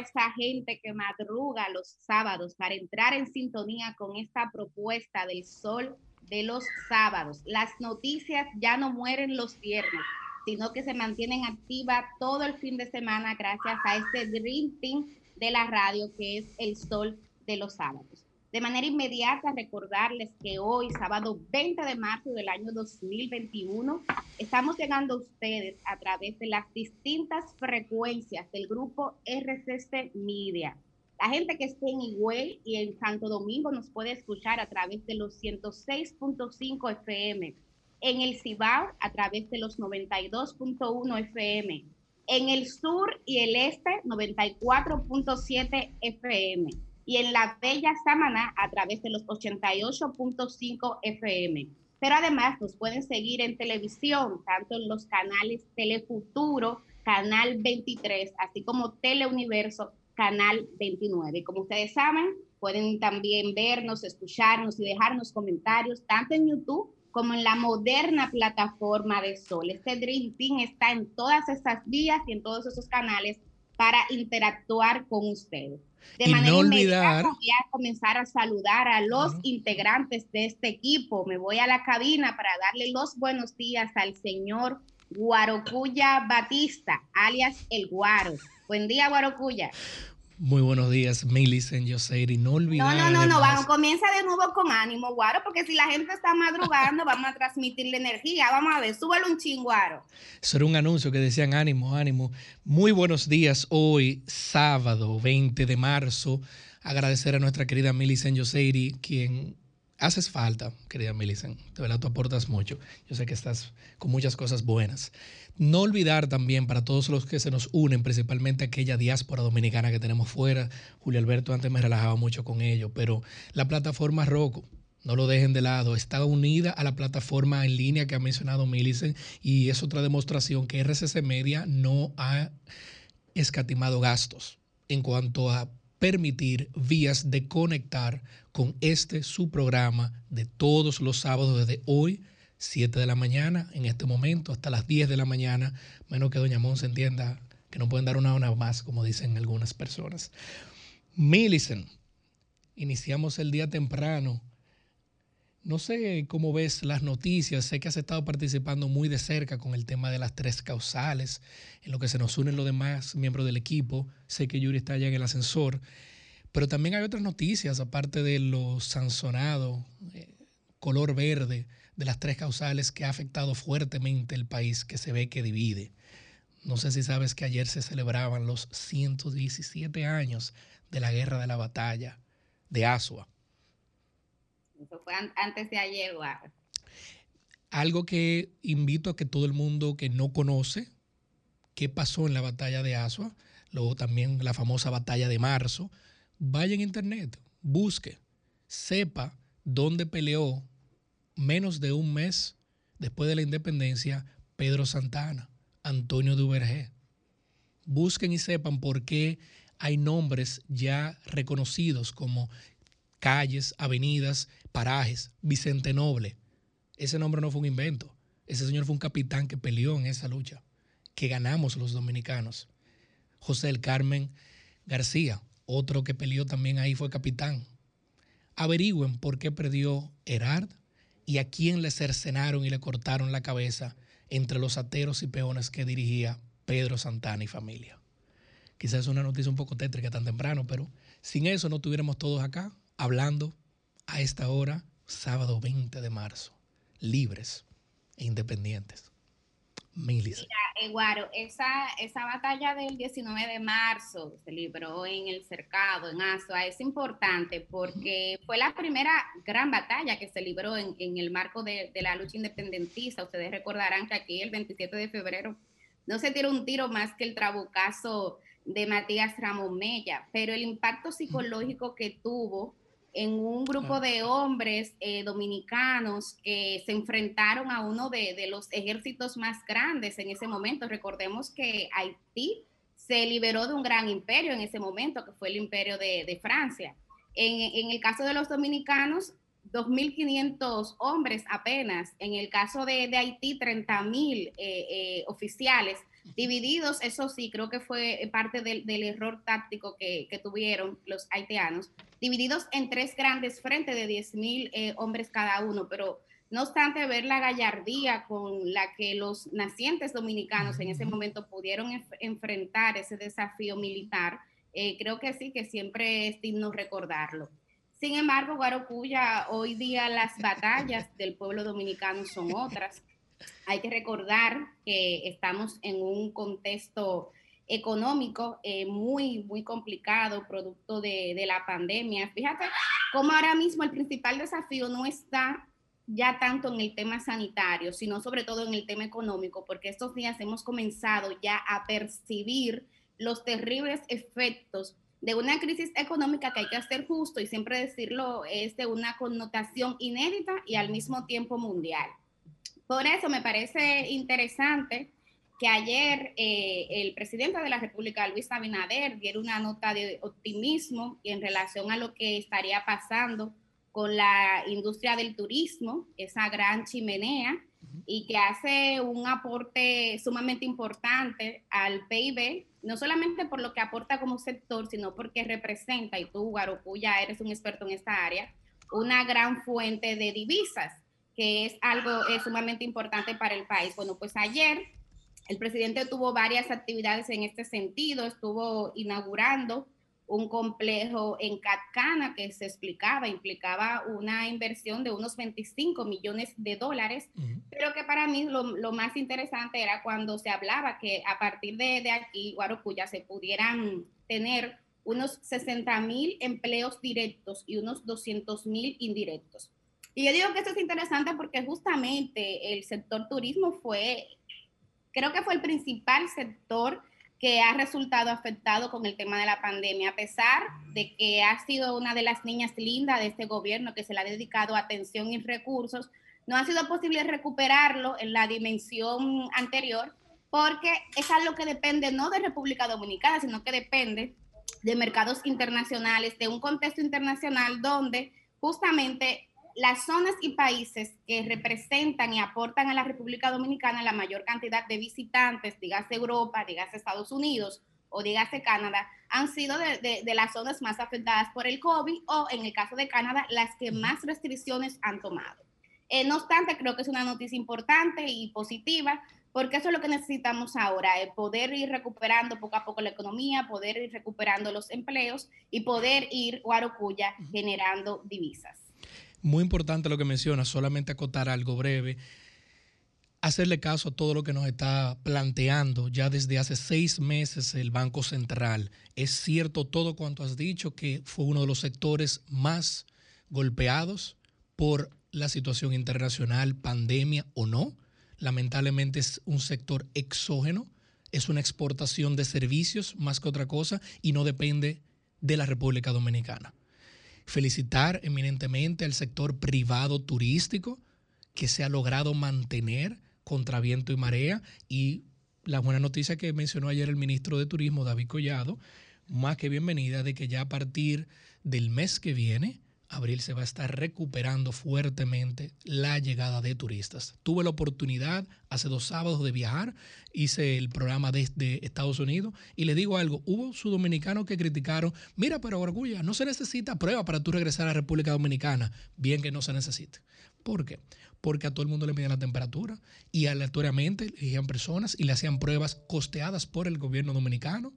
buenos días a toda esta gente que madruga los sábados para entrar en sintonía con esta propuesta del sol de los sábados. Las noticias ya no mueren los viernes, sino que se mantienen activas todo el fin de semana gracias a este Dream Team de la radio que es el sol de los sábados. De manera inmediata, recordarles que hoy, sábado 20 de marzo del año 2021, estamos llegando a ustedes a través de las distintas frecuencias del grupo RCC Media. La gente que esté en Higüey y en Santo Domingo nos puede escuchar a través de los 106.5 FM, en el Cibao a través de los 92.1 FM, en el sur y el este 94.7 FM y en la Bella Samaná a través de los 88.5 FM. Pero además nos pueden seguir en televisión, tanto en los canales Telefuturo, Canal 23, así como Teleuniverso, Canal 29. Como ustedes saben, pueden también vernos, escucharnos y dejarnos comentarios, tanto en YouTube como en la moderna plataforma de Sol. Este Dream Team está en todas esas vías y en todos esos canales para interactuar con ustedes. De manera no olvidar, voy a comenzar a saludar a los integrantes de este equipo. Me voy a la cabina para darle los buenos días al señor Guarocuya Batista, alias El Guaro. Buen día, Guarocuya. Muy buenos días, Millicent Yoseiri. No olvidar. No, no, no, no, vamos, comienza de nuevo con ánimo, Guaro, porque si la gente está madrugando, vamos a transmitirle energía. Vamos a ver, súbelo un chinguaro. Eso era un anuncio que decían ánimo, ánimo. Muy buenos días hoy, sábado 20 de marzo. Agradecer a nuestra querida Millicent Yoseiri, quien haces falta, querida Millicent. De verdad, tú aportas mucho. Yo sé que estás con muchas cosas buenas. No olvidar también para todos los que se nos unen, principalmente aquella diáspora dominicana que tenemos fuera. Julio Alberto antes me relajaba mucho con ello, pero la plataforma Roco, no lo dejen de lado, está unida a la plataforma en línea que ha mencionado Millicent y es otra demostración que RCC Media no ha escatimado gastos en cuanto a permitir vías de conectar con este su programa de todos los sábados desde hoy 7 de la mañana, en este momento, hasta las 10 de la mañana, menos que Doña Monse entienda que no pueden dar una hora más, como dicen algunas personas. Millicent, iniciamos el día temprano. No sé cómo ves las noticias, sé que has estado participando muy de cerca con el tema de las tres causales, en lo que se nos unen los demás miembros del equipo. Sé que Yuri está allá en el ascensor, pero también hay otras noticias, aparte de lo sanzonado, eh, color verde, de las tres causales que ha afectado fuertemente el país, que se ve que divide. No sé si sabes que ayer se celebraban los 117 años de la guerra de la batalla de Asua. Eso fue antes de ayer, Algo que invito a que todo el mundo que no conoce qué pasó en la batalla de Asua, luego también la famosa batalla de marzo, vaya en internet, busque, sepa dónde peleó menos de un mes después de la independencia, Pedro Santana, Antonio Duvergé. Busquen y sepan por qué hay nombres ya reconocidos como calles, avenidas, parajes, Vicente Noble. Ese nombre no fue un invento. Ese señor fue un capitán que peleó en esa lucha, que ganamos los dominicanos. José el Carmen García, otro que peleó también ahí fue capitán. Averigüen por qué perdió Herard, y a quién le cercenaron y le cortaron la cabeza entre los ateros y peones que dirigía Pedro Santana y familia. Quizás es una noticia un poco tétrica tan temprano, pero sin eso no tuviéramos todos acá hablando a esta hora, sábado 20 de marzo, libres e independientes. Mira, Eguaro, esa, esa batalla del 19 de marzo se libró en el cercado, en Asua, es importante porque fue la primera gran batalla que se libró en, el marco de, la lucha independentista. Ustedes recordarán que aquí el 27 de febrero no se tiró un tiro más que el trabucazo de Matías Ramón Mella, pero el impacto psicológico que tuvo en un grupo de hombres eh, dominicanos que se enfrentaron a uno de, los ejércitos más grandes en ese momento. Recordemos que Haití se liberó de un gran imperio en ese momento, que fue el imperio de, Francia. En, el caso de los dominicanos, 2.500 hombres apenas. En el caso de, Haití, 30.000 eh, eh, oficiales Divididos, eso sí, creo que fue parte del, error táctico que, tuvieron los haitianos, divididos en tres grandes frentes de 10 mil eh, hombres cada uno, pero no obstante ver la gallardía con la que los nacientes dominicanos en ese momento pudieron enfrentar ese desafío militar, eh, creo que sí, que siempre es digno recordarlo. Sin embargo, Guarocuya, hoy día las batallas del pueblo dominicano son otras. Hay que recordar que estamos en un contexto económico eh, muy, muy complicado, producto de, de, la pandemia. Fíjate cómo ahora mismo el principal desafío no está ya tanto en el tema sanitario, sino sobre todo en el tema económico, porque estos días hemos comenzado ya a percibir los terribles efectos de una crisis económica que hay que hacer justo y siempre decirlo es de una connotación inédita y al mismo tiempo mundial. Por eso me parece interesante que ayer eh, el presidente de la República, Luis Abinader, diera una nota de optimismo en relación a lo que estaría pasando con la industria del turismo, esa gran chimenea, y que hace un aporte sumamente importante al PIB no solamente por lo que aporta como sector, sino porque representa, y tú, Guarocuya, eres un experto en esta área, una gran fuente de divisas, que es algo sumamente importante para el país. Bueno, pues ayer el presidente tuvo varias actividades en este sentido, estuvo inaugurando un complejo en Catcana que se explicaba, implicaba una inversión de unos 25 millones de dólares, pero que para mí lo, más interesante era cuando se hablaba que a partir de, de aquí, Guarocuya, se pudieran tener unos 60 mil empleos directos y unos 200 mil indirectos. Y yo digo que esto es interesante porque justamente el sector turismo fue, creo que fue el principal sector que ha resultado afectado con el tema de la pandemia, a pesar de que ha sido una de las niñas lindas de este gobierno que se le ha dedicado atención y recursos, no ha sido posible recuperarlo en la dimensión anterior porque es algo que depende no de República Dominicana, sino que depende de mercados internacionales, de un contexto internacional donde justamente las zonas y países que representan y aportan a la República Dominicana la mayor cantidad de visitantes, dígase Europa, dígase Estados Unidos o dígase Canadá, han sido de, las zonas más afectadas por el COVID o en el caso de Canadá, las que más restricciones han tomado. Eh, no obstante, creo que es una noticia importante y positiva, porque eso es lo que necesitamos ahora, poder ir recuperando poco a poco la economía, poder ir recuperando los empleos y poder ir, Guarocuya, generando divisas. Muy importante lo que menciona, solamente acotar algo breve. Hacerle caso a todo lo que nos está planteando ya desde hace seis meses el Banco Central. Es cierto todo cuanto has dicho, que fue uno de los sectores más golpeados por la situación internacional, pandemia o no. Lamentablemente es un sector exógeno, es una exportación de servicios más que otra cosa y no depende de la República Dominicana felicitar eminentemente al sector privado turístico que se ha logrado mantener contra viento y marea. Y la buena noticia que mencionó ayer el ministro de Turismo, David Collado, más que bienvenida de que ya a partir del mes que viene abril se va a estar recuperando fuertemente la llegada de turistas. Tuve la oportunidad hace dos sábados de viajar, hice el programa desde Estados Unidos y le digo algo, hubo sudamericanos que criticaron, mira, pero Orgullo, no se necesita prueba para tú regresar a la República Dominicana. Bien que no se necesite. ¿Por qué? Porque a todo el mundo le medían la temperatura y aleatoriamente elegían personas y le hacían pruebas costeadas por el gobierno dominicano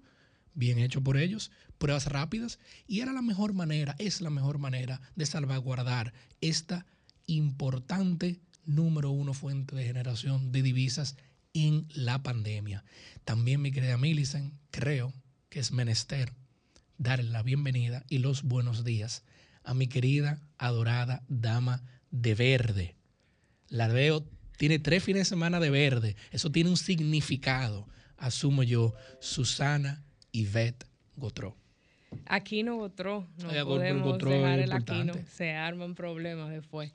bien hecho por ellos, pruebas rápidas, y era la mejor manera, es la mejor manera de salvaguardar esta importante número uno fuente de generación de divisas en la pandemia. También, mi querida Millicent, creo que es menester darle la bienvenida y los buenos días a mi querida, adorada dama de verde. La veo, tiene tres fines de semana de verde. Eso tiene un significado, asumo yo, Susana Yvette Gotró. Aquino Gotró, no podemos dejar el Aquino, se arman problemas después.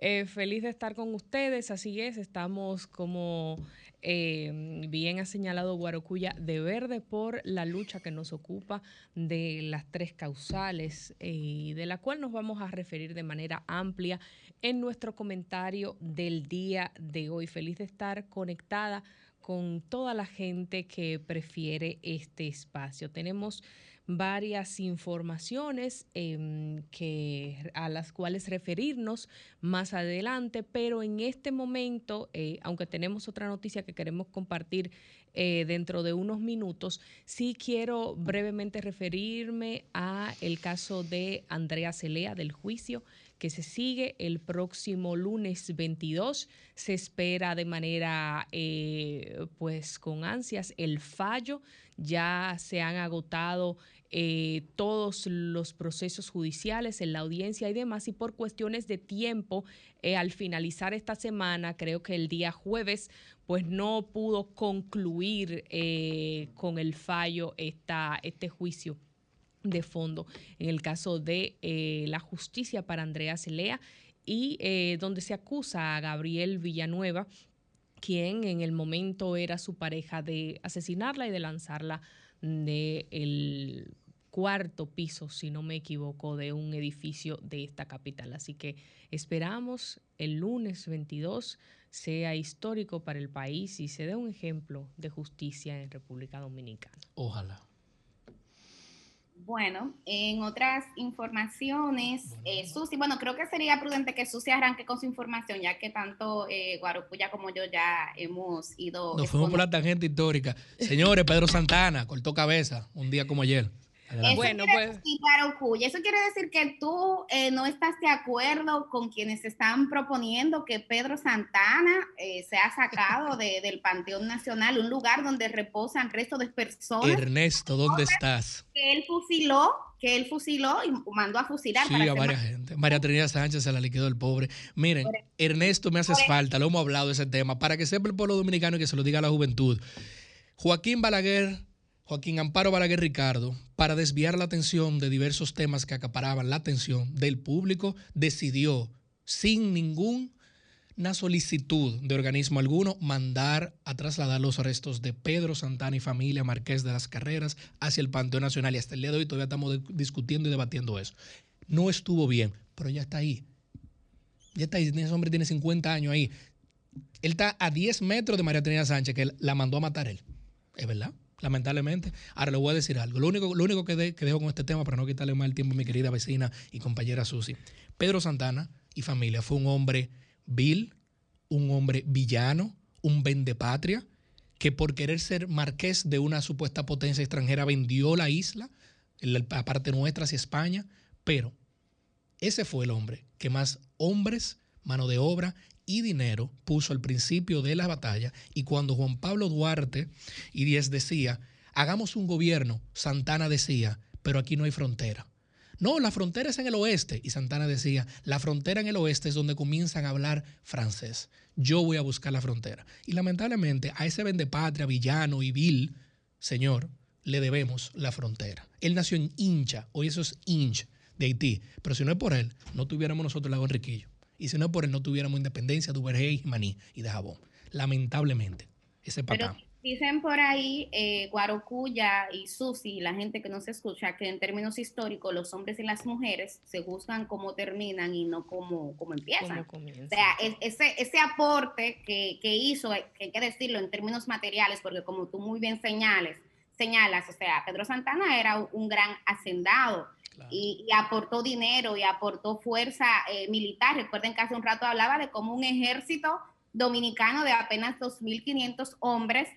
Eh, feliz de estar con ustedes, así es, estamos como eh, bien ha señalado Guarocuya de verde por la lucha que nos ocupa de las tres causales eh, y de la cual nos vamos a referir de manera amplia en nuestro comentario del día de hoy. Feliz de estar conectada con toda la gente que prefiere este espacio. Tenemos varias informaciones em, que, a las cuales referirnos más adelante, pero en este momento, eh, aunque tenemos otra noticia que queremos compartir eh, dentro de unos minutos, sí quiero brevemente referirme a el caso de Andrea Celea del juicio que se sigue el próximo lunes 22. Se espera de manera, eh, pues con ansias, el fallo. Ya se han agotado eh, todos los procesos judiciales en la audiencia y demás, y por cuestiones de tiempo, eh, al finalizar esta semana, creo que el día jueves, pues no pudo concluir eh, con el fallo esta, este juicio de fondo. En el caso de la justicia para Andrea Celea y donde se acusa a Gabriel Villanueva, quien en el momento era su pareja, de asesinarla y de lanzarla del cuarto piso, si no me equivoco, de un edificio de esta capital. Así que esperamos el lunes 22 sea histórico para el país y se dé un ejemplo de justicia en República Dominicana. Ojalá. Bueno, en otras informaciones, eh, Susi, bueno, creo que sería prudente que Susi arranque con su información, ya que tanto eh, Guarocuya como yo ya hemos ido. Nos fuimos por la tangente histórica. Señores, Pedro Santana cortó cabeza un día como ayer. Eso bueno, quiere pues. Decir, eso quiere decir que tú eh, no estás de acuerdo con quienes están proponiendo que Pedro Santana eh, sea sacado del Panteón Nacional, un lugar donde reposan restos de personas. Ernesto, ¿dónde estás? Que él fusiló, que él fusiló y mandó a fusilar. Sí, a varias gente. María Trinidad Sánchez se la liquidó el pobre. Miren, Ernesto, me haces falta, lo hemos hablado de ese tema, para que sepa el pueblo dominicano y que se lo diga a la juventud. Joaquín Balaguer Joaquín Amparo Balaguer Ricardo, para desviar la atención de diversos temas que acaparaban la atención del público, decidió, sin ninguna solicitud de organismo alguno, mandar a trasladar los restos de Pedro Santana y familia Marqués de las Carreras hacia el Panteón Nacional. Y hasta el día de hoy todavía estamos discutiendo y debatiendo eso. No estuvo bien, pero ya está ahí. Ya está ahí. Ese hombre tiene 50 años ahí. Él está a 10 metros de María Trinidad Sánchez, que la mandó a matar él. ¿Es verdad? Lamentablemente. Ahora le voy a decir algo. Lo único, lo único que, dejo con este tema, para no quitarle más el tiempo a mi querida vecina y compañera Susi. Pedro Santana y familia fue un hombre vil, un hombre villano, un vendepatria, que por querer ser marqués de una supuesta potencia extranjera vendió la isla, la parte nuestra hacia España, pero ese fue el hombre que más hombres, mano de obra y dinero puso al principio de la batalla y cuando Juan Pablo Duarte y Díez decía, hagamos un gobierno, Santana decía, pero aquí no hay frontera. No, la frontera es en el oeste. Y Santana decía, la frontera en el oeste es donde comienzan a hablar francés. Yo voy a buscar la frontera. Y lamentablemente a ese vendepatria, villano y vil, señor, le debemos la frontera. Él nació en Hincha, hoy eso es Inch de Haití. Pero si no es por él, no tuviéramos nosotros el lago Enriquillo. Y si no por él, no tuviéramos independencia de Ubergey, Maní y de Jabón. Lamentablemente, ese patán. Dicen por ahí, eh, Guarocuya y Susi, la gente que no se escucha, que en términos históricos los hombres y las mujeres se juzgan cómo terminan y no cómo, cómo empiezan. o sea, ese, ese aporte que, que hizo, que hay que decirlo en términos materiales, porque como tú muy bien señales, señalas, o sea, Pedro Santana era un gran hacendado y, aportó dinero y aportó fuerza eh, militar. Recuerden que hace un rato hablaba de cómo un ejército dominicano de apenas 2.500 hombres,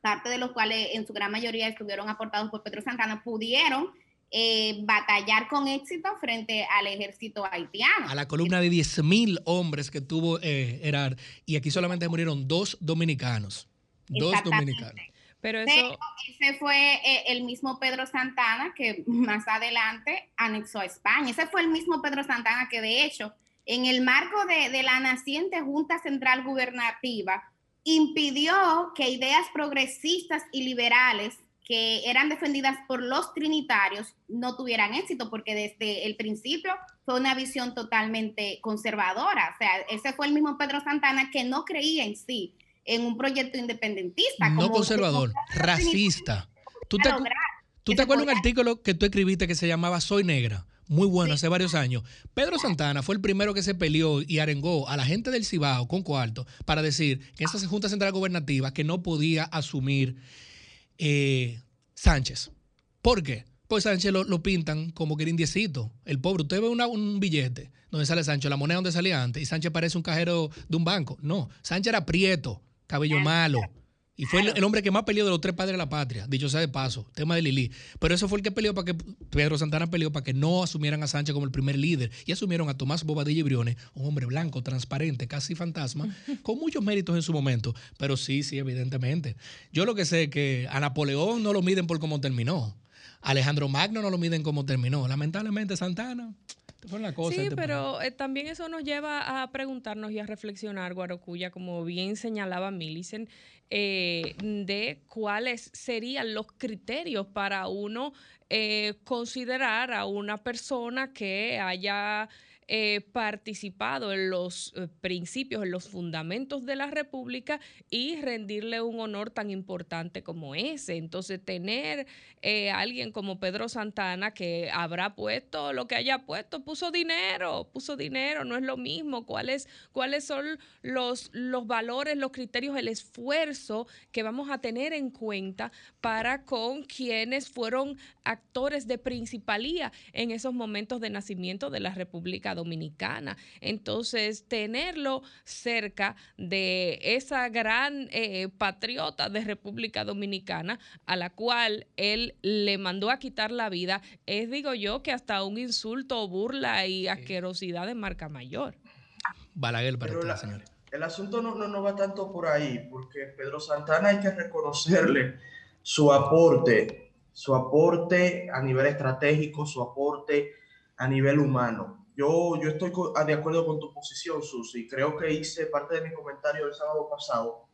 parte de los cuales en su gran mayoría estuvieron aportados por Pedro Santana, pudieron eh, batallar con éxito frente al ejército haitiano. A la columna de 10.000 hombres que tuvo eh, y aquí solamente murieron dos dominicanos. Dos dominicanos. Pero eso... ese fue eh, el mismo Pedro Santana que más adelante anexó a España. Ese fue el mismo Pedro Santana que de hecho, en el marco de, la naciente Junta Central Gubernativa, impidió que ideas progresistas y liberales que eran defendidas por los trinitarios no tuvieran éxito, porque desde el principio fue una visión totalmente conservadora. O sea, ese fue el mismo Pedro Santana que no creía en sí en un proyecto independentista. No conservador, racista. ¿Tú te, ¿tú te acuerdas un artículo que tú escribiste que se llamaba Soy Negra? muy bueno hace varios años. Pedro Santana fue el primero que se peleó y arengó a la gente del Cibao con cuarto para decir que esa Junta Central Gobernativa que no podía asumir eh, Sánchez. ¿Por qué? Pues Sánchez lo, pintan como que era indiecito. El pobre, usted ve un billete donde sale Sánchez, la moneda donde salía antes, y Sánchez parece un cajero de un banco. No, Sánchez era prieto, cabello malo. Y fue el, hombre que más peleó de los tres padres de la patria, dicho sea de paso, tema de Lili. Pero eso fue el que peleó para que Pedro Santana peleó para que no asumieran a Sánchez como el primer líder y asumieron a Tomás Bobadilla y Briones, un hombre blanco, transparente, casi fantasma, con muchos méritos en su momento. Pero sí, sí, evidentemente. Yo lo que sé es que a Napoleón no lo miden por cómo terminó. Alejandro Magno no lo miden como terminó. Lamentablemente Santana fue la cosa. Sí, pero eh, también eso nos lleva a preguntarnos y a reflexionar, Guarocuya, como bien señalaba Millicent, eh, de cuáles serían los criterios para uno eh, considerar a una persona que haya eh, participado en los eh, principios, en los fundamentos de la República y rendirle un honor tan importante como ese. Entonces, tener eh, alguien como Pedro Santana que habrá puesto lo que haya puesto, puso dinero, puso dinero, no es lo mismo. ¿Cuáles, cuáles son los, los valores, los criterios, el esfuerzo que vamos a tener en cuenta para con quienes fueron actores de principalía en esos momentos de nacimiento de la República Dominicana. Entonces, tenerlo cerca de esa gran eh, patriota de República Dominicana a la cual él le mandó a quitar la vida, es, digo yo, que hasta un insulto, burla y asquerosidad de marca mayor. Balaguer para usted, señor. El asunto no, no, no va tanto por ahí, porque Pedro Santana hay que reconocerle su aporte su aporte a nivel estratégico, su aporte a nivel humano. Yo, yo estoy ah, de acuerdo con tu posición, Susi. Creo que hice parte de mi comentario el sábado pasado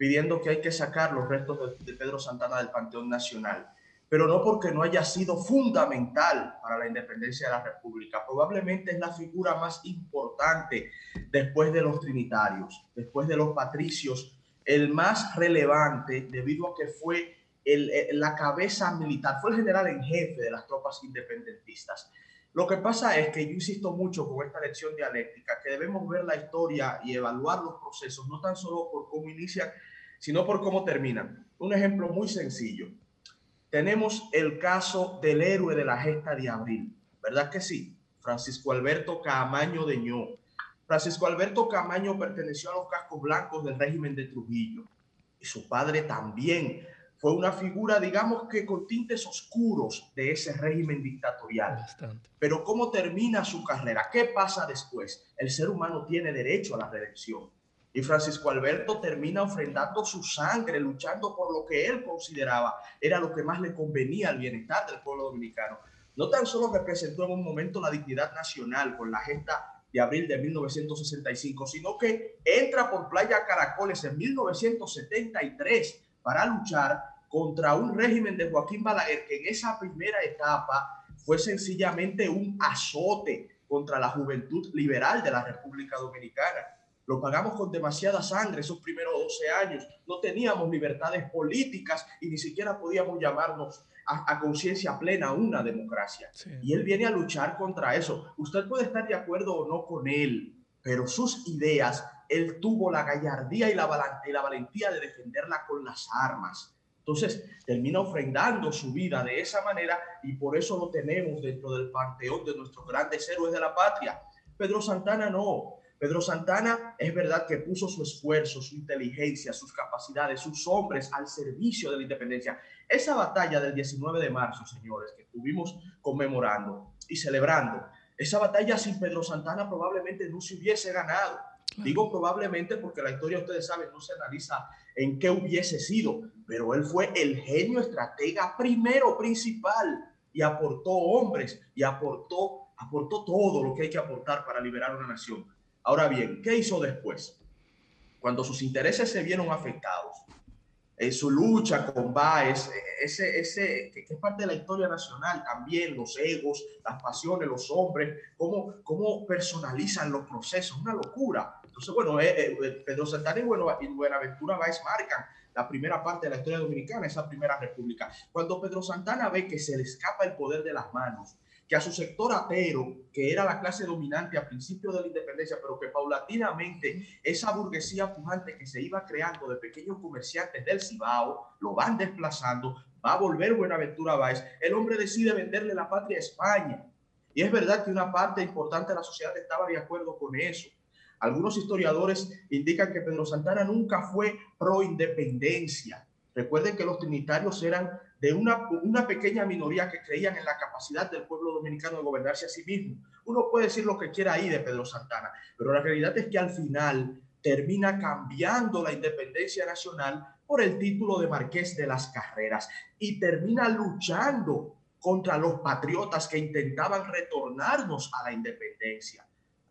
pidiendo que hay que sacar los restos de, Pedro Santana del Panteón Nacional, pero no porque no haya sido fundamental para la independencia de la República. Probablemente es la figura más importante después de los trinitarios, después de los patricios, el más relevante debido a que fue la cabeza militar, fue el general en jefe de las tropas independentistas. Lo que pasa es que yo insisto mucho con esta lección dialéctica, que debemos ver la historia y evaluar los procesos, no tan solo por cómo inician, sino por cómo terminan. Un ejemplo muy sencillo. Tenemos el caso del héroe de la gesta de abril, ¿verdad que sí? Francisco Alberto Camaño de Ño. Francisco Alberto Camaño perteneció a los cascos blancos del régimen de Trujillo y su padre también fue una figura, digamos que con tintes oscuros de ese régimen dictatorial. Pero ¿cómo termina su carrera? ¿Qué pasa después? El ser humano tiene derecho a la redención. Y Francisco Alberto termina ofrendando su sangre, luchando por lo que él consideraba era lo que más le convenía al bienestar del pueblo dominicano. No tan solo representó en un momento la dignidad nacional con la gesta de abril de 1965, sino que entra por Playa Caracoles en 1973 para luchar contra un régimen de Joaquín Balaguer que en esa primera etapa fue sencillamente un azote contra la juventud liberal de la República Dominicana. Lo pagamos con demasiada sangre esos primeros 12 años. No teníamos libertades políticas y ni siquiera podíamos llamarnos a, conciencia plena una democracia. Y él viene a luchar contra eso. Usted puede estar de acuerdo o no con él, pero sus ideas él tuvo la gallardía y la, y la valentía de defenderla con las armas. Entonces, termina ofrendando su vida de esa manera y por eso lo tenemos dentro del panteón de nuestros grandes héroes de la patria. Pedro Santana no. Pedro Santana es verdad que puso su esfuerzo, su inteligencia, sus capacidades, sus hombres al servicio de la independencia. Esa batalla del 19 de marzo, señores, que estuvimos conmemorando y celebrando, esa batalla sin Pedro Santana probablemente no se hubiese ganado. Digo probablemente porque la historia, ustedes saben, no se analiza en qué hubiese sido, pero él fue el genio estratega primero, principal, y aportó hombres y aportó, aportó todo lo que hay que aportar para liberar una nación. Ahora bien, ¿qué hizo después? Cuando sus intereses se vieron afectados, en su lucha con Baez, ese, ese, que, es parte de la historia nacional también, los egos, las pasiones, los hombres, cómo, cómo personalizan los procesos, una locura. Entonces, bueno, eh, eh, Pedro Santana y, Buenaventura Baez marcan la primera parte de la historia dominicana, esa primera república. Cuando Pedro Santana ve que se le escapa el poder de las manos, que a su sector atero, que era la clase dominante a principio de la independencia, pero que paulatinamente esa burguesía pujante que se iba creando de pequeños comerciantes del Cibao, lo van desplazando, va a volver Buenaventura Báez, el hombre decide venderle la patria a España. Y es verdad que una parte importante de la sociedad estaba de acuerdo con eso. Algunos historiadores indican que Pedro Santana nunca fue pro independencia. Recuerden que los trinitarios eran de una, una pequeña minoría que creían en la capacidad del pueblo dominicano de gobernarse a sí mismo. Uno puede decir lo que quiera ahí de Pedro Santana, pero la realidad es que al final termina cambiando la independencia nacional por el título de Marqués de las Carreras y termina luchando contra los patriotas que intentaban retornarnos a la independencia.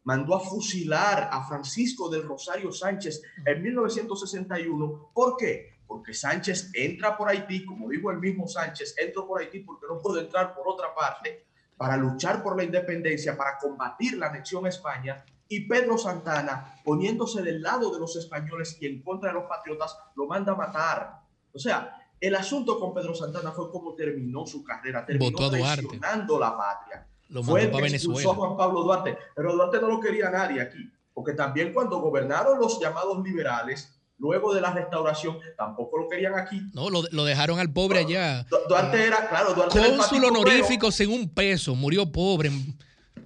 Mandó a fusilar a Francisco del Rosario Sánchez en 1961. ¿Por qué? Porque Sánchez entra por Haití, como dijo el mismo Sánchez, entró por Haití porque no puede entrar por otra parte, para luchar por la independencia, para combatir la anexión a España. Y Pedro Santana, poniéndose del lado de los españoles y en contra de los patriotas, lo manda a matar. O sea, el asunto con Pedro Santana fue cómo terminó su carrera, terminó traicionando la patria. Lo fue el que expulsó a Juan Pablo Duarte, pero Duarte no lo quería nadie aquí, porque también cuando gobernaron los llamados liberales, luego de la restauración, tampoco lo querían aquí. No, lo, dejaron al pobre allá. Duarte era, claro, Duarte Cónsul honorífico sin un peso, murió pobre en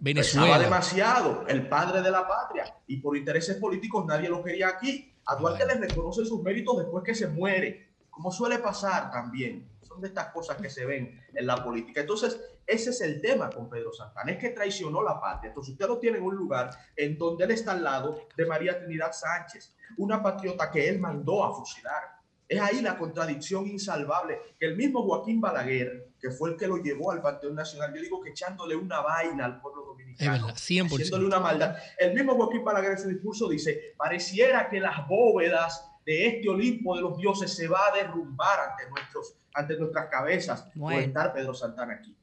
Venezuela. Estaba demasiado, el padre de la patria, y por intereses políticos nadie lo quería aquí. A Duarte le reconocen sus méritos después que se muere como suele pasar también. Son de estas cosas que se ven en la política. Entonces, ese es el tema con Pedro Santana, es que traicionó la patria. Entonces, usted lo tiene en un lugar en donde él está al lado de María Trinidad Sánchez, una patriota que él mandó a fusilar. Es ahí la contradicción insalvable que el mismo Joaquín Balaguer, que fue el que lo llevó al Panteón Nacional, yo digo que echándole una vaina al pueblo dominicano, haciéndole una maldad. El mismo Joaquín Balaguer en su discurso dice, pareciera que las bóvedas de este Olimpo de los dioses se va a derrumbar ante, nuestros, ante nuestras cabezas por estar Pedro Santana aquí.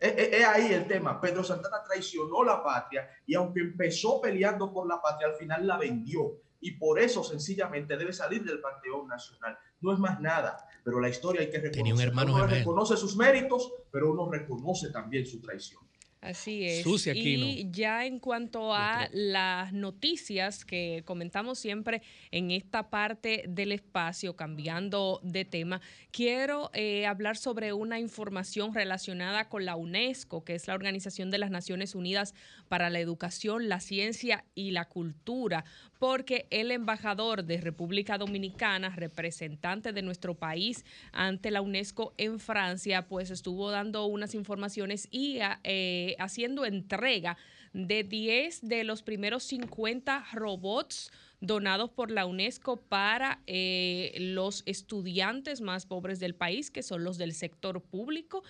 Es, ahí el tema. Pedro Santana traicionó la patria y aunque empezó peleando por la patria, al final la vendió. Y por eso sencillamente debe salir del Panteón Nacional. No es más nada. Pero la historia hay que reconocer. un hermano uno reconoce sus méritos, pero uno reconoce también su traición. Así es. y ya en cuanto a las noticias que comentamos siempre en esta parte del espacio, cambiando de tema, quiero eh, hablar sobre una información relacionada con la UNESCO, que es la Organización de las Naciones Unidas para la Educación, la Ciencia y la Cultura, porque el embajador de República Dominicana, representante de nuestro país ante la UNESCO en Francia, pues estuvo dando unas informaciones y eh, haciendo entrega de 10 de los primeros 50 robots donados por la UNESCO para eh, los estudiantes más pobres del país, que son los del sector público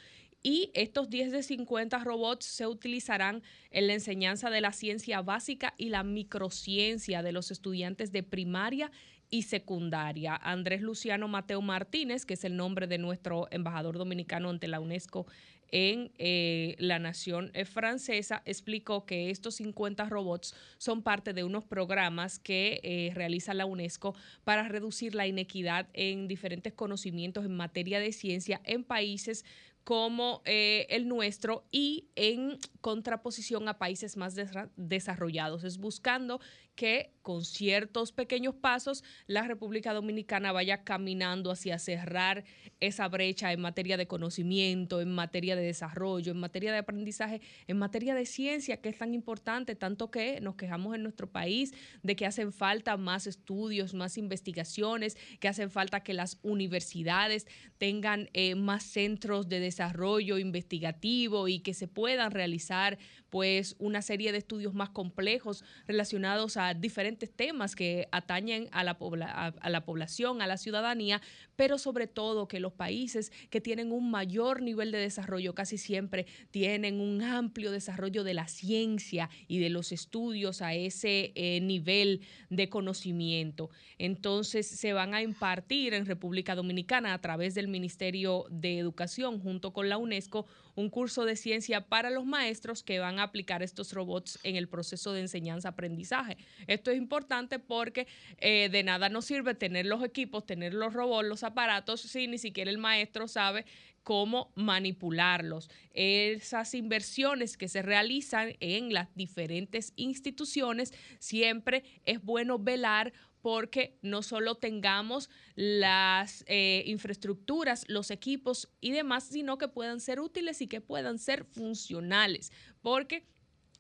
y estos 10 de 50 robots se utilizarán en la enseñanza de la ciencia básica y la microciencia de los estudiantes de primaria y secundaria. Andrés Luciano Mateo Martínez, que es el nombre de nuestro embajador dominicano ante la UNESCO en eh, la nación eh, francesa, explicó que estos 50 robots son parte de unos programas que eh, realiza la UNESCO para reducir la inequidad en diferentes conocimientos en materia de ciencia en países como eh, el nuestro y en contraposición a países más desarrollados. Es buscando que con ciertos pequeños pasos la República Dominicana vaya caminando hacia cerrar esa brecha en materia de conocimiento, en materia de desarrollo, en materia de aprendizaje, en materia de ciencia, que es tan importante, tanto que nos quejamos en nuestro país de que hacen falta más estudios, más investigaciones, que hacen falta que las universidades tengan eh, más centros de desarrollo investigativo y que se puedan realizar pues una serie de estudios más complejos relacionados a diferentes temas que atañen a la, población, a la ciudadanía, pero sobre todo que los países que tienen un mayor nivel de desarrollo casi siempre tienen un amplio desarrollo de la ciencia y de los estudios a ese eh, nivel de conocimiento. Entonces se van a impartir en República Dominicana a través del Ministerio de Educación junto con la UNESCO un curso de ciencia para los maestros que van a aplicar estos robots en el proceso de enseñanza-aprendizaje. Esto es importante porque eh, de nada nos sirve tener los equipos, tener los robots, los aparatos, si ni siquiera el maestro sabe cómo manipularlos. Esas inversiones que se realizan en las diferentes instituciones, siempre es bueno velar porque no solo tengamos las eh, infraestructuras, los equipos y demás, sino que puedan ser útiles y que puedan ser funcionales, porque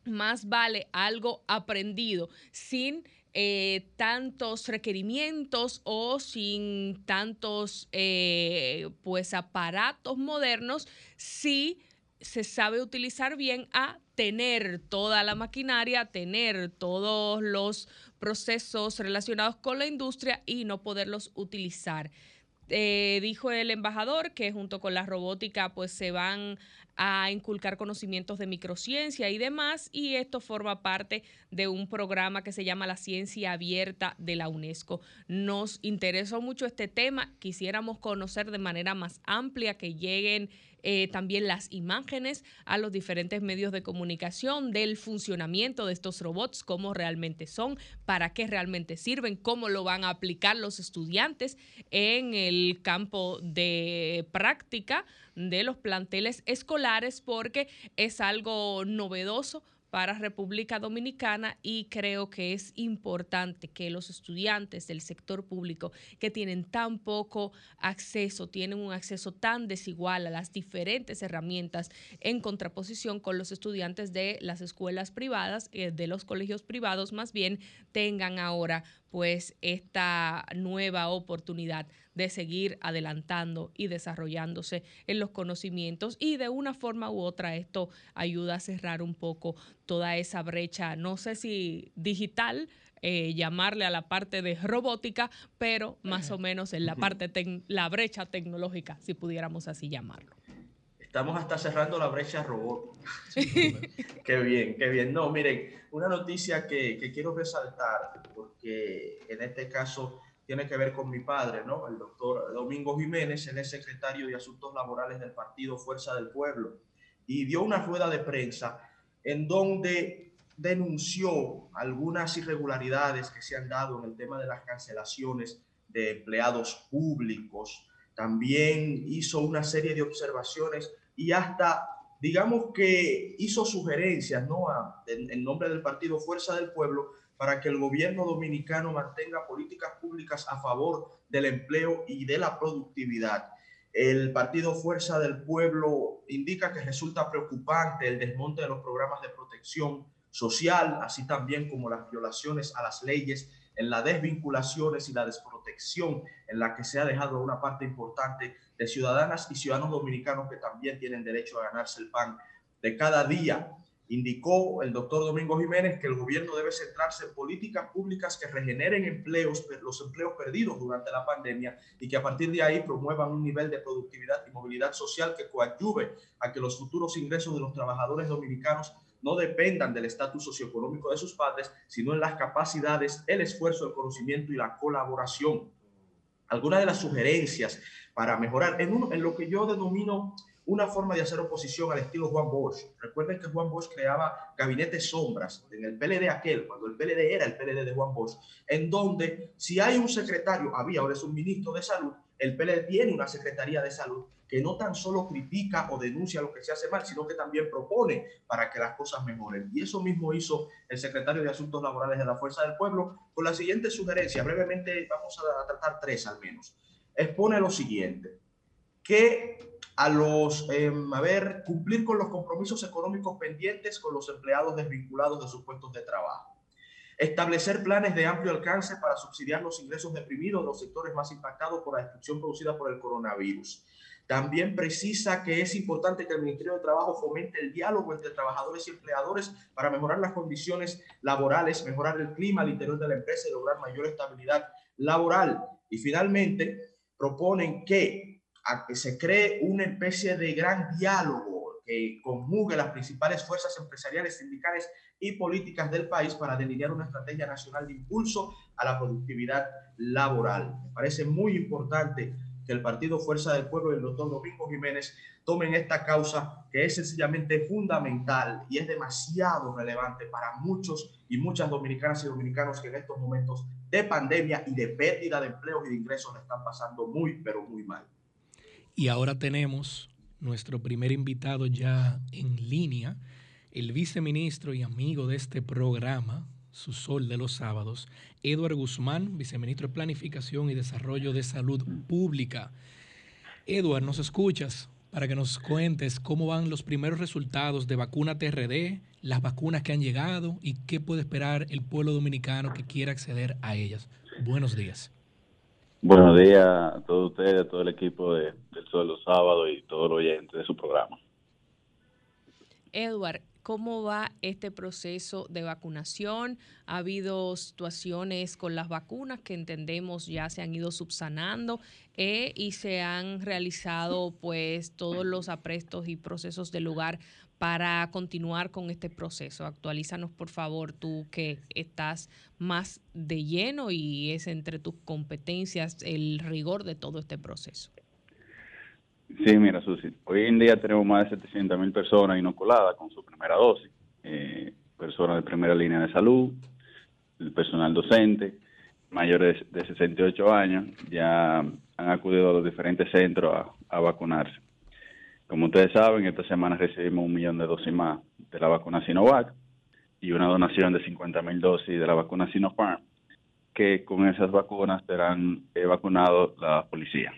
más vale algo aprendido sin eh, tantos requerimientos o sin tantos eh, pues aparatos modernos si se sabe utilizar bien a tener toda la maquinaria, tener todos los procesos relacionados con la industria y no poderlos utilizar. Eh, dijo el embajador que junto con la robótica pues se van a inculcar conocimientos de microciencia y demás, y esto forma parte de un programa que se llama la ciencia abierta de la UNESCO. Nos interesó mucho este tema, quisiéramos conocer de manera más amplia que lleguen eh, también las imágenes a los diferentes medios de comunicación del funcionamiento de estos robots, cómo realmente son, para qué realmente sirven, cómo lo van a aplicar los estudiantes en el campo de práctica de los planteles escolares porque es algo novedoso para República Dominicana y creo que es importante que los estudiantes del sector público que tienen tan poco acceso, tienen un acceso tan desigual a las diferentes herramientas en contraposición con los estudiantes de las escuelas privadas, eh, de los colegios privados más bien, tengan ahora pues esta nueva oportunidad de seguir adelantando y desarrollándose en los conocimientos y de una forma u otra esto ayuda a cerrar un poco toda esa brecha, no sé si digital, eh, llamarle a la parte de robótica, pero más o menos en la parte, la brecha tecnológica, si pudiéramos así llamarlo. Estamos hasta cerrando la brecha robótica. qué bien, qué bien. No, miren, una noticia que, que quiero resaltar, porque en este caso tiene que ver con mi padre, ¿no? El doctor Domingo Jiménez, él es secretario de Asuntos Laborales del Partido Fuerza del Pueblo, y dio una rueda de prensa en donde denunció algunas irregularidades que se han dado en el tema de las cancelaciones de empleados públicos. También hizo una serie de observaciones y hasta, digamos que hizo sugerencias, ¿no? en nombre del Partido Fuerza del Pueblo para que el gobierno dominicano mantenga políticas públicas a favor del empleo y de la productividad. El Partido Fuerza del Pueblo indica que resulta preocupante el desmonte de los programas de protección social, así también como las violaciones a las leyes en las desvinculaciones y la desprotección en la que se ha dejado una parte importante de ciudadanas y ciudadanos dominicanos que también tienen derecho a ganarse el pan de cada día. Indicó el doctor Domingo Jiménez que el gobierno debe centrarse en políticas públicas que regeneren empleos, los empleos perdidos durante la pandemia y que a partir de ahí promuevan un nivel de productividad y movilidad social que coadyuve a que los futuros ingresos de los trabajadores dominicanos no dependan del estatus socioeconómico de sus padres, sino en las capacidades, el esfuerzo, el conocimiento y la colaboración. Algunas de las sugerencias para mejorar en, en lo que yo denomino una forma de hacer oposición al estilo Juan Bosch. Recuerden que Juan Bosch creaba gabinetes sombras en el PLD aquel, cuando el PLD era el PLD de Juan Bosch, en donde si hay un secretario, había, ahora es un ministro de salud, el PLD tiene una secretaría de salud que no tan solo critica o denuncia lo que se hace mal, sino que también propone para que las cosas mejoren. Y eso mismo hizo el secretario de Asuntos Laborales de la Fuerza del Pueblo con la siguiente sugerencia. Brevemente vamos a tratar tres al menos. Expone lo siguiente, que a los, em, a ver, cumplir con los compromisos económicos pendientes con los empleados desvinculados de sus puestos de trabajo. Establecer planes de amplio alcance para subsidiar los ingresos deprimidos de los sectores más impactados por la destrucción producida por el coronavirus. También precisa que es importante que el Ministerio de Trabajo fomente el diálogo entre trabajadores y empleadores para mejorar las condiciones laborales, mejorar el clima al interior de la empresa y lograr mayor estabilidad laboral. Y finalmente, proponen que se cree una especie de gran diálogo que conjugue las principales fuerzas empresariales, sindicales y políticas del país para delinear una estrategia nacional de impulso a la productividad laboral. Me parece muy importante que el Partido Fuerza del Pueblo y el doctor Domingo Jiménez tomen esta causa que es sencillamente fundamental y es demasiado relevante para muchos y muchas dominicanas y dominicanos que en estos momentos de pandemia y de pérdida de empleos y de ingresos están pasando muy, pero muy mal. Y ahora tenemos nuestro primer invitado ya en línea, el viceministro y amigo de este programa, Su Sol de los Sábados, Eduardo Guzmán, viceministro de Planificación y Desarrollo de Salud Pública. Eduard, ¿nos escuchas? Para que nos cuentes cómo van los primeros resultados de vacuna TRD, las vacunas que han llegado y qué puede esperar el pueblo dominicano que quiera acceder a ellas. Buenos días. Buenos días a todos ustedes, a todo el equipo de, del Sol los Sábados y todos los oyentes de su programa. Edward, ¿cómo va este proceso de vacunación? ¿Ha habido situaciones con las vacunas que entendemos ya se han ido subsanando eh, y se han realizado pues todos los aprestos y procesos del lugar para continuar con este proceso? Actualízanos, por favor, tú que estás más de lleno y es entre tus competencias el rigor de todo este proceso. Sí, mira, Susi, hoy en día tenemos más de 700 mil personas inoculadas con su primera dosis, eh, personas de primera línea de salud, el personal docente, mayores de 68 años, ya han acudido a los diferentes centros a vacunarse. Como ustedes saben, esta semana recibimos un millón de dosis más de la vacuna Sinovac y una donación de 50 mil dosis de la vacuna Sinopharm, que con esas vacunas serán eh, vacunados la policía.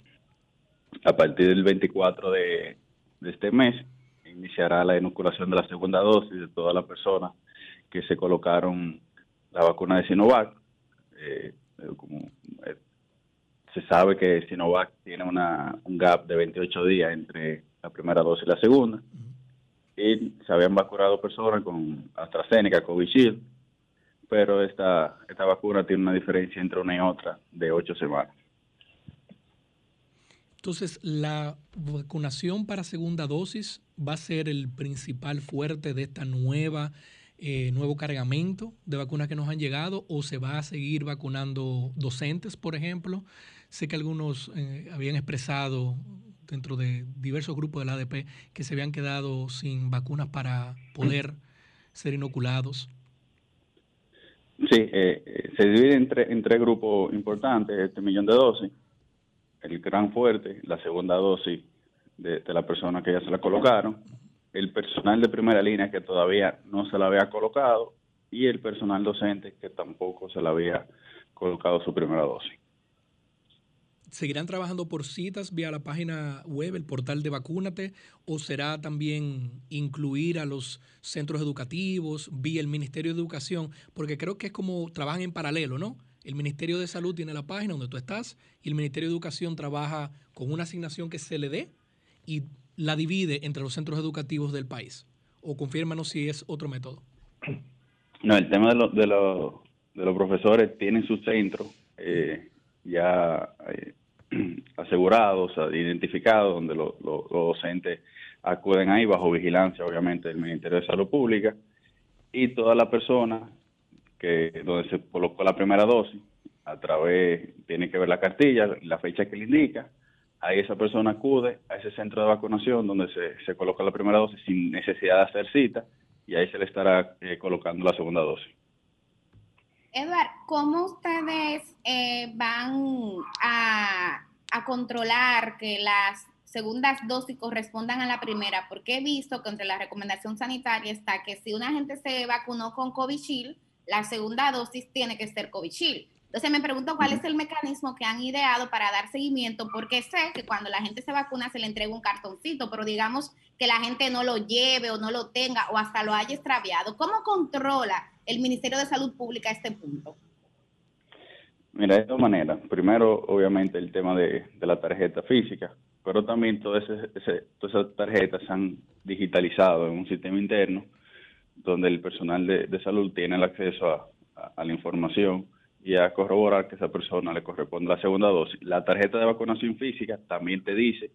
A partir del 24 de, este mes iniciará la inoculación de la segunda dosis de todas las personas que se colocaron la vacuna de Sinovac. Eh, eh, se sabe que Sinovac tiene una, un gap de 28 días entre la primera dosis y la segunda. Y se habían vacunado personas con AstraZeneca, Covishield, pero esta, esta vacuna tiene una diferencia entre una y otra de ocho semanas. Entonces, la vacunación para segunda dosis va a ser el principal fuerte de esta nueva eh, nuevo cargamento de vacunas que nos han llegado o se va a seguir vacunando docentes, por ejemplo. Sé que algunos eh, habían expresado dentro de diversos grupos del ADP que se habían quedado sin vacunas para poder ser inoculados? Sí, eh, eh, se divide en, en, tres grupos importantes, este millón de dosis, el gran fuerte, la segunda dosis de, la persona que ya se la colocaron, el personal de primera línea que todavía no se la había colocado y el personal docente que tampoco se la había colocado su primera dosis. ¿Seguirán trabajando por citas vía la página web, el portal de Vacúnate, o será también incluir a los centros educativos vía el Ministerio de Educación? Porque creo que es como trabajan en paralelo, ¿no? El Ministerio de Salud tiene la página donde tú estás y el Ministerio de Educación trabaja con una asignación que se le dé y la divide entre los centros educativos del país. O confírmanos si es otro método. No, el tema de, de, de los profesores tienen su centro eh, ya eh, asegurados, identificados, donde los docentes acuden ahí bajo vigilancia, obviamente, del Ministerio de Salud Pública, y toda la persona que donde se colocó la primera dosis, a través, tiene que ver la cartilla, la fecha que le indica, ahí esa persona acude a ese centro de vacunación donde se, se coloca la primera dosis sin necesidad de hacer cita, y ahí se le estará eh, colocando la segunda dosis. Edward, ¿cómo ustedes eh, van a, controlar que las segundas dosis correspondan a la primera? Porque he visto que entre la recomendación sanitaria está que si una gente se vacunó con Covishield, la segunda dosis tiene que ser Covishield. Entonces me pregunto cuál es el mecanismo que han ideado para dar seguimiento, porque sé que cuando la gente se vacuna se le entrega un cartoncito, pero digamos que la gente no lo lleve o no lo tenga o hasta lo haya extraviado. ¿Cómo controla el Ministerio de Salud Pública este punto? Mira, de dos maneras. Primero, obviamente, el tema de, la tarjeta física, pero también todas esas tarjetas se han digitalizado en un sistema interno donde el personal de, salud tiene el acceso a, la información y a corroborar que esa persona le corresponde la segunda dosis. La tarjeta de vacunación física también te dice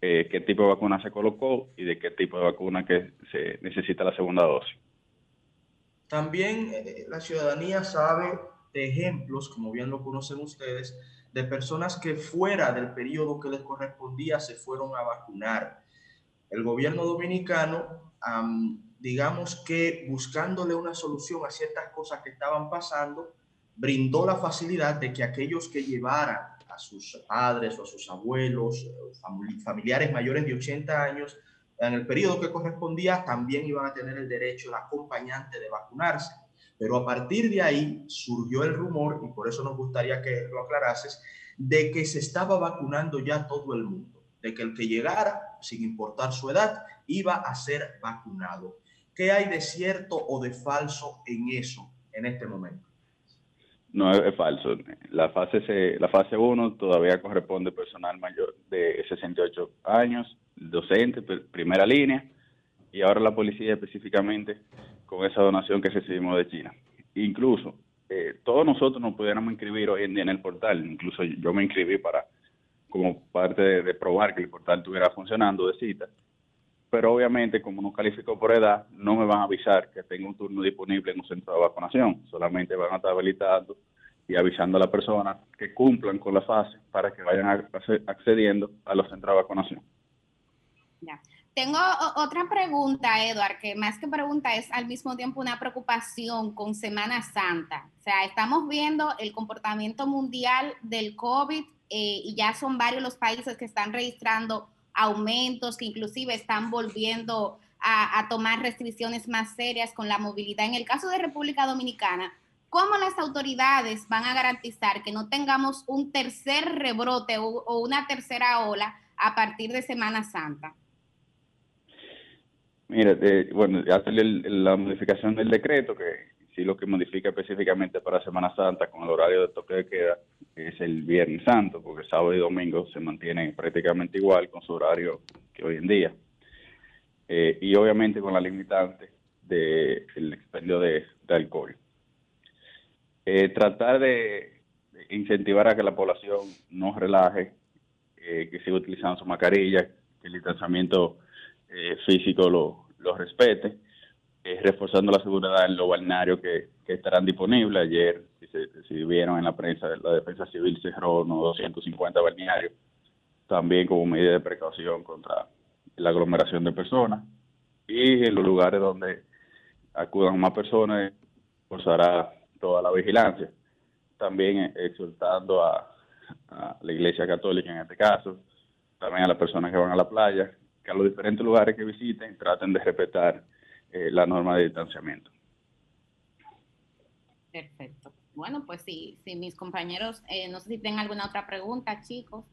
eh, qué tipo de vacuna se colocó y de qué tipo de vacuna que se necesita la segunda dosis. También eh, la ciudadanía sabe de ejemplos, como bien lo conocen ustedes, de personas que fuera del periodo que les correspondía se fueron a vacunar. El gobierno dominicano, digamos que buscándole una solución a ciertas cosas que estaban pasando, brindó la facilidad de que aquellos que llevaran a sus padres o a sus abuelos, familiares mayores de 80 años, en el periodo que correspondía también iban a tener el derecho, el acompañante de vacunarse. Pero a partir de ahí surgió el rumor, y por eso nos gustaría que lo aclarases, de que se estaba vacunando ya todo el mundo, de que el que llegara, sin importar su edad, iba a ser vacunado. ¿Qué hay de cierto o de falso en eso en este momento? No, es, falso. La fase, la fase 1 todavía corresponde personal mayor de 68 años, docente, primera línea, y ahora la policía específicamente con esa donación que recibimos de China. Incluso eh, todos nosotros nos pudiéramos inscribir hoy en día en el portal, incluso yo me inscribí para como parte de, probar que el portal estuviera funcionando de cita, pero obviamente como no califico por edad, no me van a avisar que tengo un turno disponible en un centro de vacunación, solamente van a estar habilitando y avisando a la persona que cumplan con la fase para que vayan accediendo a los centros de vacunación. Ya. Tengo otra pregunta, Eduard, que más que pregunta es al mismo tiempo una preocupación con Semana Santa. O sea, estamos viendo el comportamiento mundial del COVID eh, y ya son varios los países que están registrando aumentos, que inclusive están volviendo a, tomar restricciones más serias con la movilidad. En el caso de República Dominicana, ¿cómo las autoridades van a garantizar que no tengamos un tercer rebrote o una tercera ola a partir de Semana Santa? Mira, bueno, ya salió la modificación del decreto, que sí lo que modifica específicamente para Semana Santa con el horario de toque de queda es el Viernes Santo, porque sábado y domingo se mantiene prácticamente igual con su horario que hoy en día. Eh, y obviamente con la limitante del expendio de, alcohol. Eh, tratar de, incentivar a que la población no relaje, eh, que siga utilizando su mascarilla, que el distanciamiento físico lo respete, eh, reforzando la seguridad en los balnearios que, estarán disponibles. Ayer, si, vieron en la prensa, la Defensa Civil cerró unos 250 balnearios, también como medida de precaución contra la aglomeración de personas. Y en los lugares donde acudan más personas, forzará toda la vigilancia. También exhortando a, a la Iglesia Católica en este caso, también a las personas que van a la playa, que a los diferentes lugares que visiten traten de respetar eh, la norma de distanciamiento. Perfecto. Bueno, pues sí, sí mis compañeros, eh, no sé si tienen alguna otra pregunta, chicos.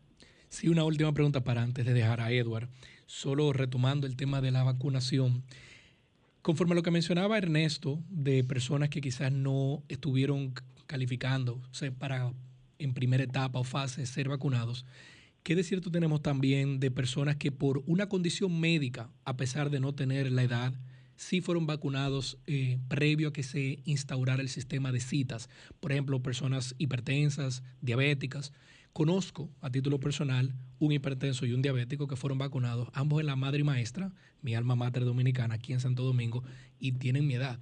Sí, una última pregunta para antes de dejar a Edward. Solo retomando el tema de la vacunación. Conforme a lo que mencionaba Ernesto, de personas que quizás no estuvieron calificando para en primera etapa o fase ser vacunados, ¿Qué de cierto tenemos también de personas que por una condición médica, a pesar de no tener la edad, sí fueron vacunados eh, previo a que se instaurara el sistema de citas? Por ejemplo, personas hipertensas, diabéticas. Conozco a título personal un hipertenso y un diabético que fueron vacunados, ambos en la madre y maestra, mi alma mater dominicana, aquí en Santo Domingo, y tienen mi edad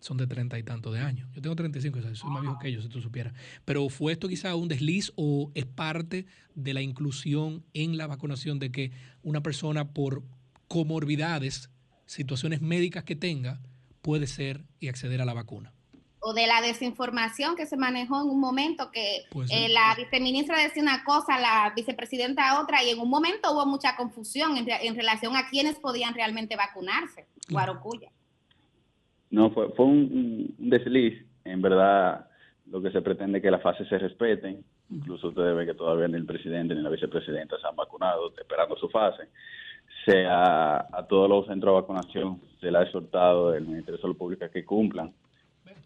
son de treinta y tantos de años. Yo tengo 35, o soy más viejo que ellos, si tú supieras. Pero ¿fue esto quizá un desliz o es parte de la inclusión en la vacunación de que una persona por comorbidades, situaciones médicas que tenga, puede ser y acceder a la vacuna? o de la desinformación que se manejó en un momento que eh, la viceministra decía una cosa, la vicepresidenta otra, y en un momento hubo mucha confusión en, relación a quiénes podían realmente vacunarse. Guarocuya. No, fue, fue un, desliz. En verdad, lo que se pretende es que las fases se respeten. Incluso ustedes ven que todavía ni el presidente ni la vicepresidenta se han vacunado, esperando su fase. Sea a todos los centros de vacunación se le ha exhortado del Ministerio de Salud Pública que cumplan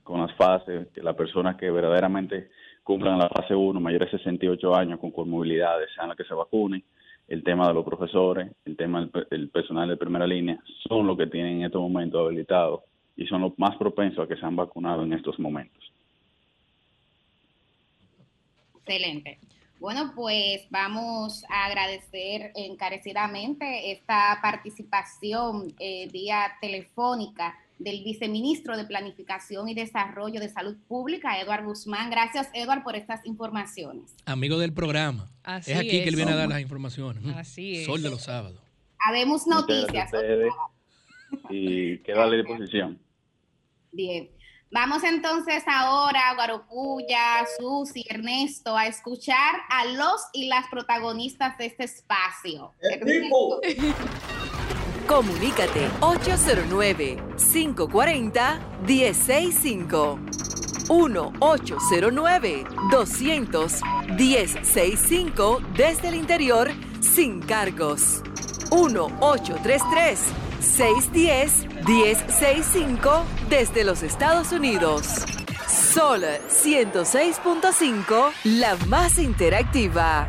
con las fases, que las personas que verdaderamente cumplan la fase 1, mayores de 68 años con comorbilidades, sean las que se vacunen. El tema de los profesores, el tema del personal de primera línea, son los que tienen en estos momentos habilitados y son los más propensos a que se han vacunado en estos momentos. Excelente. Bueno, pues vamos a agradecer encarecidamente esta participación eh, vía telefónica del viceministro de Planificación y Desarrollo de Salud Pública, Eduardo Guzmán. Gracias, Eduardo, por estas informaciones. Amigo del programa. es aquí que él viene a dar las informaciones. Así es. Sol de los sábados. Habemos noticias. Y queda a la disposición. Bien. Vamos entonces ahora, Guarocuya, Susi, Ernesto, a escuchar a los y las protagonistas de este espacio. Comunícate 809-540-1065. 1-809-200-1065 desde el interior sin cargos. 1-833-610-1065 desde los Estados Unidos. Sol 106.5, la más interactiva.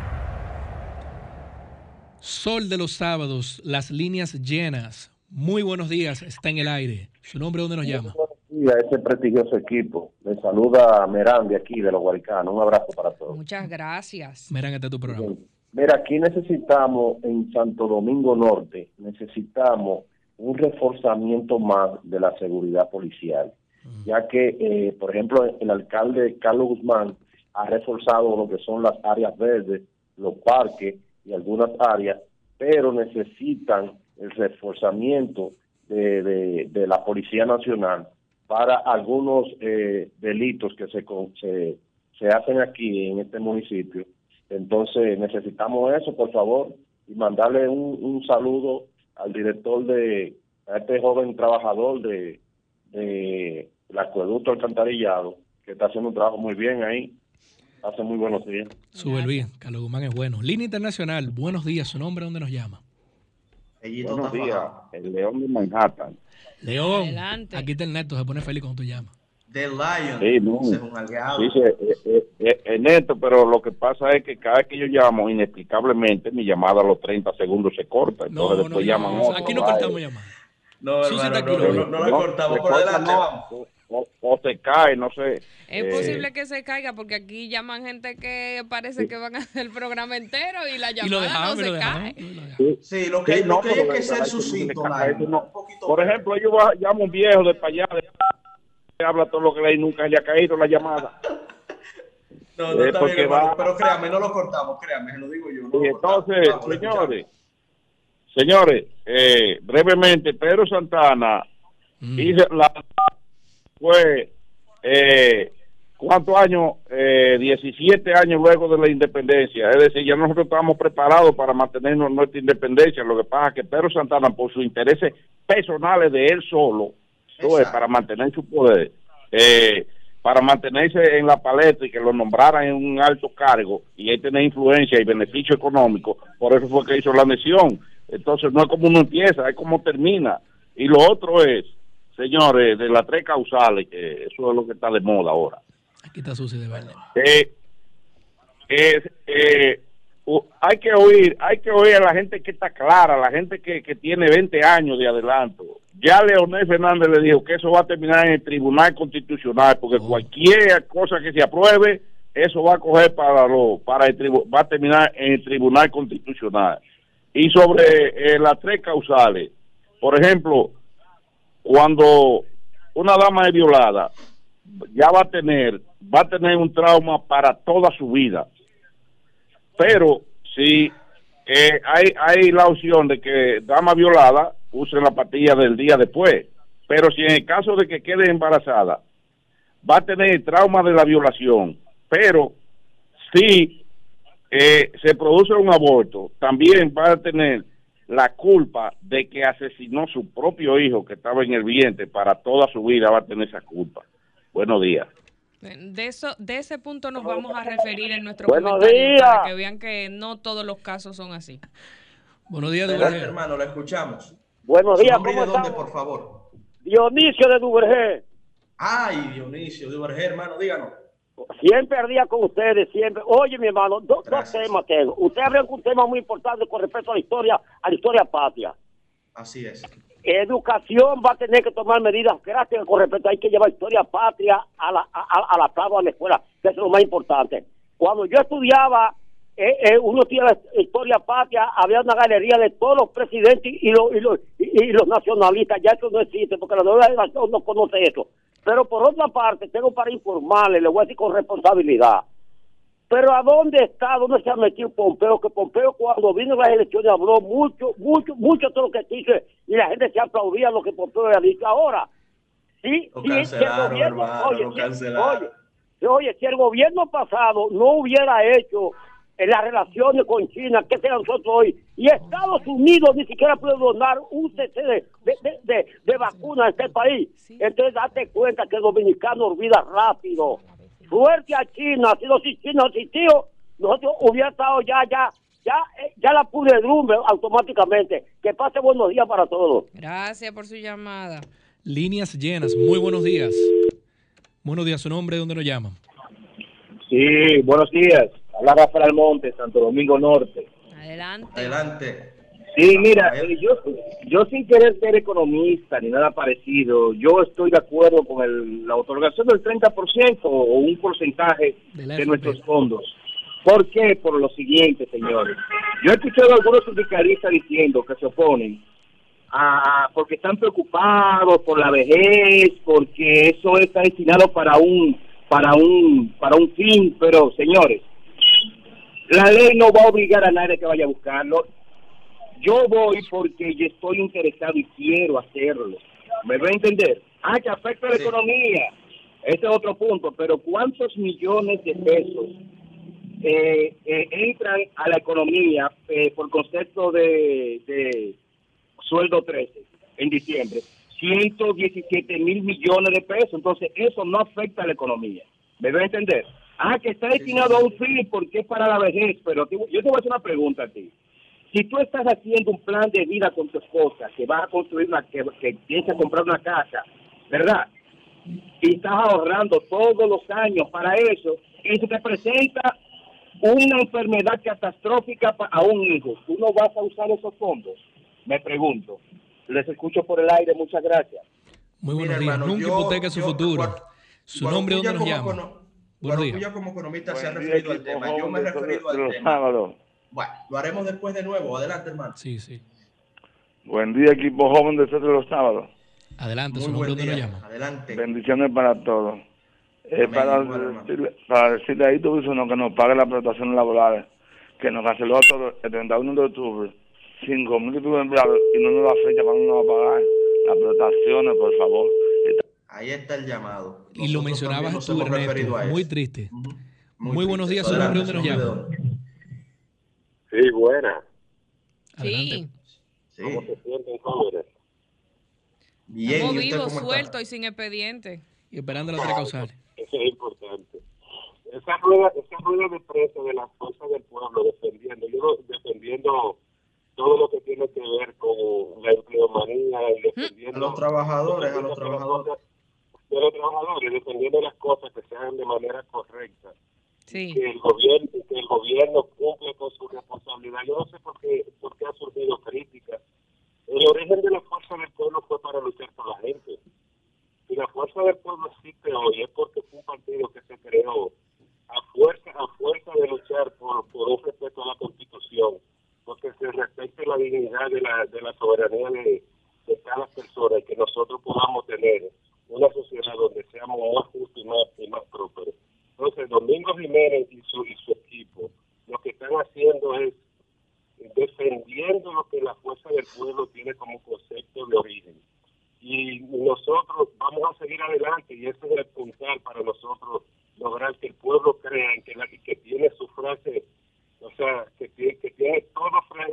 Sol de los sábados, las líneas llenas. Muy buenos días, está en el aire. ¿Su nombre dónde nos llama? a ese prestigioso equipo. Me saluda Merán de aquí, de los Guaricanos. Un abrazo para todos. Muchas gracias. Merán, este es tu programa. Mira, aquí necesitamos, en Santo Domingo Norte, necesitamos un reforzamiento más de la seguridad policial, ya que, eh, por ejemplo, el alcalde Carlos Guzmán ha reforzado lo que son las áreas verdes, los parques y algunas áreas, pero necesitan el reforzamiento de, de la Policía Nacional para algunos eh, delitos que se, se, se hacen aquí en este municipio. Entonces necesitamos eso, por favor, y mandarle un, un saludo al director de, a este joven trabajador de, de el acueducto alcantarillado, que está haciendo un trabajo muy bien ahí. Hace muy buenos días. Sube bien, Carlos Guzmán es bueno. Línea Internacional, buenos días. ¿Su nombre dónde nos llama? Buenos días, el León de Manhattan. León, aquí está el neto, se pone feliz cuando tú llamas. The Lion, sí, no. es un aliado. Sí, eh, eh, eh, neto, pero lo que pasa es que cada vez que yo llamo, inexplicablemente, mi llamada a los 30 segundos se corta. Entonces no, después llaman Aquí no cortamos llamadas. No, hermano, no, no, no, la cortamos. Por adelante, vamos. O, se cae, no sé. Es posible que se caiga porque aquí llaman gente que parece que van a hacer el programa entero y la llamada no se cae. Sí, lo que, lo que hay que ser sucinto. Por ejemplo, yo llamo a un viejo de para allá, de, habla todo lo que le nunca le ha caído la llamada. No, no está bien, pero créame, no lo cortamos, créame, lo digo yo. y entonces, señores, señores, eh, brevemente, Pedro Santana mm. hizo la fue, eh, ¿cuántos años? Eh, 17 años luego de la independencia. Es decir, ya nosotros estábamos preparados para mantener nuestra independencia. Lo que pasa es que Pedro Santana, por sus intereses personales de él solo, para mantener su poder, eh, para mantenerse en la paleta y que lo nombraran en un alto cargo y él tener influencia y beneficio económico, por eso fue que hizo la nación. Entonces no es como uno empieza, es como termina. Y lo otro es, señores, de las tres causales, que eso es lo que está de moda ahora. Aquí está Susi de verdad. Eh, eh, hay que oír, hay que oír a la gente que está clara, la gente que, que tiene 20 años de adelanto. Ya Leonel Fernández le dijo que eso va a terminar en el Tribunal Constitucional, porque oh. cualquier cosa que se apruebe, eso va a coger para lo, para el va a terminar en el Tribunal Constitucional. Y sobre eh, las tres causales, por ejemplo, cuando una dama es violada, ya va a tener, va a tener un trauma para toda su vida. Pero si eh, hay, hay la opción de que dama violada use la patilla del día después, pero si en el caso de que quede embarazada, va a tener el trauma de la violación, pero si eh, se produce un aborto, también va a tener la culpa de que asesinó su propio hijo que estaba en el vientre para toda su vida va a tener esa culpa. Buenos días. De eso, de ese punto nos vamos a referir en nuestro comentario para que vean que no todos los casos son así. Buenos días, hermano, lo escuchamos. Buenos días, ¿cómo de dónde, por favor? Dionisio de Duvergé. Ay, Dionisio de Duvergé, hermano, díganos. Siempre ardía con ustedes, siempre. Oye, mi hermano, dos, temas tengo. Usted abrió un tema muy importante con respecto a la historia, a la historia patria. Así es. Educación va a tener que tomar medidas gracias con respecto. Hay que llevar historia patria a la, a, la tabla de la escuela, que es lo más importante. Cuando yo estudiaba, eh, eh, uno tiene la historia patria, había una galería de todos los presidentes y los, y los, y, los nacionalistas. Ya eso no existe, porque la nueva generación no conoce eso. Pero por otra parte, tengo para informarle, le voy a decir con responsabilidad. Pero ¿a dónde está, dónde se ha metido Pompeo? Que Pompeo cuando vino a las elecciones habló mucho, mucho, mucho de lo que dice y la gente se aplaudía lo que Pompeo había dicho. Ahora, Sí, sí, si el gobierno, oye, oye, oye, si el gobierno pasado no hubiera hecho las relaciones con China, que sea nosotros hoy, y Estados Unidos ni siquiera puede donar un cc de, de, de, vacuna a este país. Entonces, date cuenta que el dominicano olvida rápido. Suerte a China, si no si China existió, nosotros hubiera estado ya, ya, ya, eh, ya la pudredumbre automáticamente. Que pase buenos días para todos. Gracias por su llamada. Líneas llenas, muy buenos días. Buenos días, su nombre, ¿dónde nos llaman? Sí, buenos días. Habla Rafael Almonte, Santo Domingo Norte. Adelante. Adelante. Sí, mira, eh, yo, yo sin querer ser economista ni nada parecido, yo estoy de acuerdo con el, la otorgación del 30% o un porcentaje de, nuestros fondos. ¿Por qué? Por lo siguiente, señores. Yo he escuchado a algunos sindicalistas diciendo que se oponen a, porque están preocupados por la vejez, porque eso está destinado para un para un para un fin, pero señores, la ley no va a obligar a nadie que vaya a buscarlo. Yo voy porque yo estoy interesado y quiero hacerlo. ¿Me va a entender? Ah, que afecta a la economía. Ese es otro punto. Pero ¿cuántos millones de pesos eh, eh, entran a la economía eh, por concepto de, de sueldo 13 en diciembre? 117 mil millones de pesos. Entonces, eso no afecta a la economía. ¿Me va a entender? Ah, que está destinado a un fin porque es para la vejez, pero yo te voy a hacer una pregunta a ti. Si tú estás haciendo un plan de vida con tu esposa, que vas a construir una, que, que piensas comprar una casa, ¿verdad? Y estás ahorrando todos los años para eso, y se te presenta una enfermedad catastrófica a un hijo, ¿tú no vas a usar esos fondos? Me pregunto. Les escucho por el aire, muchas gracias. Muy buenos días. Nunca hipoteca su futuro. Su nombre, ¿dónde nos llama? Bueno, tú ya como economista se ha referido al tema. Yo me he referido al tema. Bueno, lo haremos después de nuevo. Adelante, hermano. Sí, sí. Buen día, equipo joven de Centro de los Sábados. Adelante, su nombre, ¿dónde nos llama? Adelante. Bendiciones para todos. Eh, para, decirle, para decirle a Ito que nos pague las prestaciones laborales, que nos canceló todo el 31 de octubre, 5 mil empleados y no nos da fecha para no nos va a pagar las prestaciones, por favor. Ahí está el llamado. Y lo mencionabas tú, Ernesto, muy triste. muy, buenos días, nombre, ¿dónde nos llama? Sí, buena. Sí. ¿Cómo se sienten jóvenes? Bien. Estamos vivos, sueltos y sin expediente. Y esperando la otra causal. Eso es importante. Esa rueda, esa rueda de prensa de las fuerzas del pueblo defendiendo, yo defendiendo todo lo que tiene que ver con la empleomanía y defendiendo... A los trabajadores, a los trabajadores de los trabajadores, defendiendo las cosas que se hagan de manera correcta. Sí. Que el gobierno que el gobierno cumple con su responsabilidad. Yo no sé por qué, por qué ha surgido críticas. El origen de la fuerza del pueblo fue para luchar por la gente. Si la fuerza del pueblo existe hoy es porque fue un partido que se creó a fuerza a fuerza de luchar por, por un respeto a la Constitución, porque se respete la dignidad de la, de la soberanía de, de cada persona y que nosotros podamos tener una sociedad donde seamos más justos y más, y más prósperos. Entonces, Domingo Jiménez y su, y su equipo lo que están haciendo es defendiendo lo que la fuerza del pueblo tiene como concepto de origen. Y nosotros vamos a seguir adelante y ese es el puntal para nosotros lograr que el pueblo crea en que, la, que tiene su frase, o sea, que tiene, que tiene todo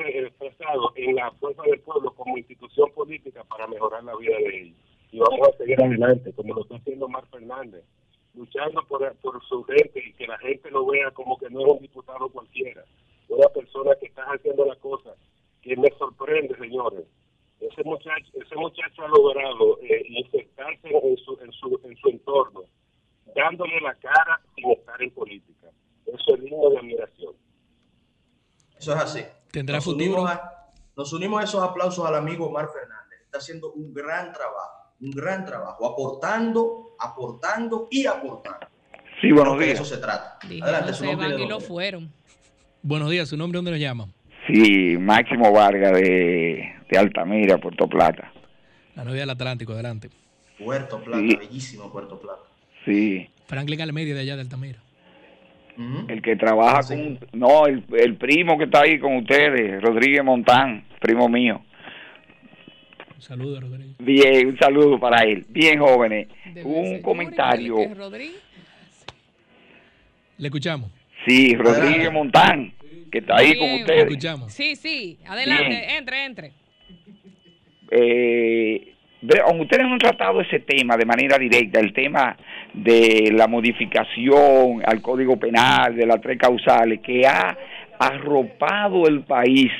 expresado en la fuerza del pueblo como institución política para mejorar la vida de ellos y vamos a seguir adelante, como lo está haciendo Mar Fernández, luchando por, por su gente y que la gente lo vea como que no es un diputado cualquiera, una persona que está haciendo las cosas, que me sorprende, señores. Ese muchacho, ese muchacho ha logrado eh, insertarse en su, en, su, en su entorno, dándole la cara sin estar en política. Eso es digno de admiración. Eso es así. ¿Tendrá futuro? nos unimos a esos aplausos al amigo Mar Fernández. Está haciendo un gran trabajo un gran trabajo, aportando, aportando y aportando. Sí, buenos días. De eso se trata. Adelante, su nombre. Y lo fueron. Buenos días, ¿su nombre dónde nos llama? Sí, Máximo Vargas de, de Altamira, Puerto Plata. La novia del Atlántico, adelante. Puerto Plata, bellísimo Puerto Plata. Sí. Franklin Almedia de allá de Altamira. El que trabaja con... No, el, el primo que está ahí con ustedes, Rodríguez Montán, primo mío. Saludos, Rodrigo. Bien, un saludo para él. Bien, jóvenes. un comentario. Le escuchamos. Sí, Rodríguez Montán, que está ahí con ustedes. Le escuchamos. Sí, sí, adelante, entre, entre. Eh, aunque ustedes no han tratado ese tema de manera directa, el tema de la modificación al Código Penal, de las tres causales, que ha arropado el país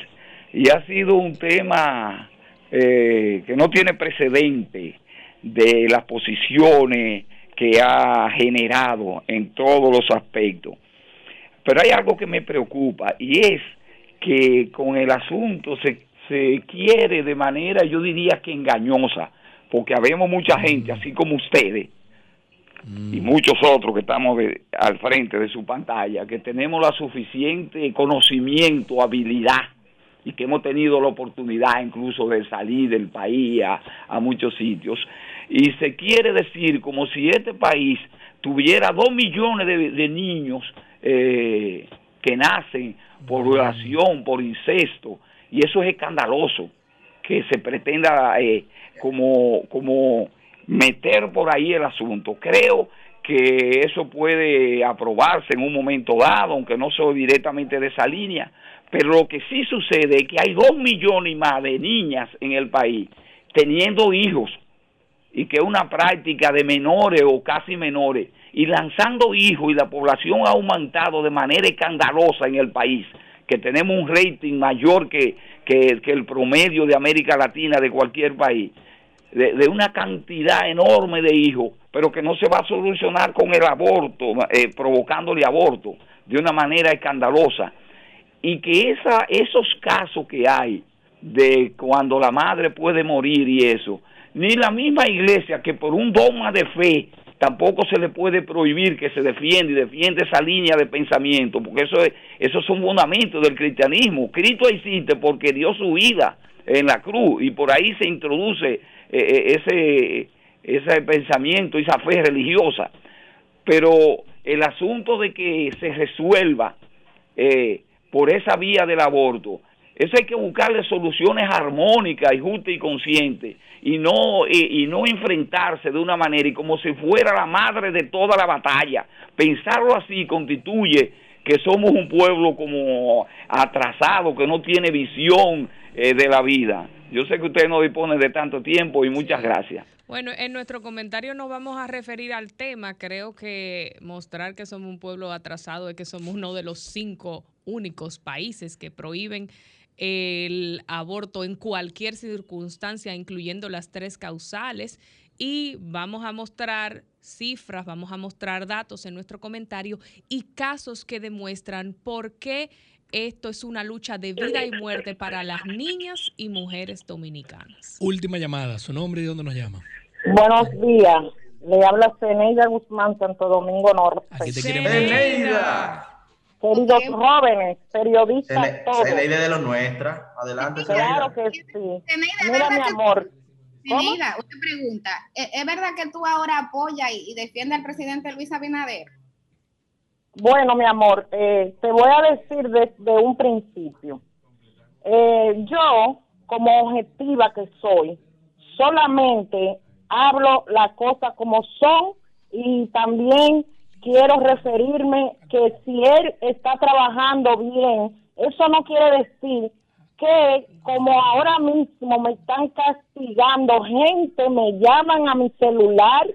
y ha sido un tema eh, que no tiene precedente de las posiciones que ha generado en todos los aspectos. Pero hay algo que me preocupa y es que con el asunto se, se quiere de manera, yo diría que engañosa, porque habemos mucha gente, así como ustedes, y mm. muchos otros que estamos al frente de su pantalla, que tenemos la suficiente conocimiento, habilidad y que hemos tenido la oportunidad incluso de salir del país a, muchos sitios. Y se quiere decir como si este país tuviera dos millones de, niños eh, que nacen por violación, por incesto, y eso es escandaloso, que se pretenda eh, como, como meter por ahí el asunto. Creo que eso puede aprobarse en un momento dado, aunque no soy directamente de esa línea, pero lo que sí sucede es que hay dos millones y más de niñas en el país teniendo hijos y que es una práctica de menores o casi menores y lanzando hijos y la población ha aumentado de manera escandalosa en el país, que tenemos un rating mayor que, que, el promedio de América Latina de cualquier país de, una cantidad enorme de hijos, pero que no se va a solucionar con el aborto, eh, provocándole aborto de una manera escandalosa. Y que esa, esos casos que hay de cuando la madre puede morir y eso, ni la misma iglesia que por un dogma de fe tampoco se le puede prohibir que se defienda y defiende esa línea de pensamiento, porque eso es, esos son fundamentos del cristianismo. Cristo existe porque dio su vida en la cruz y por ahí se introduce eh, eh, ese, ese pensamiento, esa fe religiosa. Pero el asunto de que se resuelva eh, por esa vía del aborto, eso hay que buscarle soluciones armónicas y justas y conscientes y no, y, no enfrentarse de una manera y como si fuera la madre de toda la batalla. Pensarlo así constituye que somos un pueblo como atrasado, que no tiene visión de la vida. Yo sé que usted no dispone de tanto tiempo y muchas gracias. Bueno, en nuestro comentario nos vamos a referir al tema. Creo que mostrar que somos un pueblo atrasado es que somos uno de los cinco únicos países que prohíben el aborto en cualquier circunstancia, incluyendo las tres causales. Y vamos a mostrar cifras, vamos a mostrar datos en nuestro comentario y casos que demuestran por qué esto es una lucha de vida y muerte para las niñas y mujeres dominicanas. Última llamada, su nombre y dónde nos llama. Buenos días, le habla Ceneida Guzmán, Santo Domingo Norte. Aquí te Ceneida. Queridos jóvenes, periodistas todos. Ceneida de los nuestras, adelante. Claro que sí. Mira, mi amor. Ceneida, una pregunta. ¿Es verdad que tú ahora apoyas y defiendes al presidente Luis Abinader? Bueno, mi amor, eh, te voy a decir desde un principio. Eh, yo, como objetiva que soy, solamente hablo las cosas como son y también quiero referirme que si él está trabajando bien, eso no quiere decir que como ahora mismo me están castigando, gente me llaman a mi celular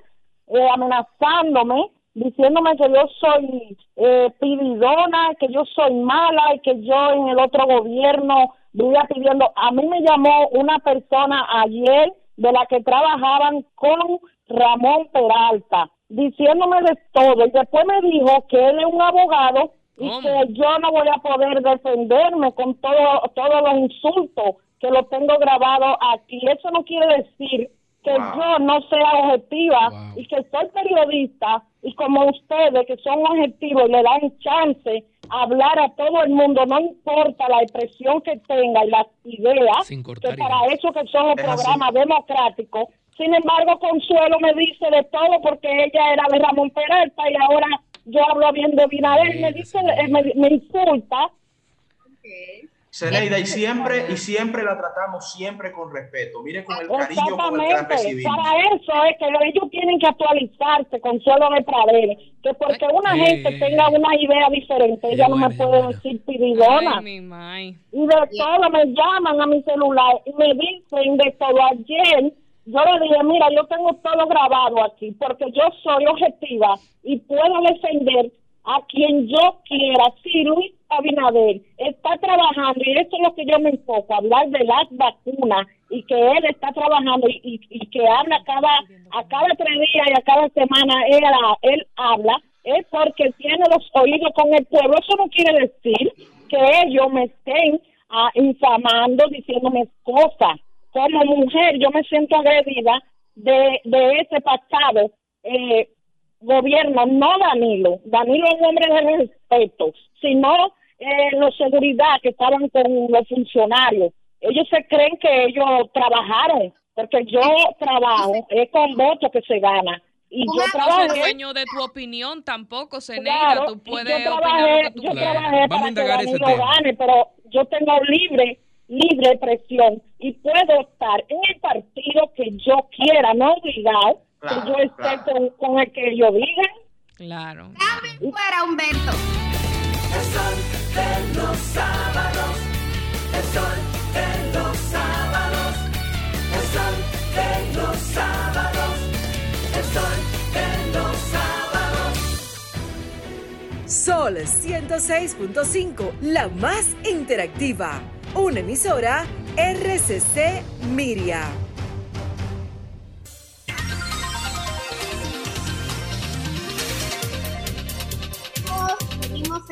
eh, amenazándome diciéndome que yo soy eh, pididona, que yo soy mala y que yo en el otro gobierno vivía pidiendo. A mí me llamó una persona ayer de la que trabajaban con Ramón Peralta, diciéndome de todo. Y después me dijo que él es un abogado y que yo no voy a poder defenderme con todo, todos los insultos que lo tengo grabado aquí. Eso no quiere decir que yo no sea objetiva y que soy periodista y como ustedes que son objetivos y le dan chance a hablar a todo el mundo, no importa la expresión que tenga y las ideas, que para eso que son los programas democráticos. Sin embargo, Consuelo me dice de todo porque ella era de Ramón Peralta y ahora yo hablo bien de Binader, me dice, me, insulta. Zeneida, y siempre, y siempre la tratamos siempre con respeto. Mire con el cariño con el que la recibimos. Para eso es que ellos tienen que actualizarse con suelo de praderes. Que porque una gente tenga una idea diferente, ella no me puede decir pidigona. Y de todo me llaman a mi celular y me dicen de todo ayer. Yo le dije, mira, yo tengo todo grabado aquí porque yo soy objetiva y puedo defender a quien yo quiera. Si Luis Abinader está trabajando, y esto es lo que yo me enfoco, hablar de las vacunas y que él está trabajando y, que habla cada, a cada tres días y a cada semana él, él habla, es porque tiene los oídos con el pueblo. Eso no quiere decir que ellos me estén ah, infamando, diciéndome cosas. Como mujer, yo me siento agredida de, de ese pasado. Eh, gobierno, no Danilo. Danilo es un hombre de respeto, sino eh, los seguridad que estaban con los funcionarios. Ellos se creen que ellos trabajaron, porque yo trabajo, es con voto que se gana. Y yo trabajé. dueño de tu opinión tampoco, se claro, tú puedes yo trabajé, yo trabajé para que Danilo gane, pero yo tengo libre libre expresión y puedo estar en el partido que yo quiera, no obligado, que yo esté con, con, el que yo diga. Claro. Dame fuera, Humberto. El sol de los sábados, el sol de los sábados, el sol de los sábados, el sol de los sábados. Sol 106.5, la más interactiva. Una emisora RCC Miria.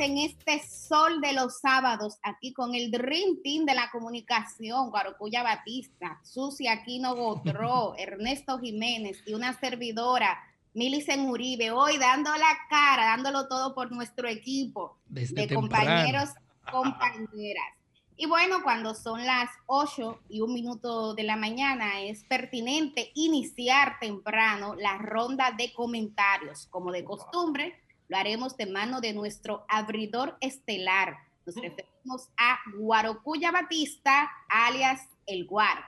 en este sol de los sábados, aquí con el Dream Team de la comunicación, Guarocuya Batista, Susi Aquino Gotró, Ernesto Jiménez y una servidora, Milicen Uribe, hoy dando la cara, dándolo todo por nuestro equipo de compañeros, compañeras. Y bueno, cuando son las 8 y un minuto de la mañana, es pertinente iniciar temprano la ronda de comentarios, como de costumbre lo haremos de mano de nuestro abridor estelar. Nos referimos a Guarocuya Batista, alias El Guar.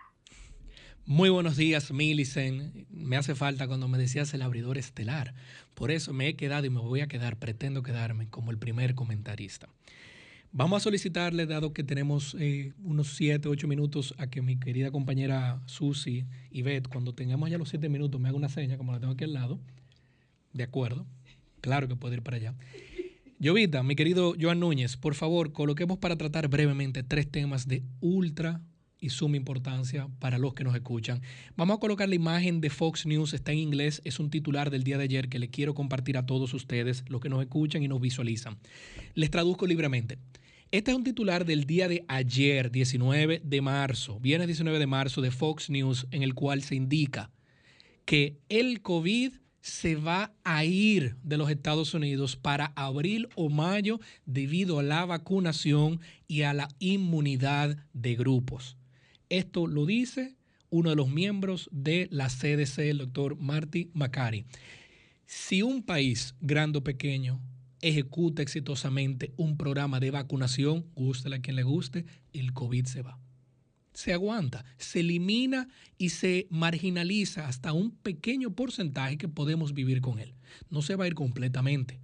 Muy buenos días, Milicen. Me hace falta cuando me decías el abridor estelar. Por eso me he quedado y me voy a quedar, pretendo quedarme como el primer comentarista. Vamos a solicitarle, dado que tenemos eh, unos 7, 8 minutos, a que mi querida compañera Susi y Beth, cuando tengamos ya los 7 minutos, me haga una seña, como la tengo aquí al lado. De acuerdo. Claro que puedo ir para allá. Llovita, mi querido Joan Núñez, por favor, coloquemos para tratar brevemente tres temas de ultra y suma importancia para los que nos escuchan. Vamos a colocar la imagen de Fox News, está en inglés, es un titular del día de ayer que le quiero compartir a todos ustedes, los que nos escuchan y nos visualizan. Les traduzco libremente. Este es un titular del día de ayer, 19 de marzo, viernes 19 de marzo de Fox News, en el cual se indica que el COVID se va a ir de los Estados Unidos para abril o mayo debido a la vacunación y a la inmunidad de grupos. Esto lo dice uno de los miembros de la CDC, el doctor Marty Macari. Si un país, grande o pequeño, ejecuta exitosamente un programa de vacunación, guste a quien le guste, el COVID se va se aguanta, se elimina y se marginaliza hasta un pequeño porcentaje que podemos vivir con él. No se va a ir completamente.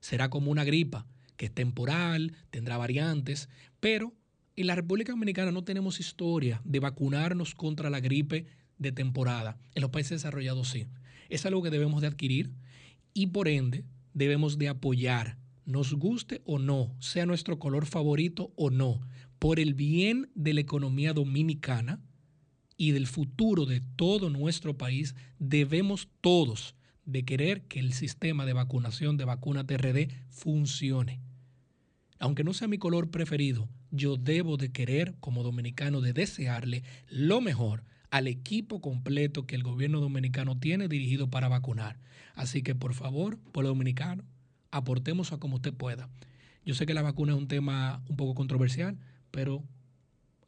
Será como una gripa, que es temporal, tendrá variantes, pero en la República Dominicana no tenemos historia de vacunarnos contra la gripe de temporada. En los países desarrollados sí. Es algo que debemos de adquirir y por ende debemos de apoyar, nos guste o no, sea nuestro color favorito o no, por el bien de la economía dominicana y del futuro de todo nuestro país, debemos todos de querer que el sistema de vacunación de vacuna TRD funcione. Aunque no sea mi color preferido, yo debo de querer como dominicano de desearle lo mejor al equipo completo que el gobierno dominicano tiene dirigido para vacunar. Así que por favor, pueblo dominicano, aportemos a como usted pueda. Yo sé que la vacuna es un tema un poco controversial, pero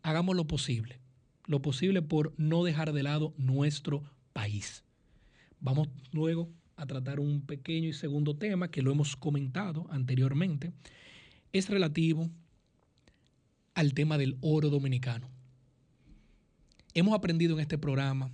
hagamos lo posible, lo posible por no dejar de lado nuestro país. Vamos luego a tratar un pequeño y segundo tema que lo hemos comentado anteriormente. Es relativo al tema del oro dominicano. Hemos aprendido en este programa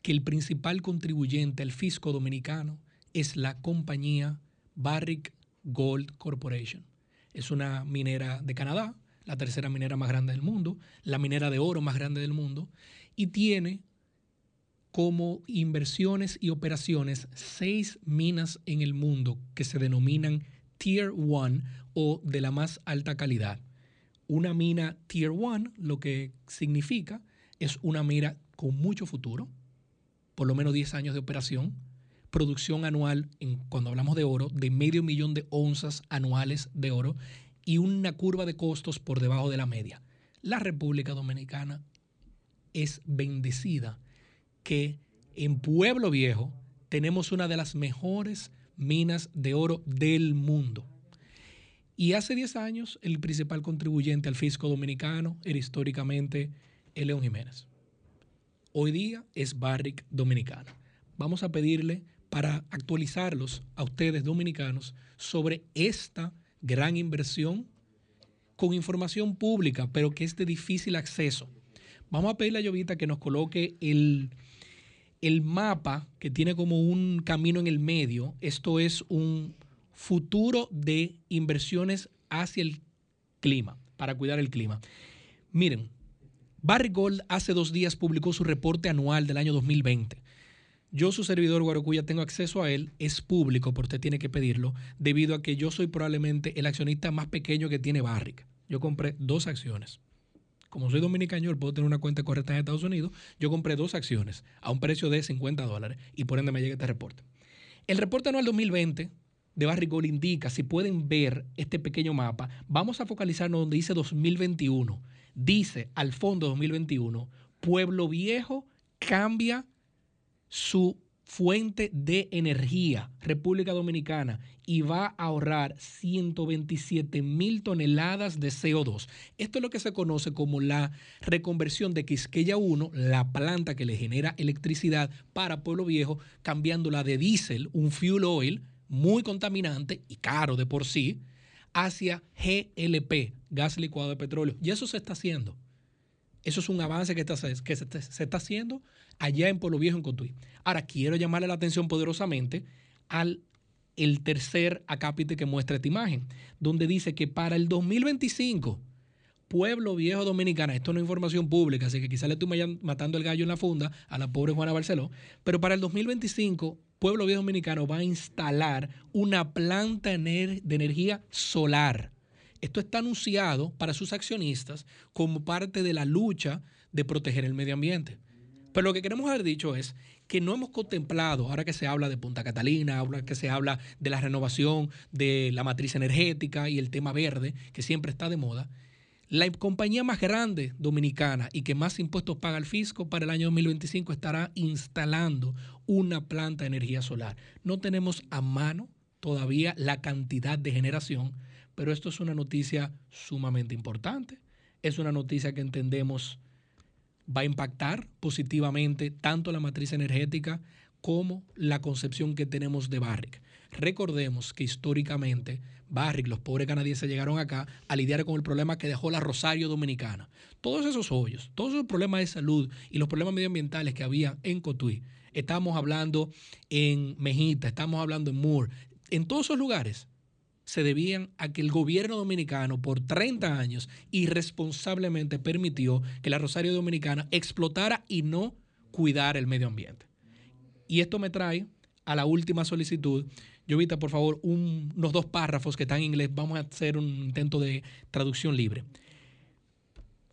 que el principal contribuyente al fisco dominicano es la compañía Barrick Gold Corporation. Es una minera de Canadá, la tercera minera más grande del mundo, la minera de oro más grande del mundo, y tiene como inversiones y operaciones seis minas en el mundo que se denominan Tier 1 o de la más alta calidad. Una mina Tier 1 lo que significa es una mira con mucho futuro, por lo menos 10 años de operación, producción anual, en, cuando hablamos de oro, de medio millón de onzas anuales de oro y una curva de costos por debajo de la media. La República Dominicana es bendecida que en Pueblo Viejo tenemos una de las mejores minas de oro del mundo. Y hace 10 años el principal contribuyente al fisco dominicano era históricamente el León Jiménez. Hoy día es Barrick Dominicana. Vamos a pedirle para actualizarlos a ustedes dominicanos sobre esta gran inversión con información pública, pero que es de difícil acceso. Vamos a pedirle a Llovita que nos coloque el, el mapa que tiene como un camino en el medio. Esto es un futuro de inversiones hacia el clima, para cuidar el clima. Miren, Barry Gold hace dos días publicó su reporte anual del año 2020. Yo, su servidor Guarocuya, tengo acceso a él, es público, porque usted tiene que pedirlo, debido a que yo soy probablemente el accionista más pequeño que tiene Barrick. Yo compré dos acciones. Como soy dominicano, puedo tener una cuenta correcta en Estados Unidos. Yo compré dos acciones a un precio de 50 dólares y por ende me llega este reporte. El reporte anual 2020 de Barrick Gold indica, si pueden ver este pequeño mapa, vamos a focalizarnos donde dice 2021 dice al fondo 2021, Pueblo Viejo cambia su fuente de energía, República Dominicana, y va a ahorrar 127 mil toneladas de CO2. Esto es lo que se conoce como la reconversión de Quisqueya 1, la planta que le genera electricidad para Pueblo Viejo, cambiándola de diésel, un fuel oil muy contaminante y caro de por sí, hacia GLP, gas licuado de petróleo. Y eso se está haciendo. Eso es un avance que, está, que se, está haciendo allá en Pueblo Viejo, en Cotuí. Ahora, quiero llamarle la atención poderosamente al el tercer acápite que muestra esta imagen, donde dice que para el 2025, Pueblo Viejo Dominicana, esto no es información pública, así que quizá le estoy matando el gallo en la funda a la pobre Juana Barceló, pero para el 2025 Pueblo Viejo Dominicano va a instalar una planta de energía solar. Esto está anunciado para sus accionistas como parte de la lucha de proteger el medio ambiente. Pero lo que queremos haber dicho es que no hemos contemplado, ahora que se habla de Punta Catalina, ahora que se habla de la renovación de la matriz energética y el tema verde, que siempre está de moda, la compañía más grande dominicana y que más impuestos paga el fisco para el año 2025 estará instalando una planta de energía solar. No tenemos a mano todavía la cantidad de generación, pero esto es una noticia sumamente importante. Es una noticia que entendemos va a impactar positivamente tanto la matriz energética como la concepción que tenemos de Barrick. Recordemos que históricamente Barrick, los pobres canadienses llegaron acá a lidiar con el problema que dejó la Rosario Dominicana. Todos esos hoyos, todos esos problemas de salud y los problemas medioambientales que había en Cotuí. Estamos hablando en Mejita, estamos hablando en Moore. En todos esos lugares se debían a que el gobierno dominicano por 30 años irresponsablemente permitió que la Rosario Dominicana explotara y no cuidara el medio ambiente. Y esto me trae a la última solicitud Llovita, por favor, unos dos párrafos que están en inglés. Vamos a hacer un intento de traducción libre.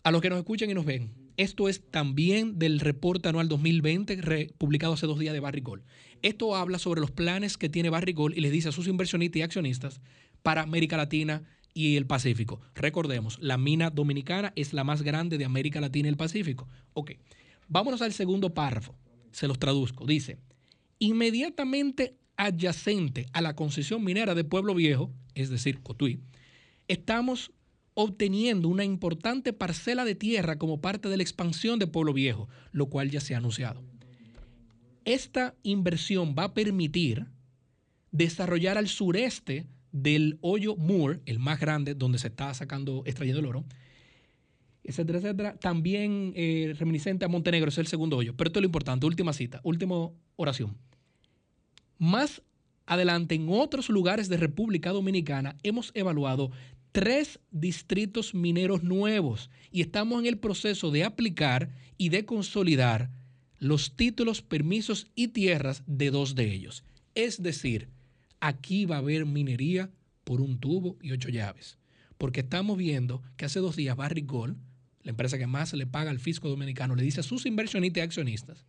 A los que nos escuchan y nos ven, esto es también del reporte anual 2020 publicado hace dos días de Barry Gold. Esto habla sobre los planes que tiene Barry Gold y les dice a sus inversionistas y accionistas para América Latina y el Pacífico. Recordemos, la mina dominicana es la más grande de América Latina y el Pacífico. Ok, vámonos al segundo párrafo. Se los traduzco. Dice, inmediatamente adyacente a la concesión minera de Pueblo Viejo, es decir, Cotuí, estamos obteniendo una importante parcela de tierra como parte de la expansión de Pueblo Viejo, lo cual ya se ha anunciado. Esta inversión va a permitir desarrollar al sureste del hoyo Moore, el más grande donde se está sacando, extrayendo el oro, etcétera, etcétera. También eh, reminiscente a Montenegro, es el segundo hoyo. Pero esto es lo importante, última cita, última oración. Más adelante, en otros lugares de República Dominicana, hemos evaluado tres distritos mineros nuevos y estamos en el proceso de aplicar y de consolidar los títulos, permisos y tierras de dos de ellos. Es decir, aquí va a haber minería por un tubo y ocho llaves. Porque estamos viendo que hace dos días Barry Gold, la empresa que más le paga al fisco dominicano, le dice a sus inversionistas y accionistas,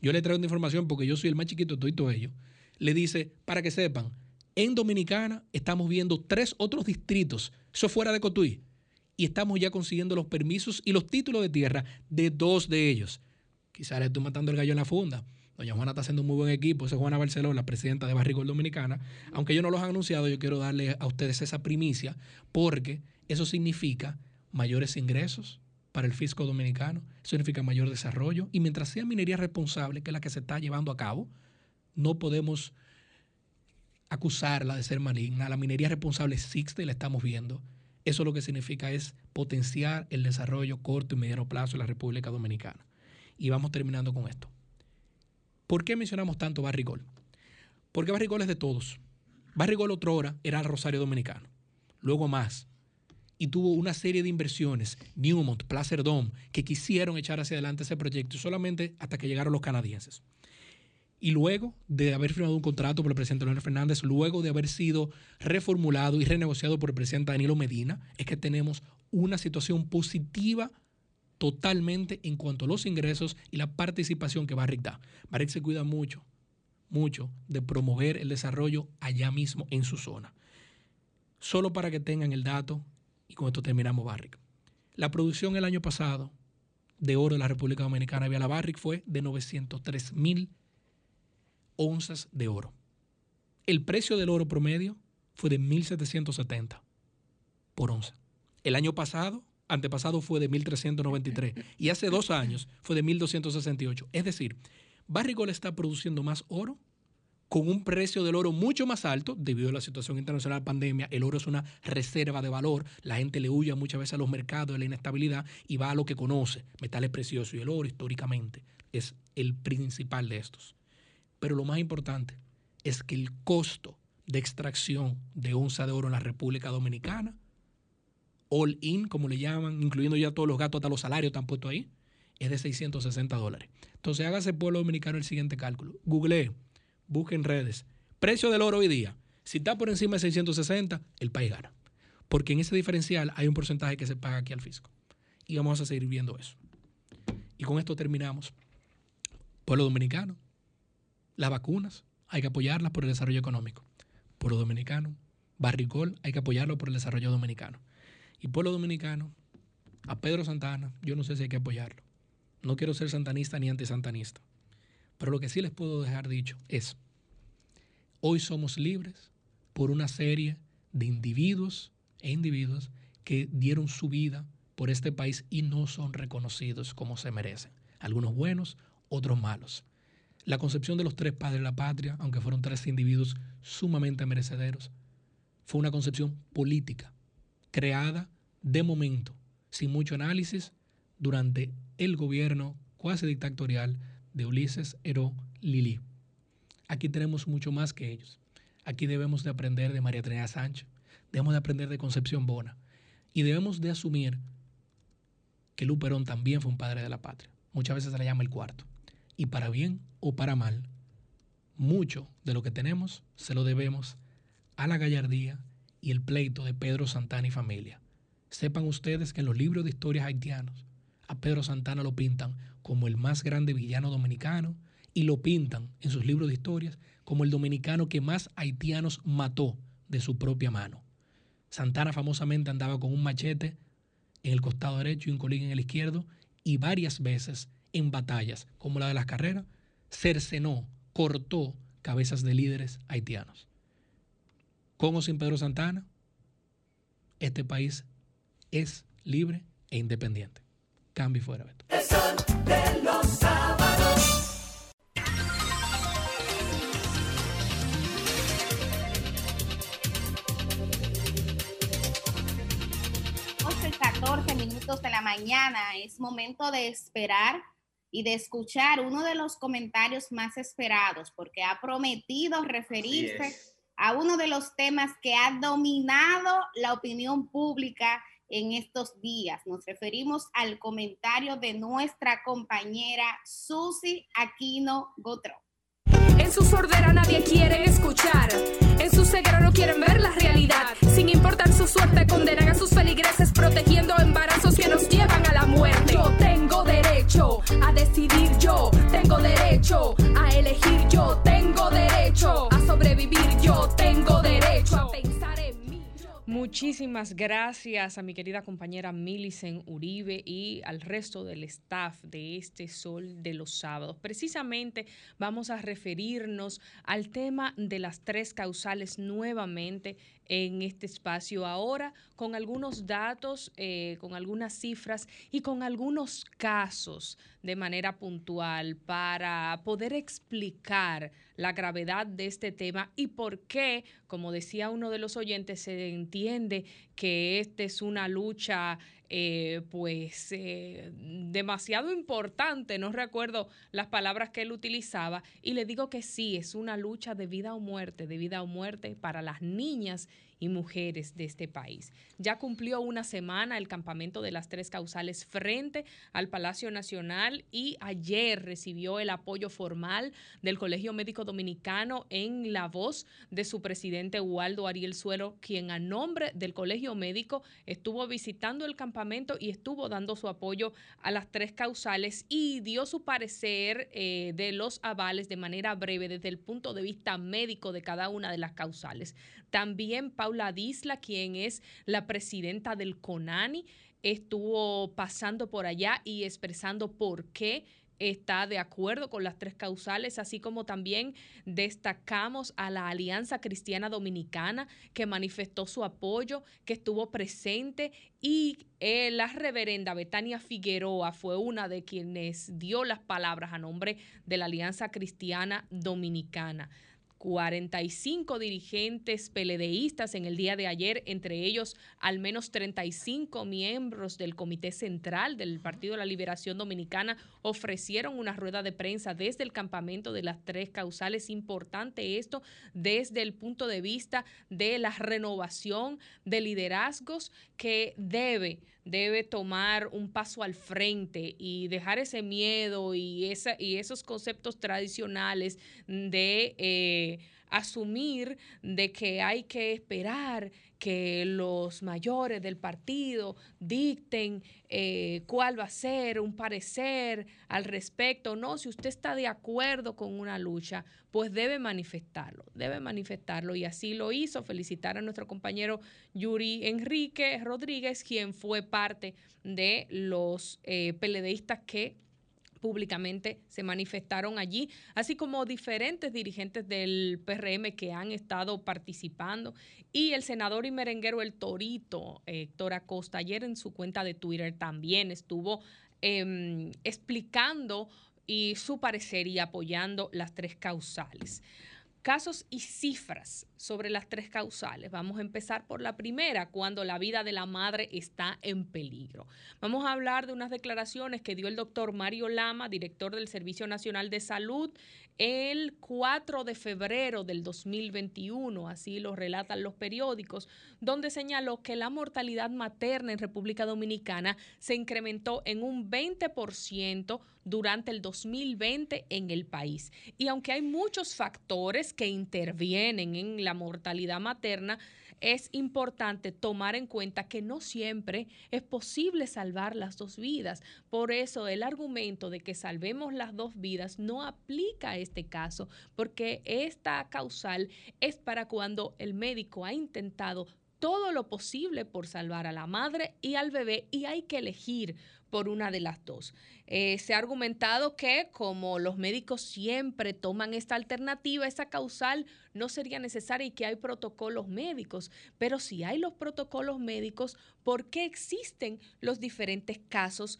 yo le traigo una información porque yo soy el más chiquito de todo ello, le dice, para que sepan, en Dominicana estamos viendo tres otros distritos, eso fuera de Cotuí, y estamos ya consiguiendo los permisos y los títulos de tierra de dos de ellos. Quizás le estoy matando el gallo en la funda. Doña Juana está haciendo un muy buen equipo. Esa es Juana Barceló, la presidenta de Barrigol Dominicana. Aunque ellos no los han anunciado, yo quiero darle a ustedes esa primicia porque eso significa mayores ingresos para el fisco dominicano, eso significa mayor desarrollo. Y mientras sea minería responsable, que es la que se está llevando a cabo, no podemos acusarla de ser maligna. La minería responsable existe y la estamos viendo. Eso lo que significa es potenciar el desarrollo corto y mediano plazo en la República Dominicana. Y vamos terminando con esto. ¿Por qué mencionamos tanto Barrigol? Porque Barrigol es de todos. Barrigol otrora era el Rosario Dominicano, luego más. Y tuvo una serie de inversiones, Newmont, Placer Dome, que quisieron echar hacia adelante ese proyecto solamente hasta que llegaron los canadienses. Y luego de haber firmado un contrato por el presidente Leonel Fernández, luego de haber sido reformulado y renegociado por el presidente Danilo Medina, es que tenemos una situación positiva totalmente en cuanto a los ingresos y la participación que Barrick da. Barrick se cuida mucho, mucho de promover el desarrollo allá mismo en su zona. Solo para que tengan el dato, y con esto terminamos Barrick. La producción el año pasado de oro de la República Dominicana vía la Barrick fue de 903 mil onzas de oro. El precio del oro promedio fue de 1.770 por onza. El año pasado antepasado fue de 1.393 y hace dos años fue de 1.268. Es decir, Barrigol está produciendo más oro con un precio del oro mucho más alto debido a la situación internacional de pandemia. El oro es una reserva de valor. La gente le huye muchas veces a los mercados, a la inestabilidad y va a lo que conoce, metales preciosos. Y el oro históricamente es el principal de estos. Pero lo más importante es que el costo de extracción de onza de oro en la República Dominicana all in, como le llaman, incluyendo ya todos los gastos, hasta los salarios están puestos ahí, es de 660 dólares. Entonces hágase pueblo dominicano el siguiente cálculo. Google, busque en redes. Precio del oro hoy día. Si está por encima de 660, el país gana. Porque en ese diferencial hay un porcentaje que se paga aquí al fisco. Y vamos a seguir viendo eso. Y con esto terminamos. Pueblo dominicano, las vacunas, hay que apoyarlas por el desarrollo económico. Pueblo dominicano, Barricol, hay que apoyarlo por el desarrollo dominicano. Y pueblo dominicano, a Pedro Santana, yo no sé si hay que apoyarlo. No quiero ser santanista ni antisantanista. Pero lo que sí les puedo dejar dicho es, hoy somos libres por una serie de individuos e individuos que dieron su vida por este país y no son reconocidos como se merecen. Algunos buenos, otros malos. La concepción de los tres padres de la patria, aunque fueron tres individuos sumamente merecederos, fue una concepción política, creada de momento, sin mucho análisis, durante el gobierno cuasi dictatorial de Ulises Heró Lili. Aquí tenemos mucho más que ellos. Aquí debemos de aprender de María Trinidad Sánchez, debemos de aprender de Concepción Bona y debemos de asumir que Luperón también fue un padre de la patria. Muchas veces se le llama el cuarto. Y para bien o para mal, mucho de lo que tenemos se lo debemos a la gallardía y el pleito de Pedro Santana y familia. Sepan ustedes que en los libros de historias haitianos a Pedro Santana lo pintan como el más grande villano dominicano y lo pintan en sus libros de historias como el dominicano que más haitianos mató de su propia mano. Santana famosamente andaba con un machete en el costado derecho y un colín en el izquierdo y varias veces en batallas como la de las carreras cercenó, cortó cabezas de líderes haitianos. Con o sin Pedro Santana, este país es libre e independiente. Cambio fuera, Beto. El sol de los sábados. 14 minutos minutos de la mañana. Es momento de esperar y de escuchar uno de los comentarios más esperados, porque ha prometido referirse a uno de los temas que ha dominado la opinión pública en estos días. Nos referimos al comentario de nuestra compañera Susi Aquino Gotro. En su sordera nadie quiere escuchar. En su ceguera no quieren ver la realidad. Sin importar su suerte, condenan a sus feligreses protegiendo embarazos que nos llevan a la muerte. Yo tengo derecho a decidir yo. Tengo derecho a elegir yo. Tengo derecho a sobrevivir yo. Tengo derecho a pensar en Muchísimas gracias a mi querida compañera Milicen Uribe y al resto del staff de este Sol de los Sábados. Precisamente vamos a referirnos al tema de las tres causales nuevamente en este espacio ahora con algunos datos, eh, con algunas cifras y con algunos casos de manera puntual para poder explicar la gravedad de este tema y por qué, como decía uno de los oyentes, se entiende que esta es una lucha eh, pues eh, demasiado importante, no recuerdo las palabras que él utilizaba, y le digo que sí, es una lucha de vida o muerte, de vida o muerte para las niñas y mujeres de este país. Ya cumplió una semana el campamento de las tres causales frente al Palacio Nacional y ayer recibió el apoyo formal del Colegio Médico Dominicano en la voz de su presidente Waldo Ariel Suero, quien a nombre del Colegio Médico estuvo visitando el campamento y estuvo dando su apoyo a las tres causales y dio su parecer eh, de los avales de manera breve desde el punto de vista médico de cada una de las causales. También Paula Disla, quien es la presidenta del CONANI, estuvo pasando por allá y expresando por qué está de acuerdo con las tres causales, así como también destacamos a la Alianza Cristiana Dominicana que manifestó su apoyo, que estuvo presente y eh, la reverenda Betania Figueroa fue una de quienes dio las palabras a nombre de la Alianza Cristiana Dominicana. 45 dirigentes peledeístas en el día de ayer, entre ellos al menos 35 miembros del Comité Central del Partido de la Liberación Dominicana, ofrecieron una rueda de prensa desde el campamento de las tres causales. Importante esto desde el punto de vista de la renovación de liderazgos que debe debe tomar un paso al frente y dejar ese miedo y, esa, y esos conceptos tradicionales de eh, asumir de que hay que esperar que los mayores del partido dicten eh, cuál va a ser un parecer al respecto. No, si usted está de acuerdo con una lucha, pues debe manifestarlo, debe manifestarlo. Y así lo hizo. Felicitar a nuestro compañero Yuri Enrique Rodríguez, quien fue parte de los eh, que públicamente se manifestaron allí, así como diferentes dirigentes del PRM que han estado participando y el senador y merenguero El Torito, Héctor Acosta, ayer en su cuenta de Twitter también estuvo em, explicando y su parecer y apoyando las tres causales. Casos y cifras sobre las tres causales. Vamos a empezar por la primera, cuando la vida de la madre está en peligro. Vamos a hablar de unas declaraciones que dio el doctor Mario Lama, director del Servicio Nacional de Salud, el 4 de febrero del 2021, así lo relatan los periódicos, donde señaló que la mortalidad materna en República Dominicana se incrementó en un 20% durante el 2020 en el país. Y aunque hay muchos factores que intervienen en la mortalidad materna, es importante tomar en cuenta que no siempre es posible salvar las dos vidas. Por eso el argumento de que salvemos las dos vidas no aplica a este caso, porque esta causal es para cuando el médico ha intentado todo lo posible por salvar a la madre y al bebé y hay que elegir por una de las dos. Eh, se ha argumentado que como los médicos siempre toman esta alternativa, esa causal no sería necesaria y que hay protocolos médicos. Pero si hay los protocolos médicos, ¿por qué existen los diferentes casos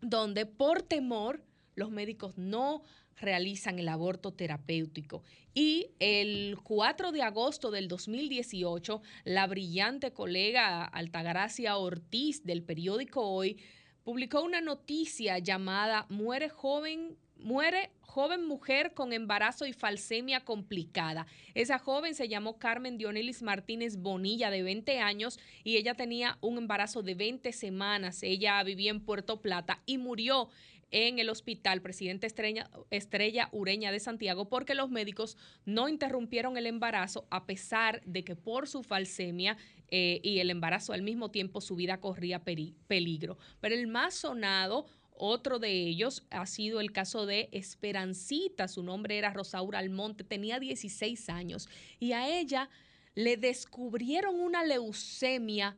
donde por temor los médicos no realizan el aborto terapéutico. Y el 4 de agosto del 2018, la brillante colega Altagracia Ortiz del periódico Hoy publicó una noticia llamada Muere joven muere joven mujer con embarazo y falsemia complicada. Esa joven se llamó Carmen Dionilis Martínez Bonilla, de 20 años, y ella tenía un embarazo de 20 semanas. Ella vivía en Puerto Plata y murió en el hospital Presidente Estrella, Estrella Ureña de Santiago porque los médicos no interrumpieron el embarazo a pesar de que por su falsemia eh, y el embarazo al mismo tiempo su vida corría peligro. Pero el más sonado otro de ellos ha sido el caso de Esperancita, su nombre era Rosaura Almonte, tenía 16 años y a ella le descubrieron una leucemia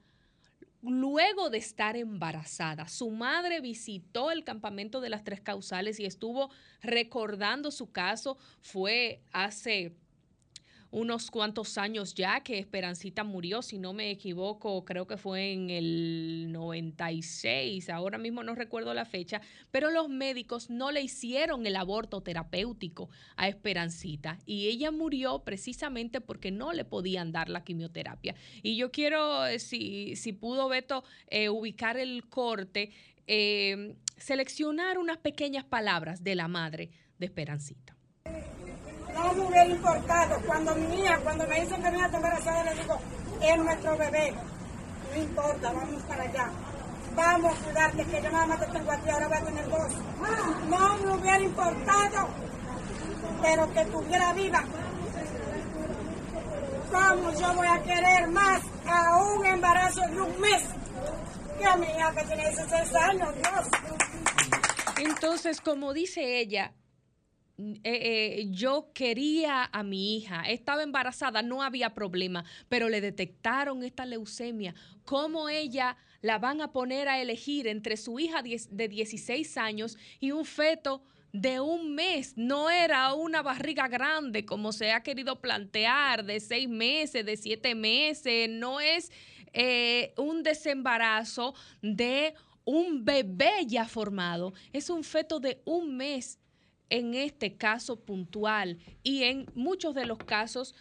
luego de estar embarazada. Su madre visitó el campamento de las tres causales y estuvo recordando su caso. Fue hace unos cuantos años ya que Esperancita murió, si no me equivoco, creo que fue en el 96, ahora mismo no recuerdo la fecha, pero los médicos no le hicieron el aborto terapéutico a Esperancita y ella murió precisamente porque no le podían dar la quimioterapia. Y yo quiero, eh, si, si pudo Beto eh, ubicar el corte, eh, seleccionar unas pequeñas palabras de la madre de Esperancita no me hubiera importado. Cuando mi hija, cuando me dicen que mi hija está embarazada, le digo, es nuestro bebé. No importa, vamos para allá. Vamos a cuidarte, que yo nada más te tengo aquí, ahora voy a tener dos. No me hubiera importado, pero que estuviera viva. ¿Cómo yo voy a querer más a un embarazo de un mes que a mi hija que tiene 16 años? Dios. Entonces, como dice ella, eh, eh, yo quería a mi hija, estaba embarazada, no había problema, pero le detectaron esta leucemia. ¿Cómo ella la van a poner a elegir entre su hija de 16 años y un feto de un mes? No era una barriga grande como se ha querido plantear, de seis meses, de siete meses, no es eh, un desembarazo de un bebé ya formado, es un feto de un mes en este caso puntual y en muchos de los casos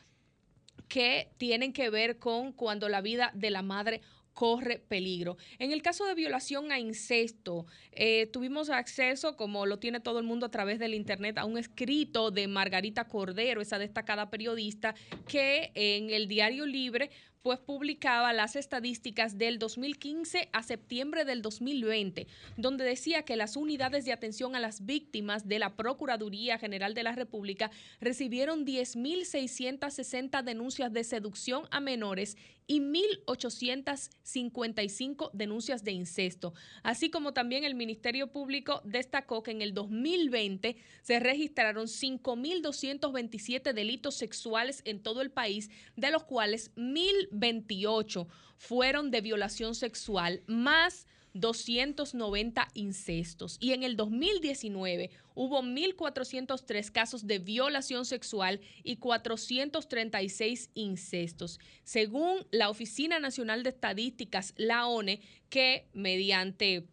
que tienen que ver con cuando la vida de la madre corre peligro. En el caso de violación a incesto, eh, tuvimos acceso, como lo tiene todo el mundo a través del Internet, a un escrito de Margarita Cordero, esa destacada periodista, que en el Diario Libre pues publicaba las estadísticas del 2015 a septiembre del 2020, donde decía que las unidades de atención a las víctimas de la Procuraduría General de la República recibieron 10.660 denuncias de seducción a menores y 1.855 denuncias de incesto. Así como también el Ministerio Público destacó que en el 2020 se registraron 5.227 delitos sexuales en todo el país, de los cuales 1.028 fueron de violación sexual, más 290 incestos y en el 2019 hubo 1.403 casos de violación sexual y 436 incestos. Según la Oficina Nacional de Estadísticas, la ONE, que mediante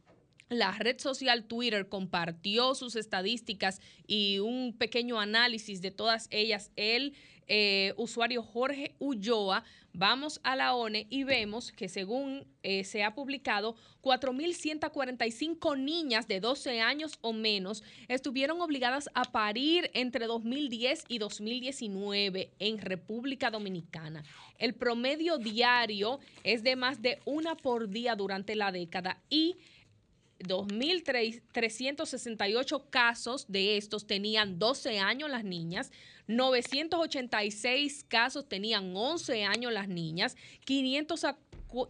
la red social Twitter compartió sus estadísticas y un pequeño análisis de todas ellas. El eh, usuario Jorge Ulloa, vamos a la ONE y vemos que según eh, se ha publicado, 4.145 niñas de 12 años o menos estuvieron obligadas a parir entre 2010 y 2019 en República Dominicana. El promedio diario es de más de una por día durante la década y 2.368 casos de estos tenían 12 años las niñas, 986 casos tenían 11 años las niñas, 500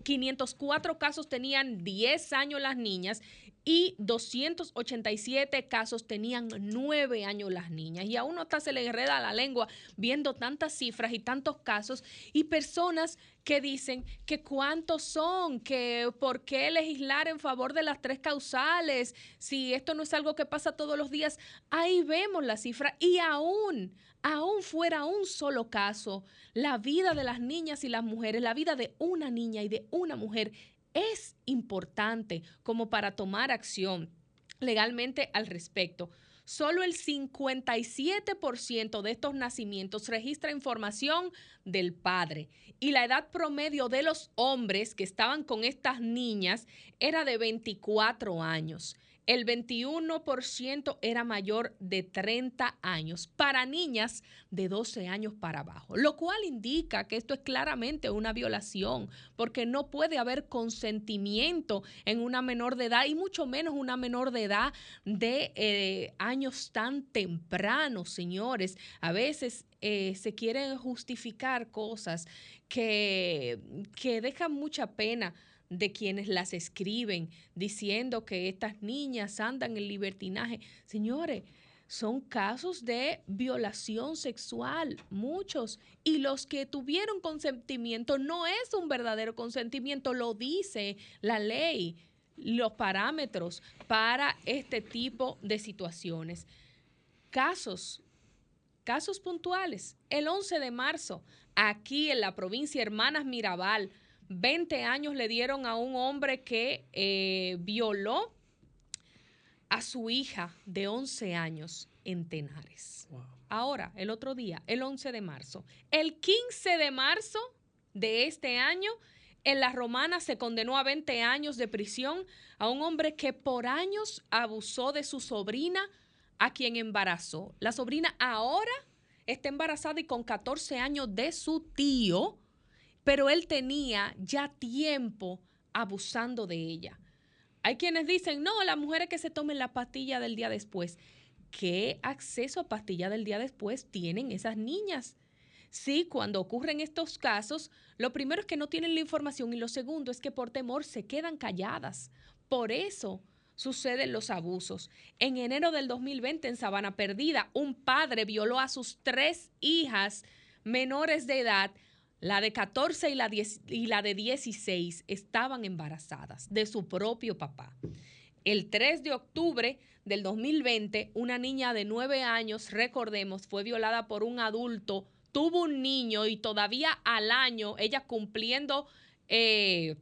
504 casos tenían 10 años las niñas y 287 casos tenían 9 años las niñas. Y a uno hasta se le enreda la lengua viendo tantas cifras y tantos casos y personas que dicen que cuántos son, que por qué legislar en favor de las tres causales, si esto no es algo que pasa todos los días. Ahí vemos la cifra y aún, aún fuera un solo caso, la vida de las niñas y las mujeres, la vida de una niña y de una mujer es importante como para tomar acción legalmente al respecto. solo el 57% de estos nacimientos registra información del padre y la edad promedio de los hombres que estaban con estas niñas era de 24 años el 21% era mayor de 30 años para niñas de 12 años para abajo, lo cual indica que esto es claramente una violación, porque no puede haber consentimiento en una menor de edad y mucho menos una menor de edad de eh, años tan tempranos, señores. A veces eh, se quieren justificar cosas que, que dejan mucha pena de quienes las escriben diciendo que estas niñas andan en libertinaje. Señores, son casos de violación sexual, muchos. Y los que tuvieron consentimiento no es un verdadero consentimiento, lo dice la ley, los parámetros para este tipo de situaciones. Casos, casos puntuales. El 11 de marzo, aquí en la provincia Hermanas Mirabal, 20 años le dieron a un hombre que eh, violó a su hija de 11 años en Tenares. Ahora, el otro día, el 11 de marzo. El 15 de marzo de este año, en la romana se condenó a 20 años de prisión a un hombre que por años abusó de su sobrina, a quien embarazó. La sobrina ahora está embarazada y con 14 años de su tío pero él tenía ya tiempo abusando de ella. Hay quienes dicen, no, las mujeres que se tomen la pastilla del día después. ¿Qué acceso a pastilla del día después tienen esas niñas? Sí, cuando ocurren estos casos, lo primero es que no tienen la información y lo segundo es que por temor se quedan calladas. Por eso suceden los abusos. En enero del 2020 en Sabana Perdida, un padre violó a sus tres hijas menores de edad la de 14 y la, y la de 16 estaban embarazadas de su propio papá. El 3 de octubre del 2020, una niña de 9 años, recordemos, fue violada por un adulto, tuvo un niño y todavía al año, ella cumpliendo, eh,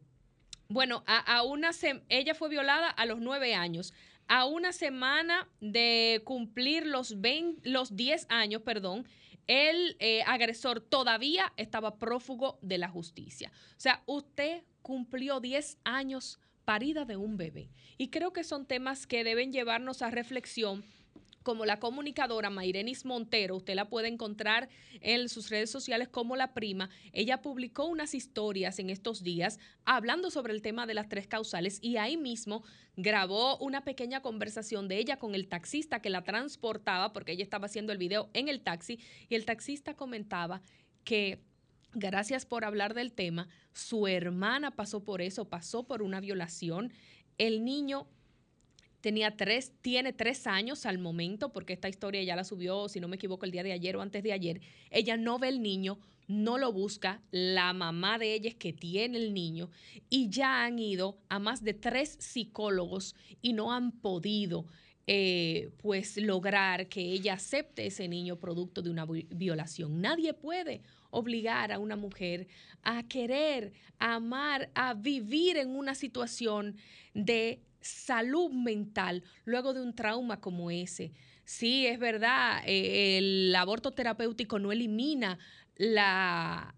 bueno, a, una ella fue violada a los 9 años. A una semana de cumplir los, 20, los 10 años, perdón, el eh, agresor todavía estaba prófugo de la justicia. O sea, usted cumplió 10 años parida de un bebé. Y creo que son temas que deben llevarnos a reflexión como la comunicadora Mairenis Montero, usted la puede encontrar en sus redes sociales como la prima. Ella publicó unas historias en estos días hablando sobre el tema de las tres causales y ahí mismo grabó una pequeña conversación de ella con el taxista que la transportaba, porque ella estaba haciendo el video en el taxi y el taxista comentaba que gracias por hablar del tema, su hermana pasó por eso, pasó por una violación. El niño tenía tres, tiene tres años al momento, porque esta historia ya la subió, si no me equivoco, el día de ayer o antes de ayer. Ella no ve el niño, no lo busca, la mamá de ella es que tiene el niño y ya han ido a más de tres psicólogos y no han podido eh, pues lograr que ella acepte ese niño producto de una violación. Nadie puede obligar a una mujer a querer, a amar, a vivir en una situación de salud mental luego de un trauma como ese. Sí, es verdad, eh, el aborto terapéutico no elimina las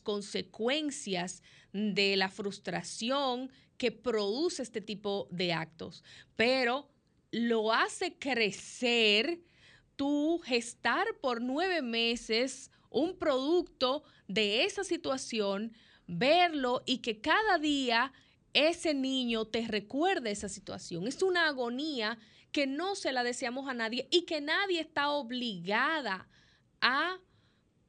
consecuencias de la frustración que produce este tipo de actos, pero lo hace crecer tú gestar por nueve meses un producto de esa situación, verlo y que cada día ese niño te recuerda esa situación. Es una agonía que no se la deseamos a nadie y que nadie está obligada a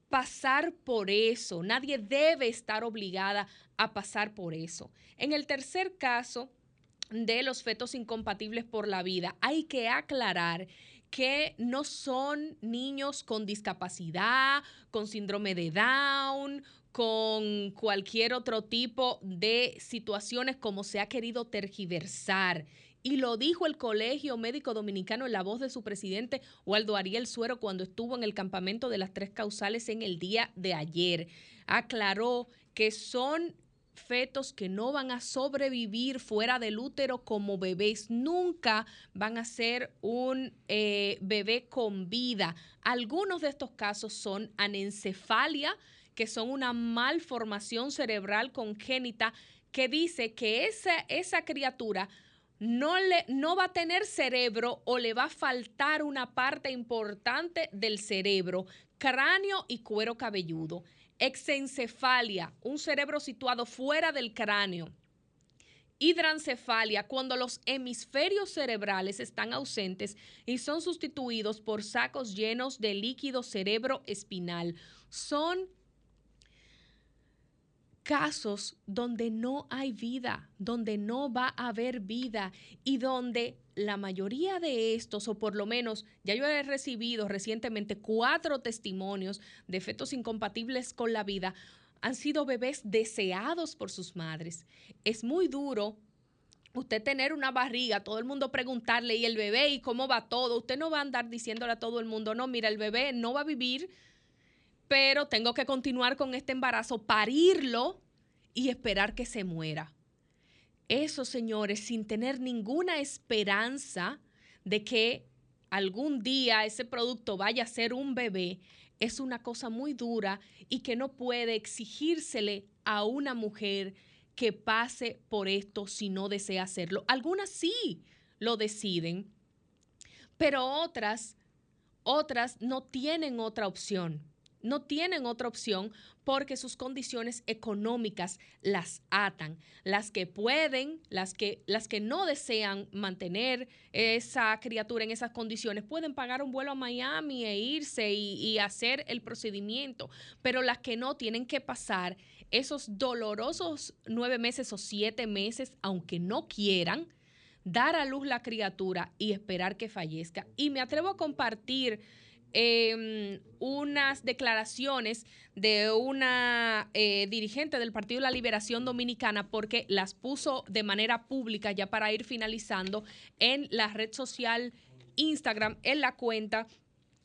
pasar por eso. Nadie debe estar obligada a pasar por eso. En el tercer caso de los fetos incompatibles por la vida, hay que aclarar que no son niños con discapacidad, con síndrome de Down, con cualquier otro tipo de situaciones como se ha querido tergiversar. Y lo dijo el Colegio Médico Dominicano en la voz de su presidente, Waldo Ariel Suero, cuando estuvo en el campamento de las tres causales en el día de ayer. Aclaró que son fetos que no van a sobrevivir fuera del útero como bebés, nunca van a ser un eh, bebé con vida. Algunos de estos casos son anencefalia, que son una malformación cerebral congénita que dice que esa, esa criatura no, le, no va a tener cerebro o le va a faltar una parte importante del cerebro, cráneo y cuero cabelludo. Exencefalia, un cerebro situado fuera del cráneo. Hidrancefalia, cuando los hemisferios cerebrales están ausentes y son sustituidos por sacos llenos de líquido cerebro espinal. Son casos donde no hay vida, donde no va a haber vida y donde la mayoría de estos, o por lo menos ya yo he recibido recientemente cuatro testimonios de fetos incompatibles con la vida, han sido bebés deseados por sus madres. Es muy duro usted tener una barriga, todo el mundo preguntarle, ¿y el bebé? ¿Y cómo va todo? Usted no va a andar diciéndole a todo el mundo, no, mira, el bebé no va a vivir pero tengo que continuar con este embarazo, parirlo y esperar que se muera. Eso, señores, sin tener ninguna esperanza de que algún día ese producto vaya a ser un bebé, es una cosa muy dura y que no puede exigírsele a una mujer que pase por esto si no desea hacerlo. Algunas sí lo deciden, pero otras, otras no tienen otra opción no tienen otra opción porque sus condiciones económicas las atan. Las que pueden, las que, las que no desean mantener esa criatura en esas condiciones, pueden pagar un vuelo a Miami e irse y, y hacer el procedimiento, pero las que no tienen que pasar esos dolorosos nueve meses o siete meses, aunque no quieran, dar a luz la criatura y esperar que fallezca. Y me atrevo a compartir Em, unas declaraciones de una eh, dirigente del Partido de la Liberación Dominicana porque las puso de manera pública ya para ir finalizando en la red social Instagram, en la cuenta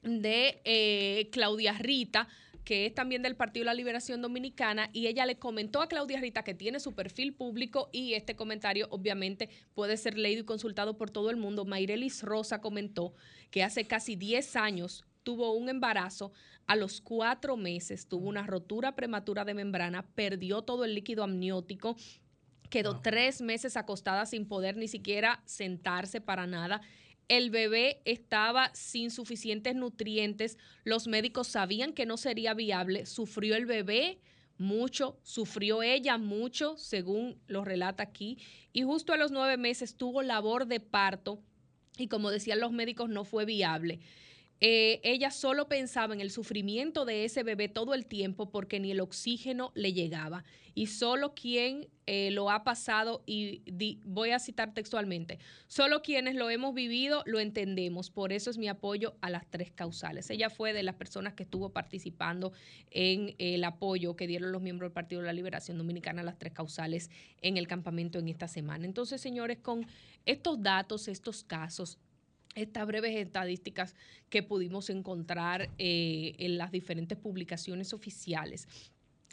de eh, Claudia Rita que es también del Partido de la Liberación Dominicana, y ella le comentó a Claudia Rita que tiene su perfil público y este comentario obviamente puede ser leído y consultado por todo el mundo. Mayrelis Rosa comentó que hace casi 10 años tuvo un embarazo, a los cuatro meses tuvo una rotura prematura de membrana, perdió todo el líquido amniótico, quedó tres meses acostada sin poder ni siquiera sentarse para nada. El bebé estaba sin suficientes nutrientes, los médicos sabían que no sería viable, sufrió el bebé mucho, sufrió ella mucho, según lo relata aquí, y justo a los nueve meses tuvo labor de parto y como decían los médicos no fue viable. Eh, ella solo pensaba en el sufrimiento de ese bebé todo el tiempo porque ni el oxígeno le llegaba. Y solo quien eh, lo ha pasado, y voy a citar textualmente, solo quienes lo hemos vivido lo entendemos. Por eso es mi apoyo a las tres causales. Ella fue de las personas que estuvo participando en el apoyo que dieron los miembros del Partido de la Liberación Dominicana a las tres causales en el campamento en esta semana. Entonces, señores, con estos datos, estos casos, estas breves estadísticas que pudimos encontrar eh, en las diferentes publicaciones oficiales,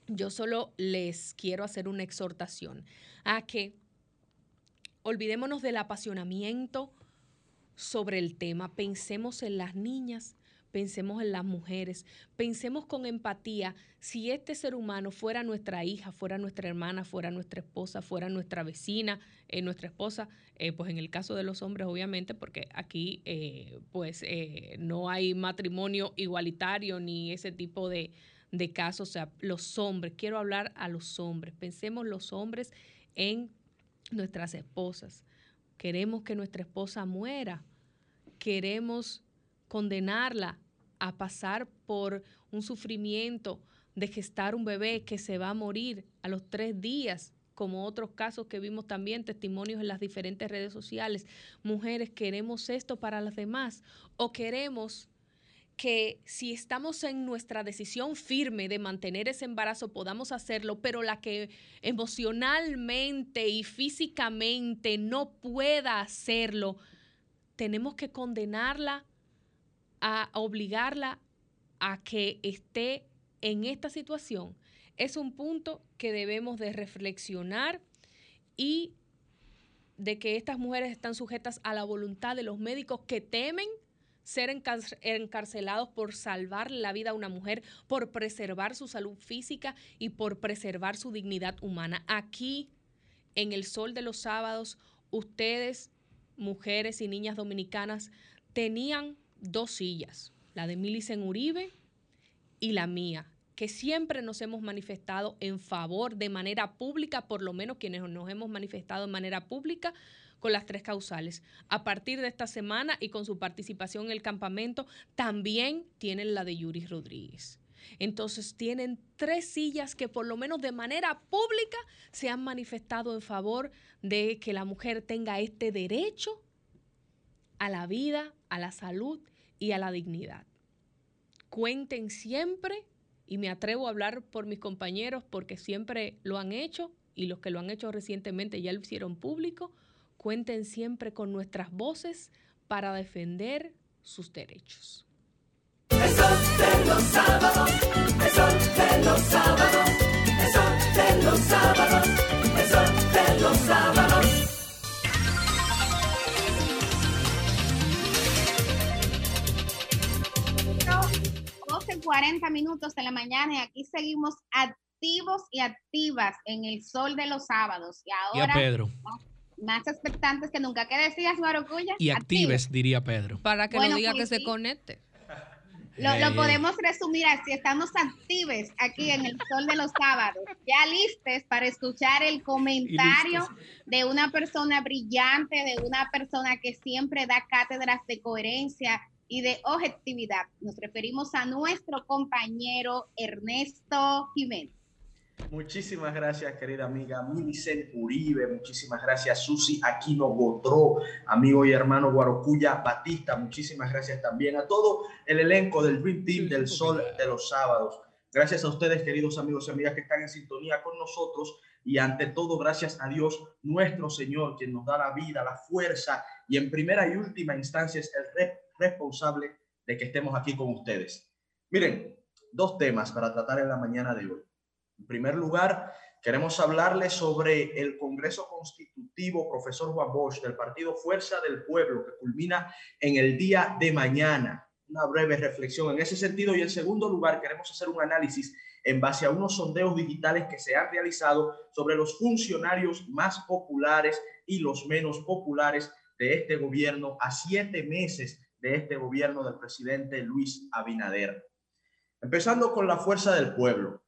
yo solo les quiero hacer una exhortación a que olvidémonos del apasionamiento sobre el tema, pensemos en las niñas, pensemos en las mujeres, pensemos con empatía. Si este ser humano fuera nuestra hija, fuera nuestra hermana, fuera nuestra esposa, fuera nuestra vecina, eh, nuestra esposa, eh, pues en el caso de los hombres obviamente, porque aquí eh, pues no hay matrimonio igualitario ni ese tipo de, de casos, o sea, los hombres, quiero hablar a los hombres, pensemos los hombres en nuestras esposas, queremos que nuestra esposa muera, queremos condenarla a pasar por un sufrimiento de gestar un bebé que se va a morir a los tres días, como otros casos que vimos también, testimonios en las diferentes redes sociales. Mujeres, ¿queremos esto para las demás? ¿O queremos que si estamos en nuestra decisión firme de mantener ese embarazo podamos hacerlo, pero la que emocionalmente y físicamente no pueda hacerlo, tenemos que condenarla a obligarla a que esté en esta situación. es un punto que debemos de reflexionar y de que estas mujeres están sujetas a la voluntad de los médicos que temen ser encarcelados por salvar la vida a una mujer, por preservar su salud física y por preservar su dignidad humana. Aquí, en el sol de los sábados, ustedes, mujeres y niñas dominicanas, tenían dos sillas, la de Milicen Uribe y la mía, que siempre nos hemos manifestado en favor de manera pública, por lo menos quienes nos hemos manifestado en manera pública, con las tres causales. A partir de esta semana y con su participación en el campamento, también tienen la de Yuri Rodríguez. Entonces tienen tres sillas que por lo menos de manera pública se han manifestado en favor de que la mujer tenga este derecho a la vida, a la salud y a la dignidad. Cuenten siempre, y me atrevo a hablar por mis compañeros porque siempre lo han hecho y los que lo han hecho recientemente ya lo hicieron público, Cuenten siempre con nuestras voces para defender sus derechos. de los sábados, de los sábados, de los sábados. En 40 minutos de la mañana y aquí seguimos activos y activas en el sol de los sábados. Y ahora y Pedro más expectantes que nunca. ¿Qué decías, Marocuya? Y actives, diría Pedro. Para que no diga pues que se conecte. Lo, lo, podemos resumir así, estamos actives aquí en el sol de los sábados, ya listes para escuchar el comentario de una persona brillante, de una persona que siempre da cátedras de coherencia y de objetividad. Nos referimos a nuestro compañero Ernesto Jiménez. Muchísimas gracias, querida amiga Milicen Uribe. Muchísimas gracias, Susi Aquino Gotró, amigo y hermano Guarocuya Batista. Muchísimas gracias también a todo el elenco del Dream Team del Sol de los Sábados. Gracias a ustedes, queridos amigos y amigas que están en sintonía con nosotros. Y ante todo, gracias a Dios, nuestro Señor, quien nos da la vida, la fuerza y en primera y última instancia es el responsable de que estemos aquí con ustedes. Miren, dos temas para tratar en la mañana de hoy. En primer lugar, queremos hablarles sobre el Congreso Constitutivo Profesor Juan Bosch del Partido Fuerza del Pueblo que culmina en el día de mañana. Una breve reflexión en ese sentido. Y en segundo lugar, queremos hacer un análisis en base a unos sondeos digitales que se han realizado sobre los funcionarios más populares y los menos populares de este gobierno a siete meses de este gobierno del presidente Luis Abinader. Empezando con la fuerza del pueblo.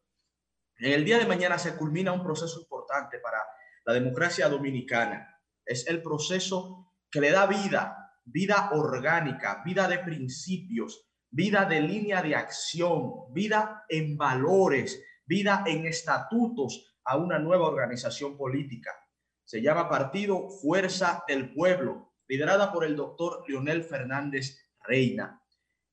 En el día de mañana se culmina un proceso importante para la democracia dominicana. Es el proceso que le da vida, vida orgánica, vida de principios, vida de línea de acción, vida en valores, vida en estatutos a una nueva organización política. Se llama Partido Fuerza del Pueblo, liderada por el doctor Leonel Fernández Reina.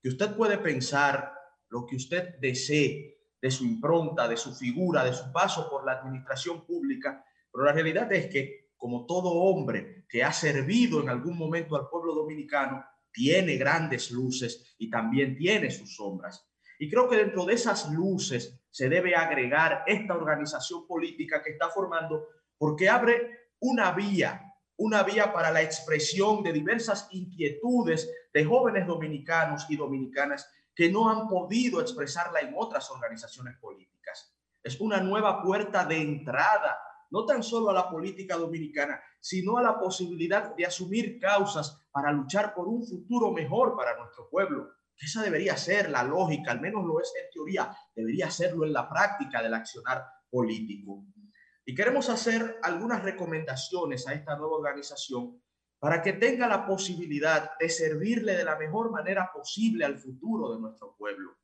Que usted puede pensar lo que usted desee, de su impronta, de su figura, de su paso por la administración pública, pero la realidad es que, como todo hombre que ha servido en algún momento al pueblo dominicano, tiene grandes luces y también tiene sus sombras. Y creo que dentro de esas luces se debe agregar esta organización política que está formando porque abre una vía, una vía para la expresión de diversas inquietudes de jóvenes dominicanos y dominicanas que no han podido expresarla en otras organizaciones políticas. Es una nueva puerta de entrada, no tan solo a la política dominicana, sino a la posibilidad de asumir causas para luchar por un futuro mejor para nuestro pueblo. Esa debería ser la lógica, al menos lo es en teoría, debería serlo en la práctica del accionar político. Y queremos hacer algunas recomendaciones a esta nueva organización para que tenga la posibilidad de servirle de la mejor manera posible al futuro de nuestro pueblo.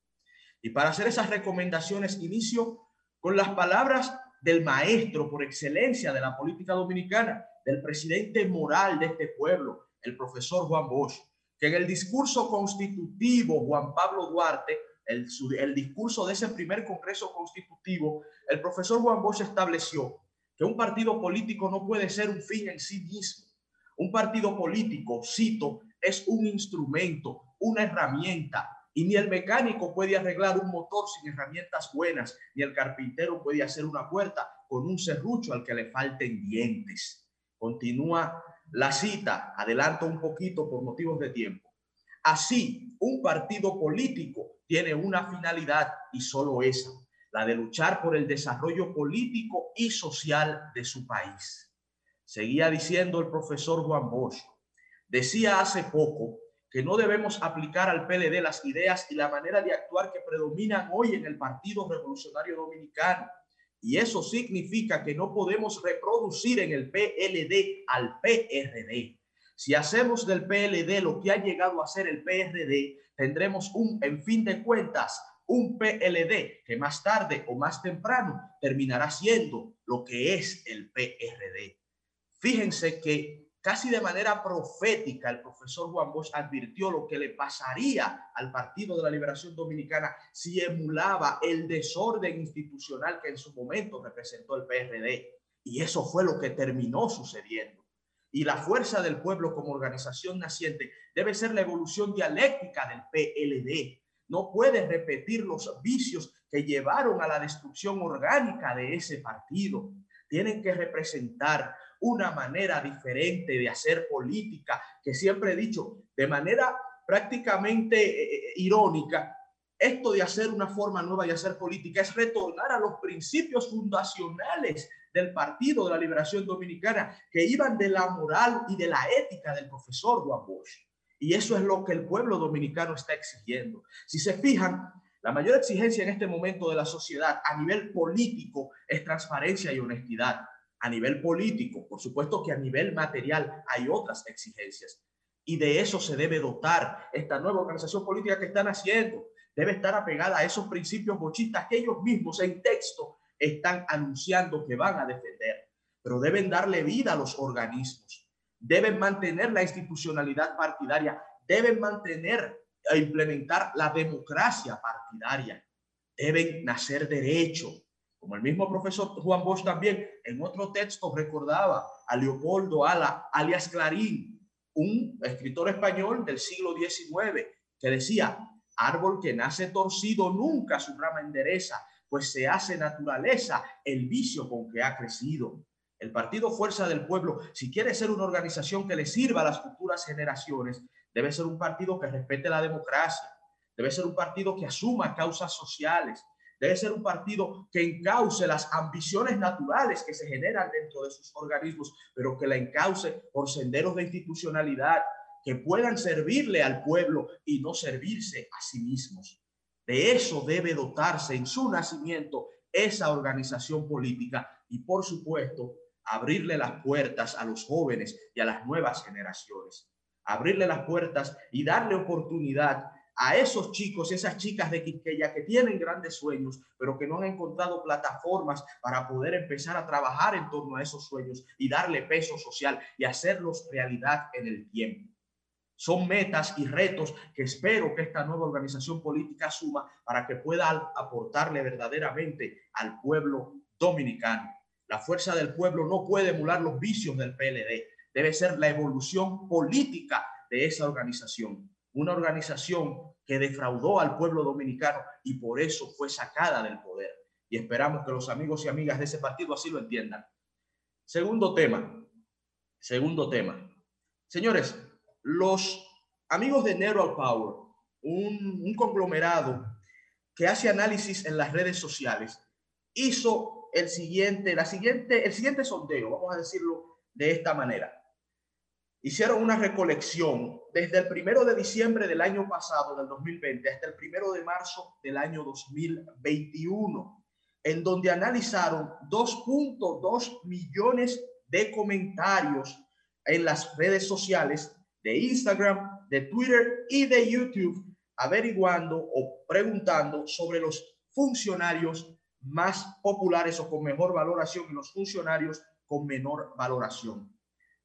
Y para hacer esas recomendaciones, inicio con las palabras del maestro por excelencia de la política dominicana, del presidente moral de este pueblo, el profesor Juan Bosch, que en el discurso constitutivo Juan Pablo Duarte, el, discurso de ese primer Congreso Constitutivo, el profesor Juan Bosch estableció que un partido político no puede ser un fin en sí mismo un partido político, cito, es un instrumento, una herramienta Y ni el mecánico puede arreglar un motor sin herramientas buenas, ni el carpintero puede hacer una puerta con un serrucho al que le falten dientes. Continúa la cita, adelanto un poquito por motivos de tiempo. Así, un partido político tiene una finalidad y solo esa, la de luchar por el desarrollo político y social de su país. Seguía diciendo el profesor Juan Bosch. Decía hace poco que no debemos aplicar al PLD las ideas y la manera de actuar que predominan hoy en el Partido Revolucionario Dominicano. Y eso significa que no podemos reproducir en el PLD al PRD. Si hacemos del PLD lo que ha llegado a ser el PRD, tendremos un, en fin de cuentas, un PLD que más tarde o más temprano terminará siendo lo que es el PRD. Fíjense que Casi de manera profética, el profesor Juan Bosch advirtió lo que le pasaría al Partido de la Liberación Dominicana si emulaba el desorden institucional que en su momento representó el PRD. Y eso fue lo que terminó sucediendo. Y la fuerza del pueblo como organización naciente debe ser la evolución dialéctica del PLD. No puede repetir los vicios que llevaron a la destrucción orgánica de ese partido. Tienen que representar una manera diferente de hacer política, que siempre he dicho de manera prácticamente eh, eh, irónica, esto de hacer una forma nueva de hacer política es retornar a los principios fundacionales del Partido de la Liberación Dominicana que iban de la moral y de la ética del profesor Juan Bosch. Y eso es lo que el pueblo dominicano está exigiendo. Si se fijan, la mayor exigencia en este momento de la sociedad a nivel político es transparencia y honestidad a nivel político, por supuesto que a nivel material hay otras exigencias. Y de eso se debe dotar esta nueva organización política que están haciendo. Debe estar apegada a esos principios bochistas que ellos mismos en texto están anunciando que van a defender. Pero deben darle vida a los organismos. Deben mantener la institucionalidad partidaria. Deben mantener e implementar la democracia partidaria. Deben nacer derecho como el mismo profesor Juan Bosch también en otro texto recordaba a Leopoldo Ala, alias Clarín, un escritor español del siglo XIX, que decía, árbol que nace torcido nunca su rama endereza, pues se hace naturaleza el vicio con que ha crecido. El Partido Fuerza del Pueblo, si quiere ser una organización que le sirva a las futuras generaciones, debe ser un partido que respete la democracia, debe ser un partido que asuma causas sociales, Debe ser un partido que encauce las ambiciones naturales que se generan dentro de sus organismos, pero que la encauce por senderos de institucionalidad que puedan servirle al pueblo y no servirse a sí mismos. De eso debe dotarse en su nacimiento esa organización política y, por supuesto, abrirle las puertas a los jóvenes y a las nuevas generaciones. Abrirle las puertas y darle oportunidad a esos chicos esas chicas de Quisqueya que tienen grandes sueños, pero que no han encontrado plataformas para poder empezar a trabajar en torno a esos sueños y darle peso social y hacerlos realidad en el tiempo. Son metas y retos que espero que esta nueva organización política suma para que pueda aportarle verdaderamente al pueblo dominicano. La fuerza del pueblo no puede emular los vicios del PLD, debe ser la evolución política de esa organización una organización que defraudó al pueblo dominicano y por eso fue sacada del poder. Y esperamos que los amigos y amigas de ese partido así lo entiendan. Segundo tema, segundo tema. Señores, los amigos de Neural Power, un, un conglomerado que hace análisis en las redes sociales, hizo el siguiente, la siguiente, el siguiente sondeo, vamos a decirlo de esta manera. Hicieron una recolección desde el primero de diciembre del año pasado, del 2020, hasta el primero de marzo del año 2021, en donde analizaron 2.2 millones de comentarios en las redes sociales de Instagram, de Twitter y de YouTube, averiguando o preguntando sobre los funcionarios más populares o con mejor valoración y los funcionarios con menor valoración.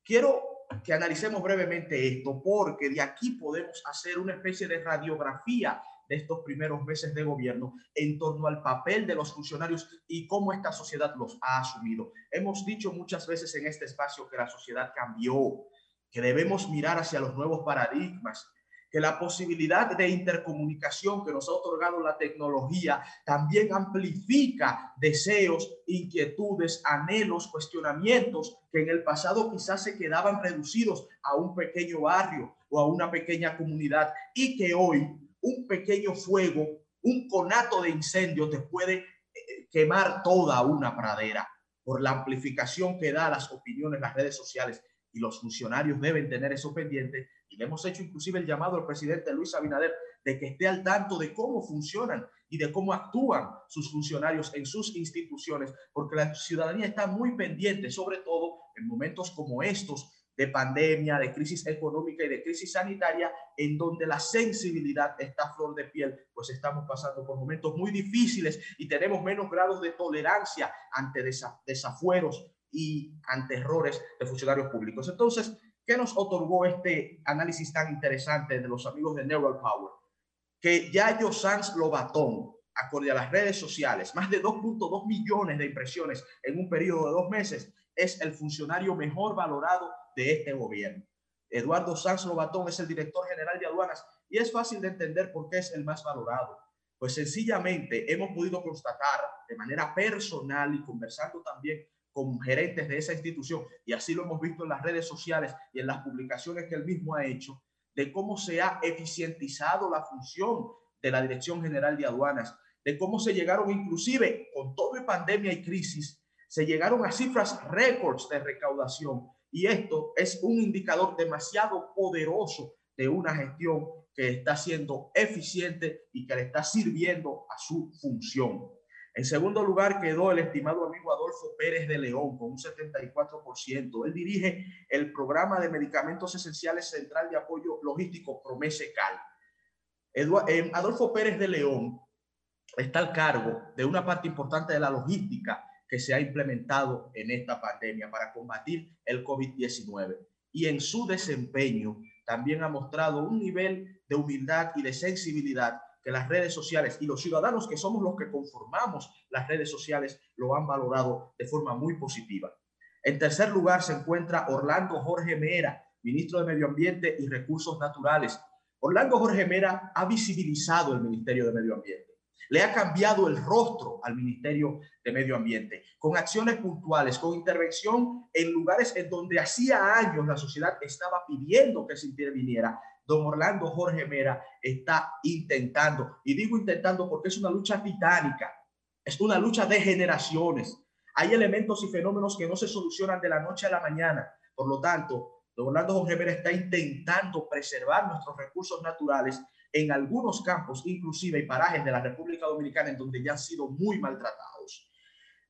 Quiero que analicemos brevemente esto, porque de aquí podemos hacer una especie de radiografía de estos primeros meses de gobierno en torno al papel de los funcionarios y cómo esta sociedad los ha asumido. Hemos dicho muchas veces en este espacio que la sociedad cambió, que debemos mirar hacia los nuevos paradigmas, que la posibilidad de intercomunicación que nos ha otorgado la tecnología también amplifica deseos, inquietudes, anhelos, cuestionamientos que en el pasado quizás se quedaban reducidos a un pequeño barrio o a una pequeña comunidad y que hoy un pequeño fuego, un conato de incendio te puede eh, quemar toda una pradera por la amplificación que da las opiniones, las redes sociales y los funcionarios deben tener eso pendiente y le hemos hecho inclusive el llamado al presidente Luis Abinader de que esté al tanto de cómo funcionan y de cómo actúan sus funcionarios en sus instituciones, porque la ciudadanía está muy pendiente, sobre todo en momentos como estos de pandemia, de crisis económica y de crisis sanitaria, en donde la sensibilidad está flor de piel, pues estamos pasando por momentos muy difíciles y tenemos menos grados de tolerancia ante desafueros y ante errores de funcionarios públicos. Entonces, ¿Qué nos otorgó este análisis tan interesante de los amigos de Neural Power? Que Yayo Sanz Lobatón, acorde a las redes sociales, más de 2.2 millones de impresiones en un periodo de dos meses, es el funcionario mejor valorado de este gobierno. Eduardo Sanz Lobatón es el director general de aduanas y es fácil de entender por qué es el más valorado. Pues sencillamente hemos podido constatar de manera personal y conversando también con gerentes de esa institución, y así lo hemos visto en las redes sociales y en las publicaciones que él mismo ha hecho, de cómo se ha eficientizado la función de la Dirección General de Aduanas, de cómo se llegaron inclusive con todo pandemia y crisis, se llegaron a cifras récords de recaudación. Y esto es un indicador demasiado poderoso de una gestión que está siendo eficiente y que le está sirviendo a su función. En segundo lugar quedó el estimado amigo Adolfo Pérez de León con un 74%. Él dirige el programa de medicamentos esenciales central de apoyo logístico Promesecal. Eh, Adolfo Pérez de León está al cargo de una parte importante de la logística que se ha implementado en esta pandemia para combatir el COVID-19. Y en su desempeño también ha mostrado un nivel de humildad y de sensibilidad que las redes sociales y los ciudadanos que somos los que conformamos las redes sociales lo han valorado de forma muy positiva. En tercer lugar se encuentra Orlando Jorge Mera, ministro de Medio Ambiente y Recursos Naturales. Orlando Jorge Mera ha visibilizado el Ministerio de Medio Ambiente. Le ha cambiado el rostro al Ministerio de Medio Ambiente con acciones puntuales, con intervención en lugares en donde hacía años la sociedad estaba pidiendo que se interviniera don Orlando Jorge Mera está intentando. Y digo intentando porque es una lucha titánica, es una lucha de generaciones. Hay elementos y fenómenos que no se solucionan de la noche a la mañana. Por lo tanto, don Orlando Jorge Mera está intentando preservar nuestros recursos naturales en algunos campos, inclusive y parajes de la República Dominicana, en donde ya han sido muy maltratados.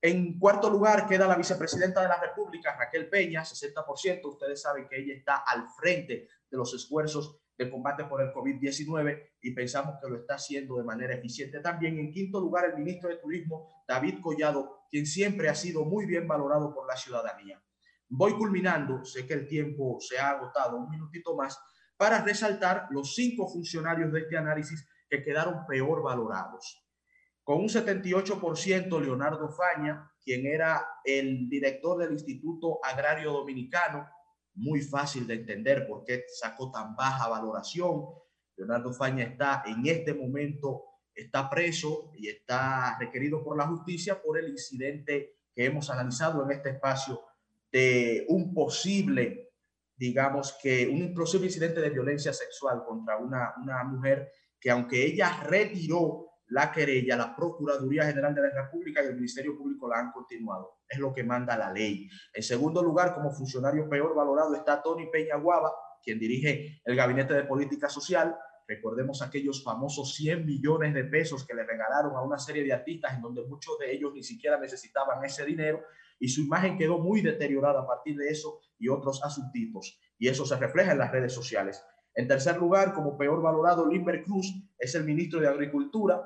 En cuarto lugar queda la vicepresidenta de la República, Raquel Peña, 60%. Ustedes saben que ella está al frente de los esfuerzos de combate por el COVID-19 y pensamos que lo está haciendo de manera eficiente. También en quinto lugar, el ministro de Turismo, David Collado, quien siempre ha sido muy bien valorado por la ciudadanía. Voy culminando, sé que el tiempo se ha agotado, un minutito más, para resaltar los cinco funcionarios de este análisis que quedaron peor valorados. Con un 78%, Leonardo Faña, quien era el director del Instituto Agrario Dominicano, muy fácil de entender por qué sacó tan baja valoración. Leonardo Faña está en este momento, está preso y está requerido por la justicia por el incidente que hemos analizado en este espacio de un posible, digamos que un posible incidente de violencia sexual contra una, una mujer que aunque ella retiró la querella, la Procuraduría General de la República y el Ministerio Público la han continuado. Es lo que manda la ley. En segundo lugar, como funcionario peor valorado está Tony Peña Guava, quien dirige el Gabinete de Política Social. Recordemos aquellos famosos 100 millones de pesos que le regalaron a una serie de artistas en donde muchos de ellos ni siquiera necesitaban ese dinero y su imagen quedó muy deteriorada a partir de eso y otros asuntitos. Y eso se refleja en las redes sociales. En tercer lugar, como peor valorado, Limber Cruz es el ministro de Agricultura,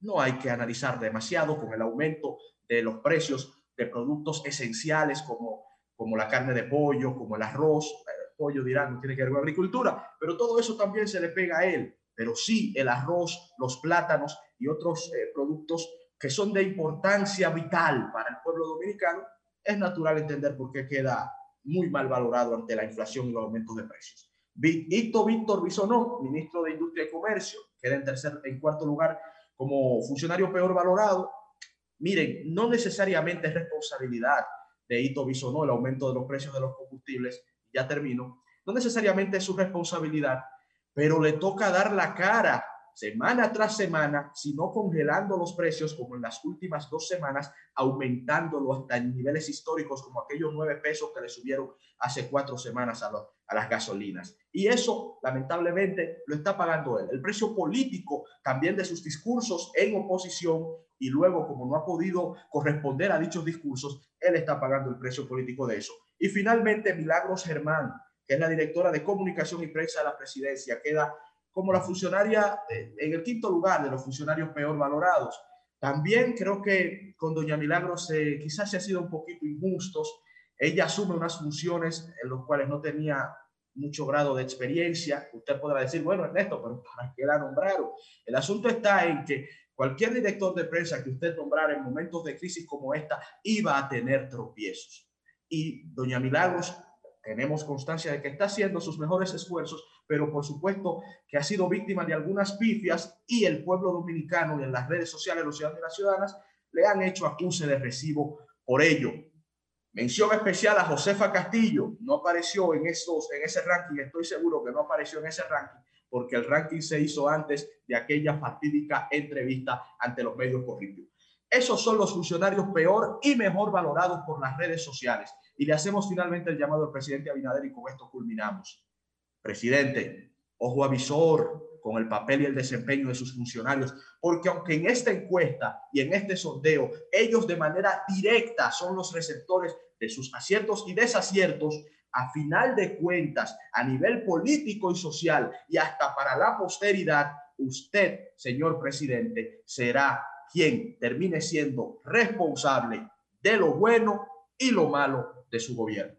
no hay que analizar demasiado con el aumento de los precios de productos esenciales como, como la carne de pollo, como el arroz. El pollo dirán, no tiene que ver con agricultura, pero todo eso también se le pega a él. Pero sí, el arroz, los plátanos y otros eh, productos que son de importancia vital para el pueblo dominicano, es natural entender por qué queda muy mal valorado ante la inflación y los aumentos de precios. Hito Víctor Bisonó, ministro de Industria y Comercio, queda en, tercer, en cuarto lugar como funcionario peor valorado. Miren, no necesariamente es responsabilidad de Hito Bisonó el aumento de los precios de los combustibles, ya termino, no necesariamente es su responsabilidad, pero le toca dar la cara semana tras semana, sino congelando los precios como en las últimas dos semanas, aumentándolo hasta niveles históricos como aquellos nueve pesos que le subieron hace cuatro semanas a, a las gasolinas. Y eso, lamentablemente, lo está pagando él. El precio político también de sus discursos en oposición y luego, como no ha podido corresponder a dichos discursos, él está pagando el precio político de eso. Y finalmente, Milagros Germán, que es la directora de comunicación y prensa de la presidencia, queda como la funcionaria eh, en el quinto lugar de los funcionarios peor valorados. También creo que con doña Milagros eh, quizás se ha sido un poquito injustos. Ella asume unas funciones en las cuales no tenía mucho grado de experiencia. Usted podrá decir, bueno, Ernesto, pero ¿para qué la nombraron? El asunto está en que cualquier director de prensa que usted nombrara en momentos de crisis como esta iba a tener tropiezos. Y doña Milagros, tenemos constancia de que está haciendo sus mejores esfuerzos pero por supuesto que ha sido víctima de algunas pifias y el pueblo dominicano y en las redes sociales, los ciudadanos y las ciudadanas, le han hecho acuse de recibo por ello. Mención especial a Josefa Castillo, no apareció en, esos, en ese ranking, estoy seguro que no apareció en ese ranking, porque el ranking se hizo antes de aquella fatídica entrevista ante los medios corridos. Esos son los funcionarios peor y mejor valorados por las redes sociales. Y le hacemos finalmente el llamado al presidente Abinader y con esto culminamos. Presidente, ojo avisor con el papel y el desempeño de sus funcionarios, porque aunque en esta encuesta y en este sondeo ellos de manera directa son los receptores de sus aciertos y desaciertos, a final de cuentas, a nivel político y social y hasta para la posteridad, usted, señor presidente, será quien termine siendo responsable de lo bueno y lo malo de su gobierno.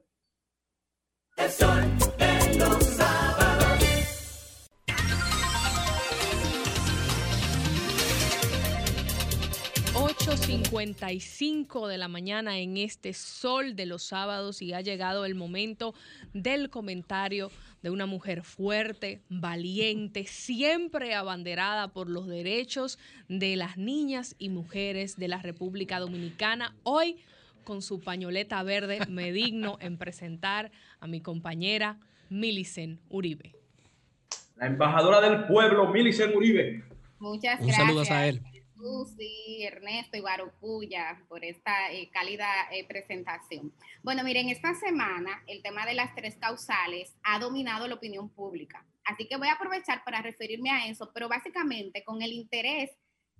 55 de la mañana en este sol de los sábados y ha llegado el momento del comentario de una mujer fuerte, valiente, siempre abanderada por los derechos de las niñas y mujeres de la República Dominicana. Hoy, con su pañoleta verde, me digno en presentar a mi compañera Milicen Uribe. La embajadora del pueblo, Milicen Uribe. Muchas gracias. Un saludo a él. Susi, Ernesto y Guaropuya por esta eh, cálida eh, presentación. Bueno, miren, esta semana el tema de las tres causales ha dominado la opinión pública. Así que voy a aprovechar para referirme a eso, pero básicamente con el interés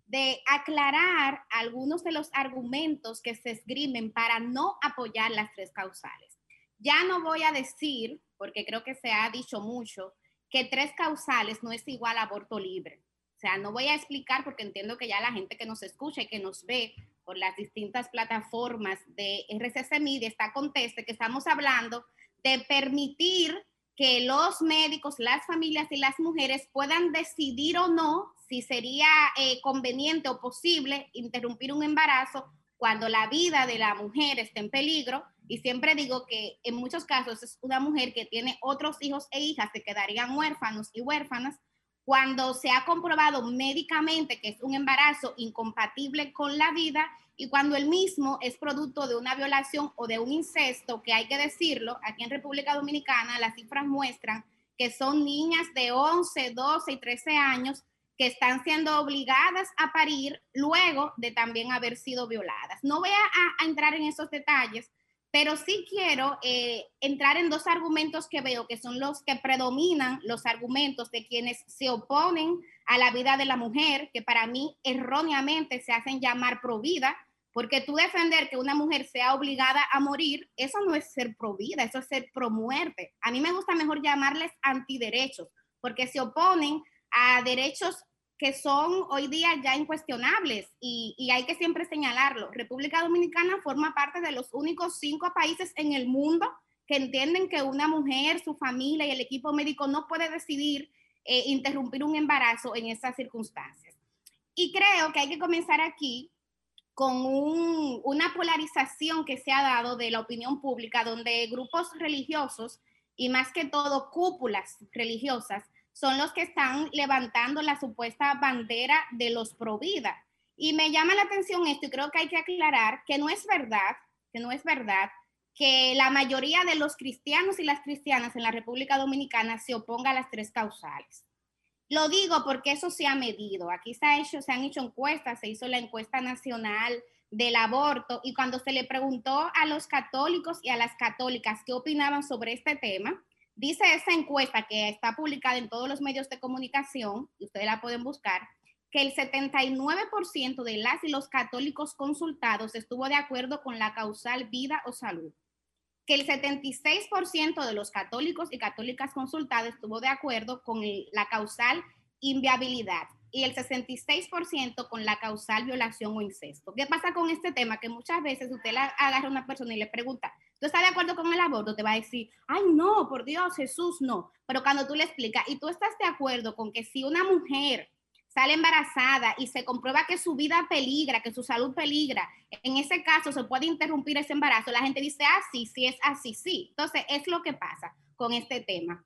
de aclarar algunos de los argumentos que se esgrimen para no apoyar las tres causales. Ya no voy a decir, porque creo que se ha dicho mucho, que tres causales no es igual a aborto libre. O sea, no voy a explicar porque entiendo que ya la gente que nos escucha y que nos ve por las distintas plataformas de RCC Media está conteste que estamos hablando de permitir que los médicos, las familias y las mujeres puedan decidir o no si sería eh, conveniente o posible interrumpir un embarazo cuando la vida de la mujer está en peligro. Y siempre digo que en muchos casos es una mujer que tiene otros hijos e hijas que quedarían huérfanos y huérfanas cuando se ha comprobado médicamente que es un embarazo incompatible con la vida y cuando el mismo es producto de una violación o de un incesto, que hay que decirlo, aquí en República Dominicana las cifras muestran que son niñas de 11, 12 y 13 años que están siendo obligadas a parir luego de también haber sido violadas. No voy a, a entrar en esos detalles, pero sí quiero eh, entrar en dos argumentos que veo que son los que predominan, los argumentos de quienes se oponen a la vida de la mujer, que para mí erróneamente se hacen llamar pro vida, porque tú defender que una mujer sea obligada a morir, eso no es ser pro vida, eso es ser pro muerte. A mí me gusta mejor llamarles antiderechos, porque se oponen a derechos que son hoy día ya incuestionables y, hay que siempre señalarlo. República Dominicana forma parte de los únicos cinco países en el mundo que entienden que una mujer, su familia y el equipo médico no puede decidir eh, interrumpir un embarazo en esas circunstancias. Y creo que hay que comenzar aquí con un, una polarización que se ha dado de la opinión pública, donde grupos religiosos y más que todo cúpulas religiosas son los que están levantando la supuesta bandera de los pro vida. Y me llama la atención esto y creo que hay que aclarar que no es verdad, que no es verdad que la mayoría de los cristianos y las cristianas en la República Dominicana se oponga a las tres causales. Lo digo porque eso se ha medido. Aquí se, ha hecho, se han hecho encuestas, se hizo la encuesta nacional del aborto y cuando se le preguntó a los católicos y a las católicas qué opinaban sobre este tema, dice esa encuesta que está publicada en todos los medios de comunicación, y ustedes la pueden buscar, que el 79% de las y los católicos consultados estuvo de acuerdo con la causal vida o salud, que el 76% de los católicos y católicas consultados estuvo de acuerdo con la causal inviabilidad y el 66% con la causal violación o incesto. ¿Qué pasa con este tema? Que muchas veces usted le agarra a una persona y le pregunta, ¿tú estás de acuerdo con el aborto? Te va a decir, ay, no, por Dios, Jesús, no. Pero cuando tú le explicas, y tú estás de acuerdo con que si una mujer sale embarazada y se comprueba que su vida peligra, que su salud peligra, en ese caso se puede interrumpir ese embarazo, la gente dice, ah, sí, sí, es así, sí. Entonces, es lo que pasa con este tema.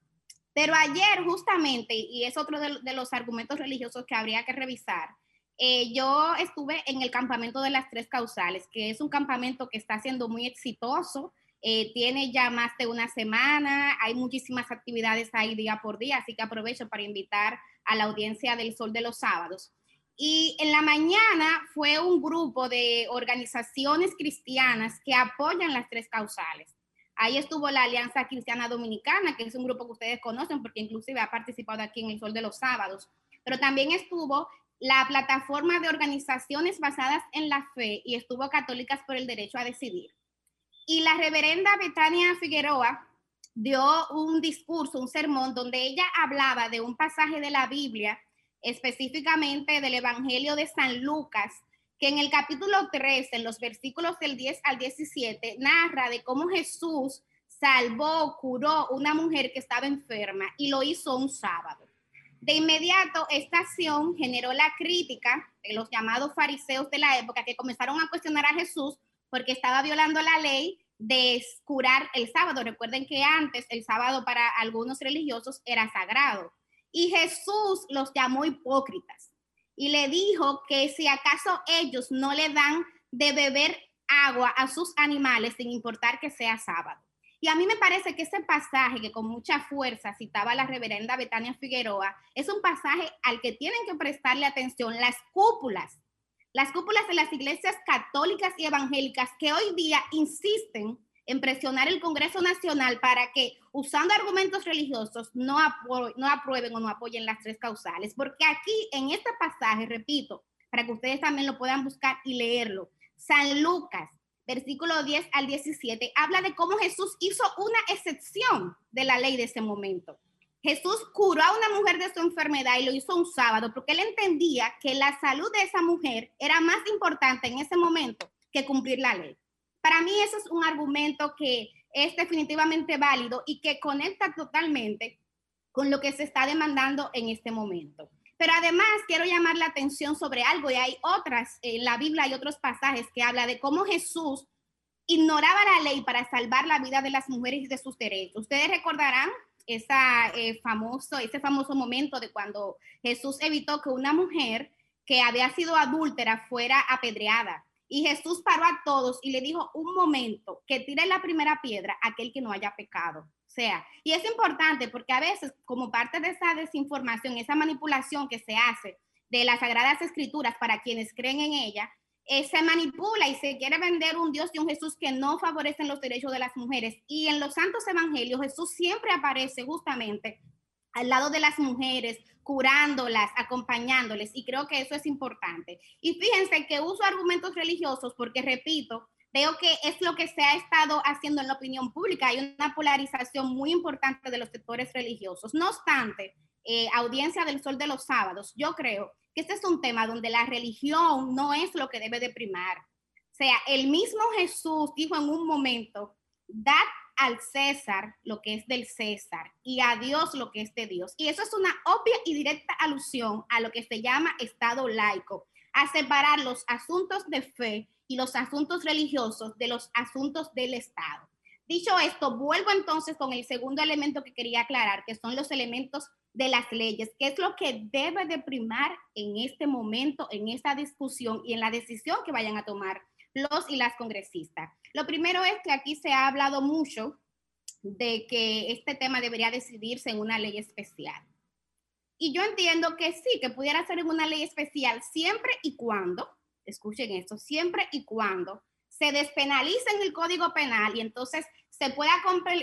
Pero ayer justamente, y es otro de, los argumentos religiosos que habría que revisar, eh, yo estuve en el campamento de las tres causales, que es un campamento que está siendo muy exitoso, eh, tiene ya más de una semana, hay muchísimas actividades ahí día por día, así que aprovecho para invitar a la audiencia del Sol de los Sábados. Y en la mañana fue un grupo de organizaciones cristianas que apoyan las tres causales. Ahí estuvo la Alianza Cristiana Dominicana, que es un grupo que ustedes conocen porque inclusive ha participado aquí en el Sol de los Sábados. Pero también estuvo la plataforma de organizaciones basadas en la fe y estuvo Católicas por el Derecho a Decidir. Y la reverenda Betania Figueroa dio un discurso, un sermón, donde ella hablaba de un pasaje de la Biblia, específicamente del Evangelio de San Lucas, que en el capítulo 3, en los versículos del 10 al 17, narra de cómo Jesús salvó, curó una mujer que estaba enferma y lo hizo un sábado. De inmediato, esta acción generó la crítica de los llamados fariseos de la época que comenzaron a cuestionar a Jesús porque estaba violando la ley de curar el sábado. Recuerden que antes el sábado para algunos religiosos era sagrado. Y Jesús los llamó hipócritas y le dijo que si acaso ellos no le dan de beber agua a sus animales sin importar que sea sábado. Y a mí me parece que ese pasaje que con mucha fuerza citaba la reverenda Betania Figueroa es un pasaje al que tienen que prestarle atención las cúpulas, las cúpulas de las iglesias católicas y evangélicas que hoy día insisten en presionar el Congreso Nacional para que, usando argumentos religiosos, no, aprueben o no apoyen las tres causales. Porque aquí, en este pasaje, repito, para que ustedes también lo puedan buscar y leerlo, San Lucas, versículo 10 al 17, habla de cómo Jesús hizo una excepción de la ley de ese momento. Jesús curó a una mujer de su enfermedad y lo hizo un sábado porque él entendía que la salud de esa mujer era más importante en ese momento que cumplir la ley. Para mí eso es un argumento que es definitivamente válido y que conecta totalmente con lo que se está demandando en este momento. Pero además quiero llamar la atención sobre algo y hay otras, en la Biblia hay otros pasajes que habla de cómo Jesús ignoraba la ley para salvar la vida de las mujeres y de sus derechos. Ustedes recordarán esa, eh, famoso, ese famoso momento de cuando Jesús evitó que una mujer que había sido adúltera fuera apedreada. Y Jesús paró a todos y le dijo, un momento, que tire la primera piedra aquel que no haya pecado. O sea, y es importante porque a veces, como parte de esa desinformación, esa manipulación que se hace de las sagradas escrituras para quienes creen en ella, eh, se manipula y se quiere vender un Dios y un Jesús que no favorecen los derechos de las mujeres. Y en los santos evangelios Jesús siempre aparece justamente al lado de las mujeres, curándolas, acompañándoles, y creo que eso es importante. Y fíjense que uso argumentos religiosos porque, repito, veo que es lo que se ha estado haciendo en la opinión pública. Hay una polarización muy importante de los sectores religiosos. No obstante, eh, audiencia del sol de los sábados, yo creo que este es un tema donde la religión no es lo que debe de primar. O sea, el mismo Jesús dijo en un momento, dad al César lo que es del César y a Dios lo que es de Dios. Y eso es una obvia y directa alusión a lo que se llama Estado laico, a separar los asuntos de fe y los asuntos religiosos de los asuntos del Estado. Dicho esto, vuelvo entonces con el segundo elemento que quería aclarar, que son los elementos de las leyes, que es lo que debe de primar en este momento, en esta discusión y en la decisión que vayan a tomar los y las congresistas. Lo primero es que aquí se ha hablado mucho de que este tema debería decidirse en una ley especial. Y yo entiendo que sí, que pudiera ser en una ley especial siempre y cuando, escuchen esto, siempre y cuando se despenalice en el Código Penal y entonces se pueda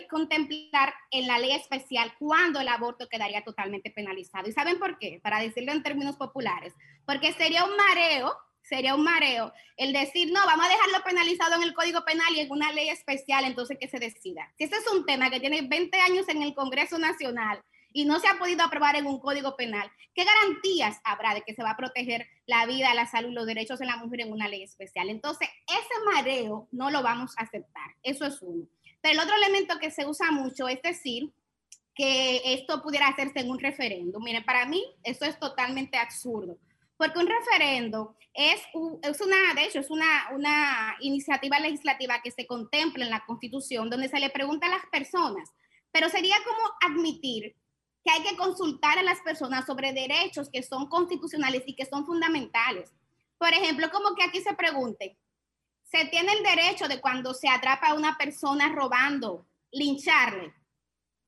contemplar en la ley especial cuando el aborto quedaría totalmente penalizado. ¿Y saben por qué? Para decirlo en términos populares, porque sería un mareo, sería un mareo el decir, no, vamos a dejarlo penalizado en el Código Penal y en una ley especial, entonces que se decida. Si ese es un tema que tiene 20 años en el Congreso Nacional y no se ha podido aprobar en un código penal, ¿qué garantías habrá de que se va a proteger la vida, la salud, los derechos de la mujer en una ley especial? Entonces, ese mareo no lo vamos a aceptar. Eso es uno. El otro elemento que se usa mucho es decir que esto pudiera hacerse en un referendo. Mire, para mí eso es totalmente absurdo, porque un referendo es, es una, de hecho, es una, una iniciativa legislativa que se contempla en la Constitución, donde se le pregunta a las personas, pero sería como admitir que hay que consultar a las personas sobre derechos que son constitucionales y que son fundamentales. Por ejemplo, como que aquí se pregunte, se tiene el derecho de cuando se atrapa a una persona robando, lincharle.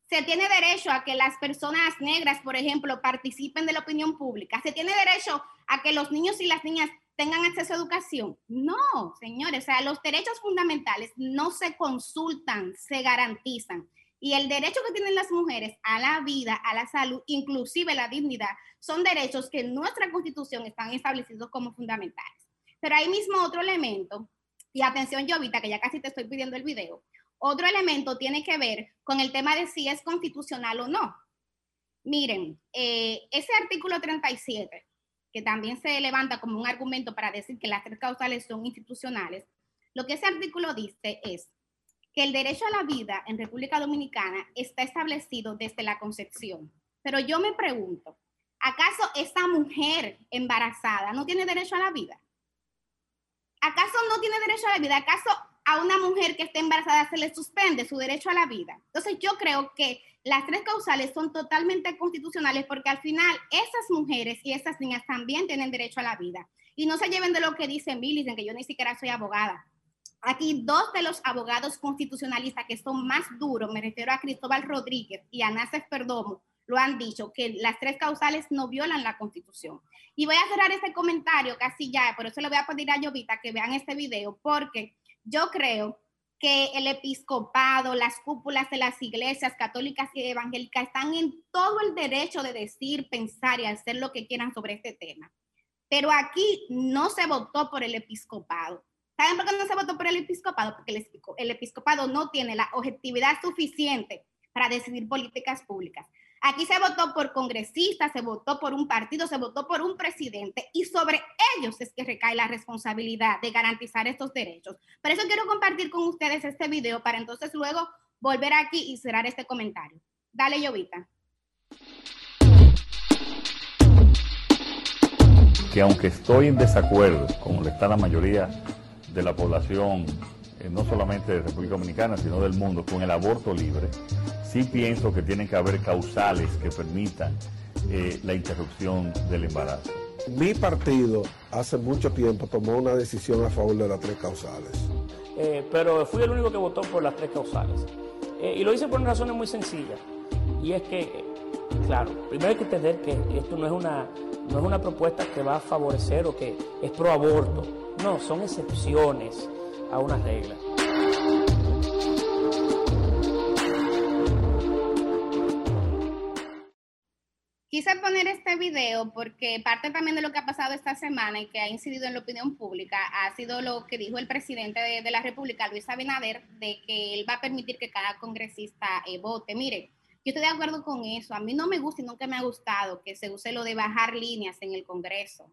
Se tiene derecho a que las personas negras, por ejemplo, participen de la opinión pública. Se tiene derecho a que los niños y las niñas tengan acceso a educación. No, señores, o sea, los derechos fundamentales no se consultan, se garantizan. Y el derecho que tienen las mujeres a la vida, a la salud, inclusive la dignidad, son derechos que en nuestra constitución están establecidos como fundamentales. Pero hay mismo otro elemento y atención, Jovita, que ya casi te estoy pidiendo el video. Otro elemento tiene que ver con el tema de si es constitucional o no. Miren, eh, ese artículo 37, que también se levanta como un argumento para decir que las tres causales son institucionales, lo que ese artículo dice es que el derecho a la vida en República Dominicana está establecido desde la concepción. Pero yo me pregunto, ¿acaso esa mujer embarazada no tiene derecho a la vida? ¿Acaso no tiene derecho a la vida? ¿Acaso a una mujer que esté embarazada se le suspende su derecho a la vida? Entonces yo creo que las tres causales son totalmente constitucionales porque al final esas mujeres y esas niñas también tienen derecho a la vida. Y no se lleven de lo que dice dicen que yo ni siquiera soy abogada. Aquí dos de los abogados constitucionalistas que son más duros, me refiero a Cristóbal Rodríguez y a Nácez Perdomo, lo han dicho, que las tres causales no violan la constitución. Y voy a cerrar este comentario casi ya, por eso le voy a pedir a Jovita que vean este video, porque yo creo que el episcopado, las cúpulas de las iglesias católicas y evangélicas están en todo el derecho de decir, pensar y hacer lo que quieran sobre este tema. Pero aquí no se votó por el episcopado. ¿Saben por qué no se votó por el episcopado? Porque el episcopado no tiene la objetividad suficiente para decidir políticas públicas. Aquí se votó por congresistas, se votó por un partido, se votó por un presidente y sobre ellos es que recae la responsabilidad de garantizar estos derechos. Por eso quiero compartir con ustedes este video para entonces luego volver aquí y cerrar este comentario. Dale, Llovita. Que aunque estoy en desacuerdo, como está la mayoría de la población, eh, no solamente de República Dominicana, sino del mundo, con el aborto libre, sí pienso que tienen que haber causales que permitan eh, la interrupción del embarazo. Mi partido hace mucho tiempo tomó una decisión a favor de las tres causales. Eh, pero fui el único que votó por las tres causales. Eh, y lo hice por una razón muy sencilla. Y es que, claro, primero hay que entender que esto no es, una, no es una propuesta que va a favorecer o que es pro aborto. No, son excepciones a unas reglas. Quise poner este video porque parte también de lo que ha pasado esta semana y que ha incidido en la opinión pública ha sido lo que dijo el presidente de, la República, Luis Abinader, de que él va a permitir que cada congresista eh, vote. Mire, yo estoy de acuerdo con eso. A mí no me gusta y nunca me ha gustado que se use lo de bajar líneas en el Congreso.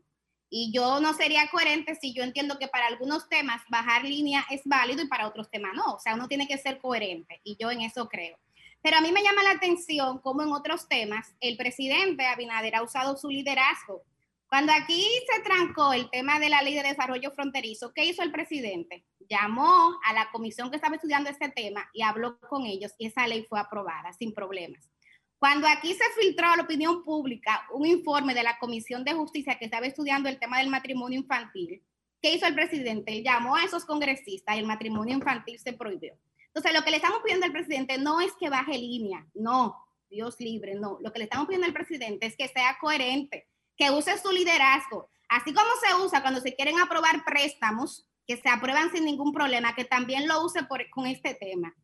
Y yo no sería coherente si yo entiendo que para algunos temas bajar línea es válido y para otros temas no. O sea, uno tiene que ser coherente y yo en eso creo. Pero a mí me llama la atención cómo en otros temas el presidente Abinader ha usado su liderazgo. Cuando aquí se trancó el tema de la ley de desarrollo fronterizo, ¿qué hizo el presidente? llamó a la comisión que estaba estudiando este tema y habló con ellos y esa ley fue aprobada sin problemas. Cuando aquí se filtró a la opinión pública un informe de la Comisión de Justicia que estaba estudiando el tema del matrimonio infantil, ¿qué hizo el presidente? Llamó a esos congresistas y el matrimonio infantil se prohibió. Entonces, lo que le estamos pidiendo al presidente no es que baje línea, no, Dios libre, no. Lo que le estamos pidiendo al presidente es que sea coherente, que use su liderazgo, así como se usa cuando se quieren aprobar préstamos, que se aprueban sin ningún problema, que también lo use con este tema.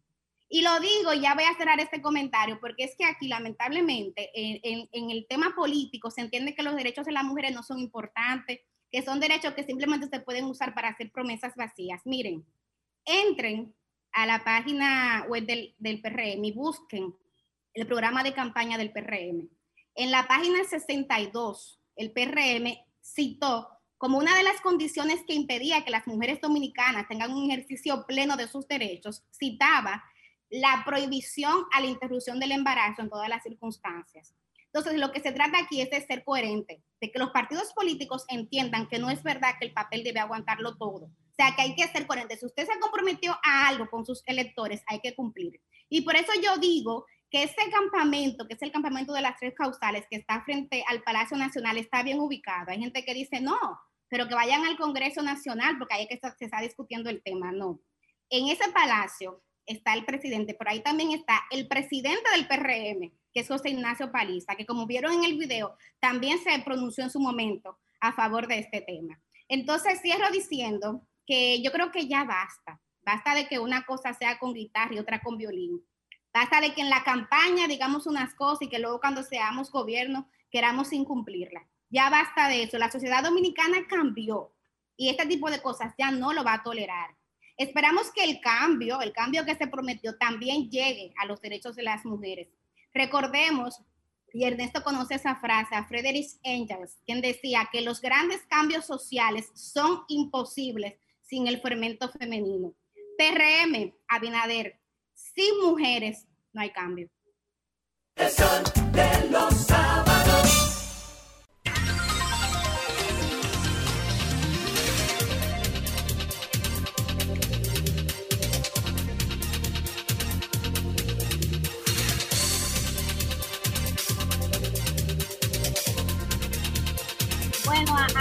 Y lo digo, ya voy a cerrar este comentario, porque es que aquí lamentablemente en, en, el tema político se entiende que los derechos de las mujeres no son importantes, que son derechos que simplemente se pueden usar para hacer promesas vacías. Miren, entren a la página web del, del PRM y busquen el programa de campaña del PRM. En la página 62, el PRM citó como una de las condiciones que impedía que las mujeres dominicanas tengan un ejercicio pleno de sus derechos, citaba la prohibición a la interrupción del embarazo en todas las circunstancias. Entonces, lo que se trata aquí es de ser coherente, de que los partidos políticos entiendan que no es verdad que el papel debe aguantarlo todo. O sea, que hay que ser coherente. Si usted se comprometió a algo con sus electores, hay que cumplir. Y por eso yo digo que ese campamento, que es el campamento de las tres causales, que está frente al Palacio Nacional, está bien ubicado. Hay gente que dice, no, pero que vayan al Congreso Nacional, porque ahí es que se está discutiendo el tema. No. En ese palacio está el presidente, por ahí también está el presidente del PRM, que es José Ignacio Paliza, que como vieron en el video, también se pronunció en su momento a favor de este tema. Entonces cierro diciendo que yo creo que ya basta, basta de que una cosa sea con guitarra y otra con violín. Basta de que en la campaña digamos unas cosas y que luego cuando seamos gobierno queramos incumplirlas. Ya basta de eso. La sociedad dominicana cambió y este tipo de cosas ya no lo va a tolerar. Esperamos que el cambio, el cambio que se prometió, también llegue a los derechos de las mujeres. Recordemos, y Ernesto conoce esa frase, a Frederick Engels, quien decía que los grandes cambios sociales son imposibles sin el fermento femenino. PRM, Abinader, sin mujeres no hay cambio. de los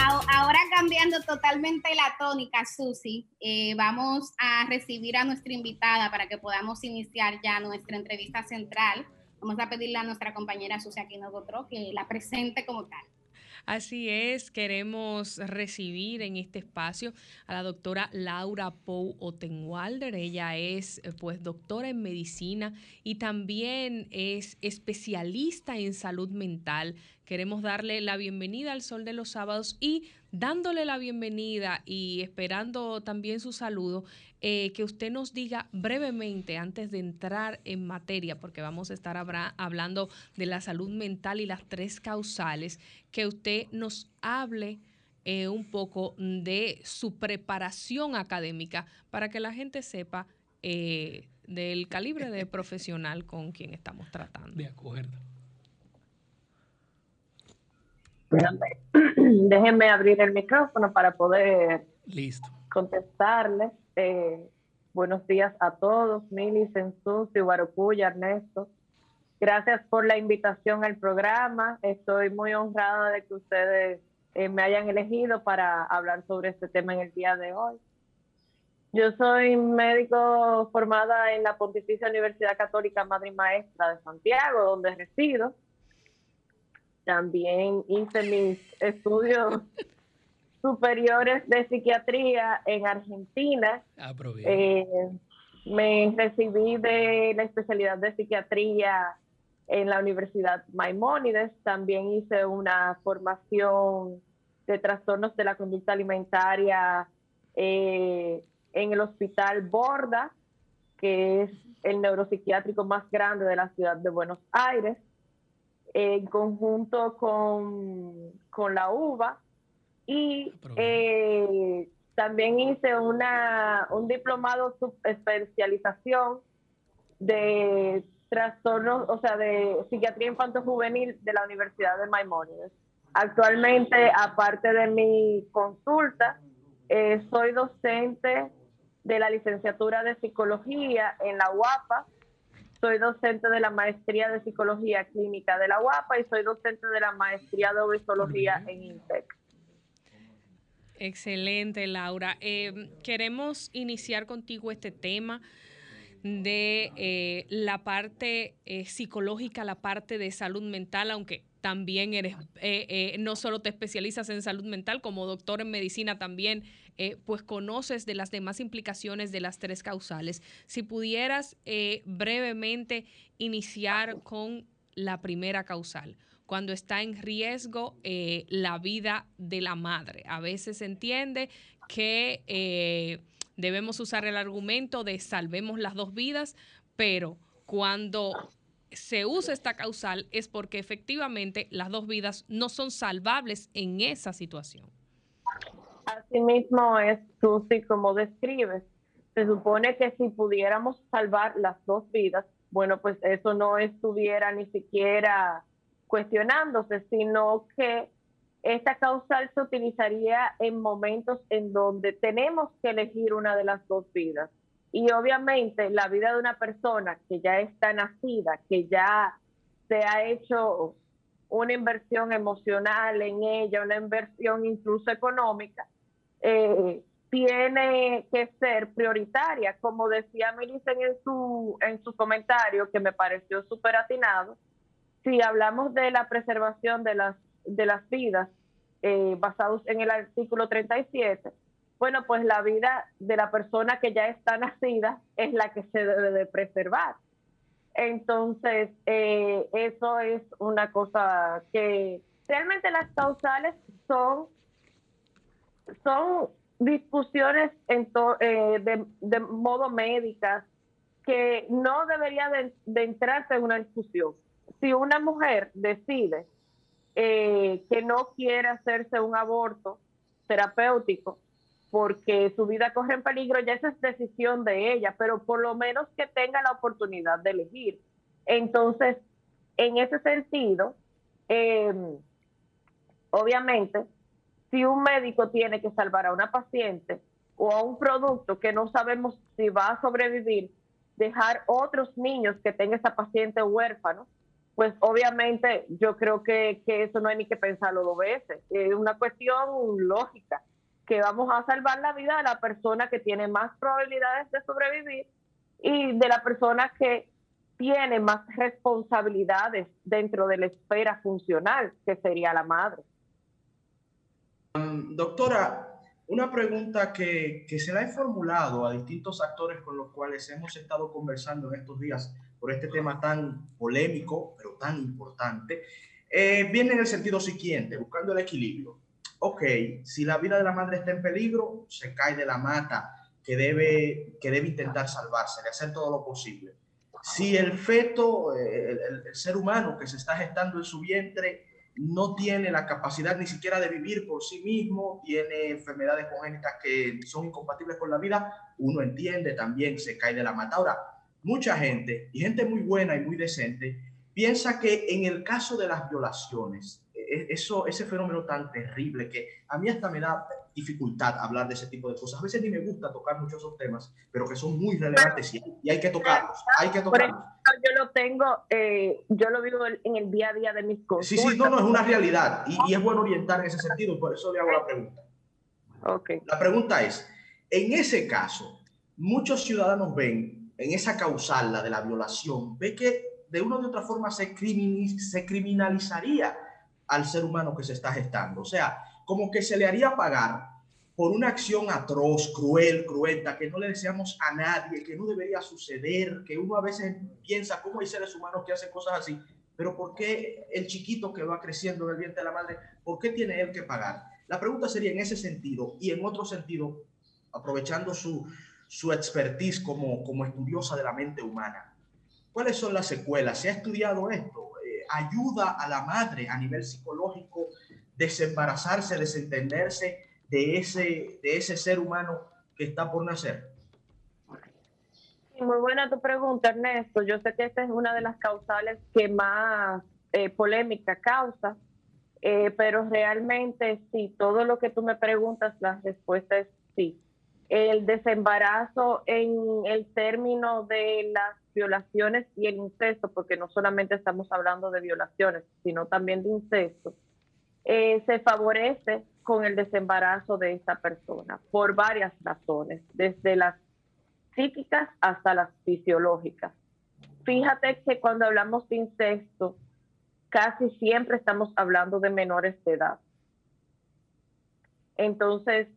ahora cambiando totalmente la tónica, Susi, eh, vamos a recibir a nuestra invitada para que podamos iniciar ya nuestra entrevista central. Vamos a pedirle a nuestra compañera Susi Aquino Gotro que la presente como tal. Así es, queremos recibir en este espacio a la doctora Laura Pou Otenwalder. Ella es eh, pues doctora en medicina y también es especialista en salud mental. Queremos darle la bienvenida al Sol de los Sábados y dándole la bienvenida y esperando también su saludo, eh, que usted nos diga brevemente, antes de entrar en materia, porque vamos a estar hablando de la salud mental y las tres causales, que usted nos hable eh, un poco de su preparación académica para que la gente sepa eh, del calibre de profesional con quien estamos tratando. De acuerdo. Déjenme abrir el micrófono para poder Listo. contestarles. Eh, buenos días a todos, Mili, Sensusi, Guarocuya, Ernesto. Gracias por la invitación al programa. Estoy muy honrada de que ustedes eh, me hayan elegido para hablar sobre este tema en el día de hoy. Yo soy médico formada en la Pontificia Universidad Católica Madre y Maestra de Santiago, donde resido. También hice mis estudios superiores de psiquiatría en Argentina. Ah, eh, me recibí de la especialidad de psiquiatría en la Universidad Maimónides. También hice una formación de trastornos de la conducta alimentaria eh, en el Hospital Borda, que es el neuropsiquiátrico más grande de la ciudad de Buenos Aires en conjunto con, la UBA y eh, también hice una, un diplomado subespecialización de trastornos, o sea, de psiquiatría infanto-juvenil de la Universidad de Maimónides. Actualmente, aparte de mi consulta, eh, soy docente de la licenciatura de psicología en la UAPA, soy docente de la maestría de psicología clínica de la UAPA y soy docente de la maestría de obesología en INTEC. Excelente, Laura. Eh, queremos iniciar contigo este tema de eh, la parte eh, psicológica, la parte de salud mental, aunque también eres, no solo te especializas en salud mental, como doctor en medicina también, pues conoces de las demás implicaciones de las tres causales. Si pudieras brevemente iniciar con la primera causal cuando está en riesgo eh, la vida de la madre. A veces se entiende que eh, debemos usar el argumento de salvemos las dos vidas, pero cuando se usa esta causal es porque efectivamente las dos vidas no son salvables en esa situación. Asimismo es, Susi, como describes. Se supone que si pudiéramos salvar las dos vidas, bueno, pues eso no estuviera ni siquiera cuestionándose, sino que esta causal se utilizaría en momentos en donde tenemos que elegir una de las dos vidas. Y obviamente la vida de una persona que ya está nacida, que ya se ha hecho una inversión emocional en ella, una inversión incluso económica, eh, tiene que ser prioritaria. Como decía Melissa en su, en su comentario, que me pareció súper atinado, si hablamos de la preservación de las, de las vidas eh, basados en el artículo 37, bueno, pues la vida de la persona que ya está nacida es la que se debe de preservar. Entonces, eh, eso es una cosa que realmente las causales son, son discusiones en eh, de, de, modo médicas que no debería de, de entrarse en una discusión si una mujer decide eh, que no quiere hacerse un aborto terapéutico porque su vida corre en peligro, ya esa es decisión de ella, pero por lo menos que tenga la oportunidad de elegir. Entonces, en ese sentido, em, obviamente, si un médico tiene que salvar a una paciente o a un producto que no sabemos si va a sobrevivir, dejar otros niños que tenga esa paciente huérfano, pues obviamente yo creo que, eso no hay ni que pensarlo dos veces. Es una cuestión lógica, que vamos a salvar la vida de la persona que tiene más probabilidades de sobrevivir y de la persona que tiene más responsabilidades dentro de la esfera funcional, que sería la madre. Um, doctora, una pregunta que, que se la he formulado a distintos actores con los cuales hemos estado conversando en estos días por este tema tan polémico, pero tan importante, eh, viene en el sentido siguiente, buscando el equilibrio. Ok, si la vida de la madre está en peligro, se cae de la mata que debe, que debe intentar salvarse, de hacer todo lo posible. Si el feto, eh, el, ser humano que se está gestando en su vientre, no tiene la capacidad ni siquiera de vivir por sí mismo, tiene enfermedades congénitas que son incompatibles con la vida, uno entiende también, se cae de la mata. Ahora, mucha gente, y gente muy buena y muy decente, piensa que en el caso de las violaciones, eso, ese fenómeno tan terrible que a mí hasta me da dificultad hablar de ese tipo de cosas. A veces ni me gusta tocar muchos esos temas, pero que son muy relevantes y, hay que tocarlos. Hay que tocarlos. yo lo tengo, eh, yo lo vivo en el día a día de mis cosas. Sí, sí, no, no, es una realidad y, y, es bueno orientar en ese sentido, por eso le hago la pregunta. Okay. La pregunta es, en ese caso, muchos ciudadanos ven en esa causal, la de la violación, ve que de una u otra forma se, se criminalizaría al ser humano que se está gestando. O sea, como que se le haría pagar por una acción atroz, cruel, cruenta, que no le deseamos a nadie, que no debería suceder, que uno a veces piensa cómo hay seres humanos que hacen cosas así, pero ¿por qué el chiquito que va creciendo en el vientre de la madre, por qué tiene él que pagar? La pregunta sería en ese sentido y en otro sentido, aprovechando su, su expertise como, como estudiosa de la mente humana. ¿Cuáles son las secuelas? ¿Se ha estudiado esto? ¿Ayuda a la madre a nivel psicológico desembarazarse, desentenderse de ese, de ese ser humano que está por nacer? Muy buena tu pregunta, Ernesto. Yo sé que esta es una de las causales que más eh, polémica causa, eh, pero realmente sí, todo lo que tú me preguntas, la respuesta es sí. El desembarazo en el término de las violaciones y el incesto, porque no solamente estamos hablando de violaciones, sino también de incesto, eh, se favorece con el desembarazo de esta persona por varias razones, desde las psíquicas hasta las fisiológicas. Fíjate que cuando hablamos de incesto, casi siempre estamos hablando de menores de edad. Entonces,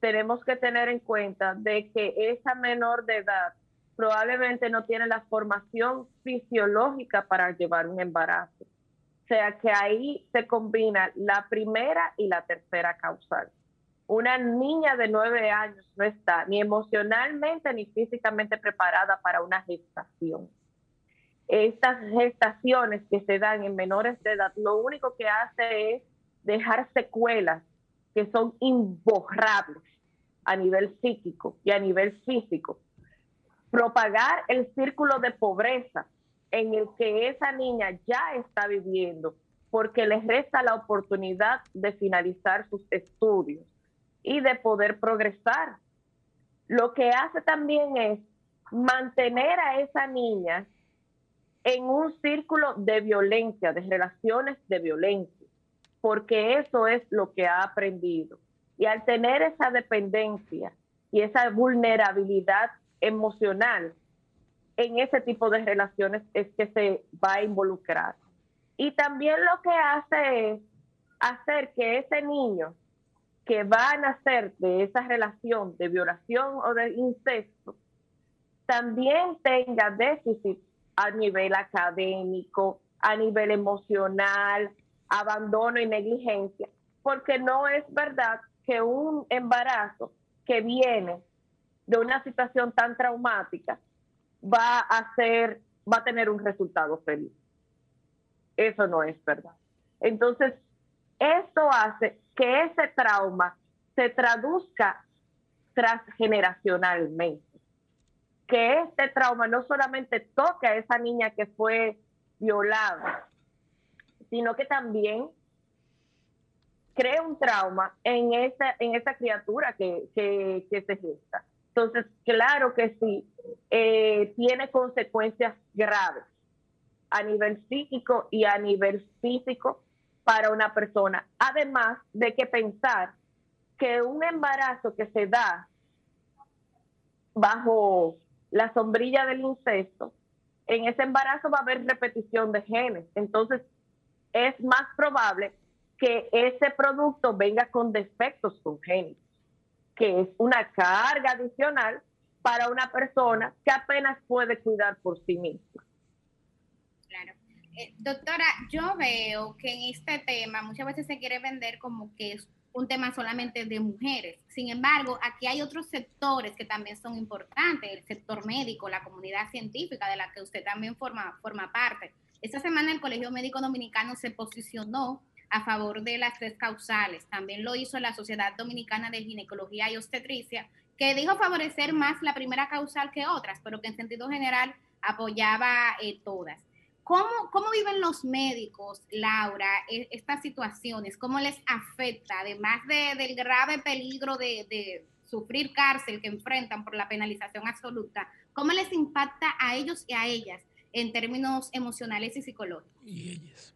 tenemos que tener en cuenta de que esa menor de edad probablemente no tiene la formación fisiológica para llevar un embarazo. O sea que ahí se combina la primera y la tercera causal. Una niña de nueve años no está ni emocionalmente ni físicamente preparada para una gestación. Estas gestaciones que se dan en menores de edad, lo único que hace es dejar secuelas que son imborrables a nivel psíquico y a nivel físico. Propagar el círculo de pobreza en el que esa niña ya está viviendo porque les resta la oportunidad de finalizar sus estudios y de poder progresar. Lo que hace también es mantener a esa niña en un círculo de violencia, de relaciones de violencia, porque eso es lo que ha aprendido. Y al tener esa dependencia y esa vulnerabilidad emocional en ese tipo de relaciones es que se va a involucrar. Y también lo que hace es hacer que ese niño que va a nacer de esa relación de violación o de incesto también tenga déficit a nivel académico, a nivel emocional, abandono y negligencia, porque no es verdad que un embarazo que viene de una situación tan traumática va a va a tener un resultado feliz. Eso no es verdad. Entonces, esto hace que ese trauma se traduzca transgeneracionalmente. Que este trauma no solamente toque a esa niña que fue violada, sino que también crea un trauma en esa, en esa criatura que, se gesta. Entonces, claro que sí, eh, tiene consecuencias graves a nivel psíquico y a nivel físico para una persona. Además de que pensar que un embarazo que se da bajo la sombrilla del incesto, en ese embarazo va a haber repetición de genes. Entonces, es más probable que ese producto venga con defectos congénitos, que es una carga adicional para una persona que apenas puede cuidar por sí misma. Claro. Eh, doctora, yo veo que en este tema muchas veces se quiere vender como que es un tema solamente de mujeres. Sin embargo, aquí hay otros sectores que también son importantes, el sector médico, la comunidad científica de la que usted también forma, forma parte. Esta semana el Colegio Médico Dominicano se posicionó a favor de las tres causales. También lo hizo la Sociedad Dominicana de Ginecología y Obstetricia, que dijo favorecer más la primera causal que otras, pero que en sentido general apoyaba eh, todas. ¿Cómo, ¿Cómo, viven los médicos, Laura, e, estas situaciones? ¿Cómo les afecta, además del grave peligro de, de, sufrir cárcel que enfrentan por la penalización absoluta? ¿Cómo les impacta a ellos y a ellas en términos emocionales y psicológicos? Y ellas.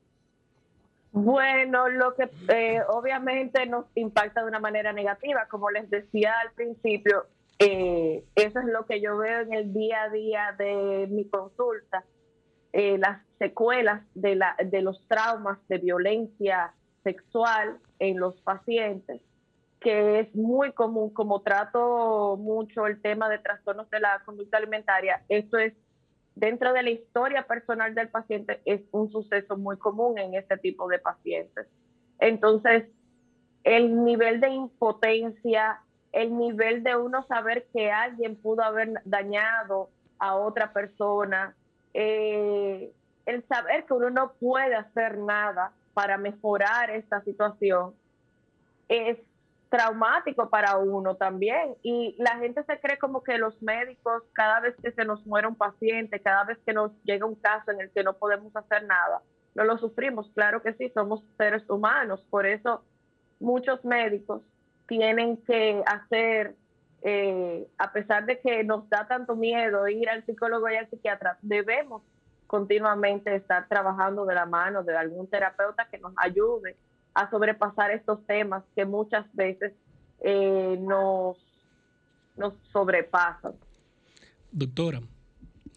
Bueno, lo que eh, obviamente nos impacta de una manera negativa, como les decía al principio, eh, eso es lo que yo veo en el día a día de mi consulta, eh, las secuelas de, la, de los traumas de violencia sexual en los pacientes, que es muy común, como trato mucho el tema de trastornos de la conducta alimentaria, esto es dentro de la historia personal del paciente es un suceso muy común en este tipo de pacientes. Entonces, el nivel de impotencia, el nivel de uno saber que alguien pudo haber dañado a otra persona, eh, el saber que uno no puede hacer nada para mejorar esta situación, es traumático para uno también. Y la gente se cree como que los médicos, cada vez que se nos muere un paciente, cada vez que nos llega un caso en el que no podemos hacer nada, no lo sufrimos. Claro que sí, somos seres humanos. Por eso muchos médicos tienen que hacer eh, a pesar de que nos da tanto miedo ir al psicólogo y al psiquiatra, debemos continuamente estar trabajando de la mano de algún terapeuta que nos ayude a sobrepasar estos temas que muchas veces eh, nos, nos sobrepasan. Doctora,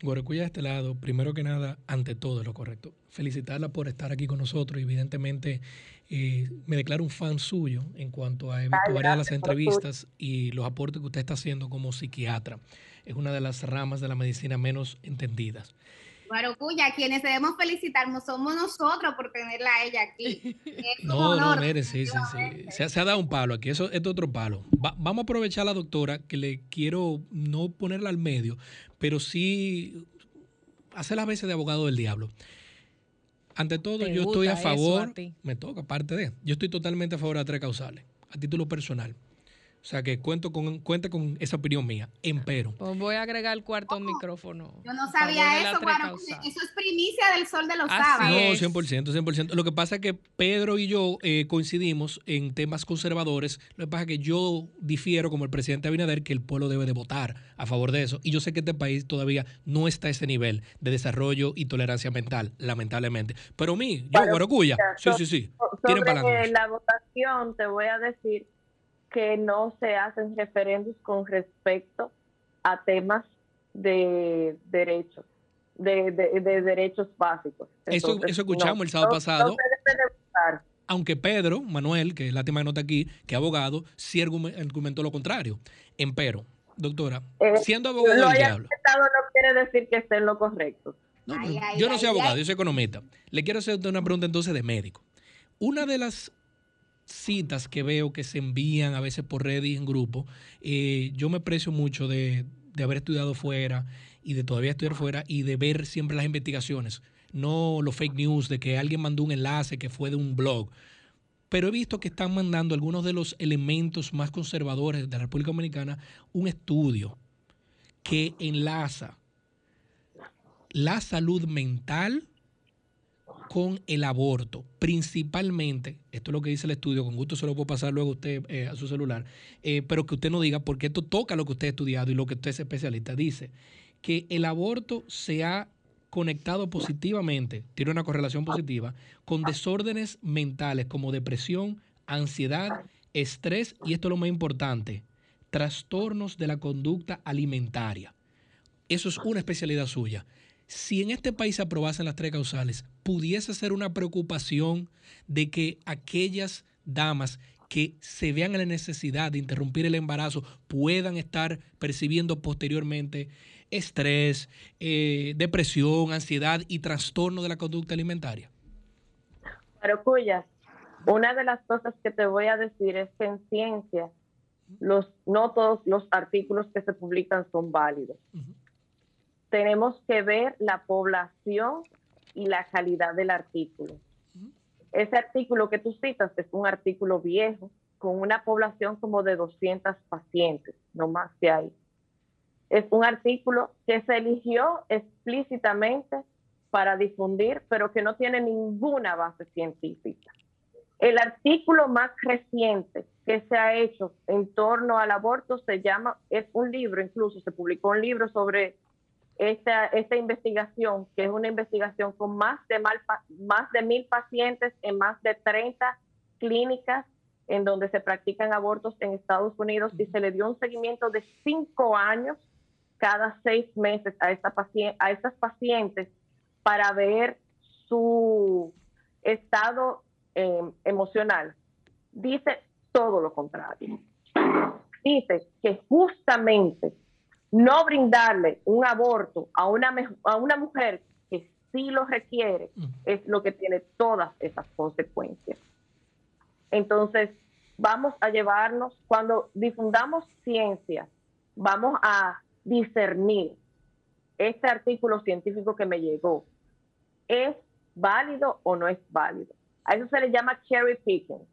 Guaracuya de este lado, primero que nada, ante todo es lo correcto. Felicitarla por estar aquí con nosotros. Evidentemente, eh, me declaro un fan suyo en cuanto a varias de las entrevistas y los aportes que usted está haciendo como psiquiatra. Es una de las ramas de la medicina menos entendidas. Guarocuya, quienes debemos felicitar somos nosotros por tenerla a ella aquí. no, no, mire, sí, sí, sí. Se, ha dado un palo aquí, eso es otro palo. vamos a aprovechar a la doctora, que le quiero no ponerla al medio, pero sí hacer las veces de abogado del diablo. Ante todo, yo estoy a favor, me toca, aparte de, yo estoy totalmente a favor de las tres causales, a título personal. O sea que cuento con, cuenta con esa opinión mía. Empero. Pues voy a agregar el cuarto micrófono. Yo no sabía eso, bueno, eso es primicia del sol de los sábados. No, 100%, 100%. Lo que pasa es que Pedro y yo eh, coincidimos en temas conservadores. Lo que pasa es que yo difiero como el presidente Abinader que el pueblo debe de votar a favor de eso. Y yo sé que este país todavía no está a ese nivel de desarrollo y tolerancia mental, lamentablemente. Pero a mí, yo, Guaracuya, sí, sí, sí. Tienen sobre la votación, te voy a decir que no se hacen referendos con respecto a temas de derechos, de, derechos básicos. eso, escuchamos el sábado pasado. aunque Pedro, Manuel, que es la tema de nota aquí, que es abogado, sí argumentó lo contrario. Empero, doctora, eh, siendo abogado del diablo. no quiere decir que esté en lo correcto. yo no soy abogado, yo soy economista. Le quiero hacer una pregunta entonces de médico. Una de las citas que veo que se envían a veces por redes y en grupo, eh, yo me aprecio mucho de, haber estudiado fuera y de todavía estudiar fuera y de ver siempre las investigaciones, no los fake news de que alguien mandó un enlace que fue de un blog. Pero he visto que están mandando algunos de los elementos más conservadores de la República Dominicana un estudio que enlaza la salud mental con el aborto, principalmente, esto es lo que dice el estudio, con gusto se lo puedo pasar luego a usted eh, a su celular, eh, pero que usted no diga, porque esto toca lo que usted ha estudiado y lo que usted es especialista, dice que el aborto se ha conectado positivamente, tiene una correlación positiva, con desórdenes mentales como depresión, ansiedad, estrés y esto es lo más importante, trastornos de la conducta alimentaria. Eso es una especialidad suya si en este país se aprobasen las tres causales, pudiese ser una preocupación de que aquellas damas que se vean en la necesidad de interrumpir el embarazo puedan estar percibiendo posteriormente estrés, eh, depresión, ansiedad y trastorno de la conducta alimentaria? Pero una de las cosas que te voy a decir es que en ciencia los, no todos los artículos que se publican son válidos tenemos que ver la población y la calidad del artículo. Ese artículo que tú citas es un artículo viejo con una población como de 200 pacientes, no más que hay. Es un artículo que se eligió explícitamente para difundir, pero que no tiene ninguna base científica. El artículo más reciente que se ha hecho en torno al aborto se llama, es un libro, incluso se publicó un libro sobre esta, esta investigación, que es una investigación con más de, mal, más de mil pacientes en más de 30 clínicas en donde se practican abortos en Estados Unidos y se le dio un seguimiento de cinco años cada seis meses a, esta a estas pacientes para ver su estado eh, emocional. Dice todo lo contrario. Dice que justamente no brindarle un aborto a una, a una mujer que sí lo requiere es lo que tiene todas esas consecuencias. Entonces, vamos a llevarnos, cuando difundamos ciencia, vamos a discernir este artículo científico que me llegó, ¿es válido o no es válido? A eso se le llama cherry picking.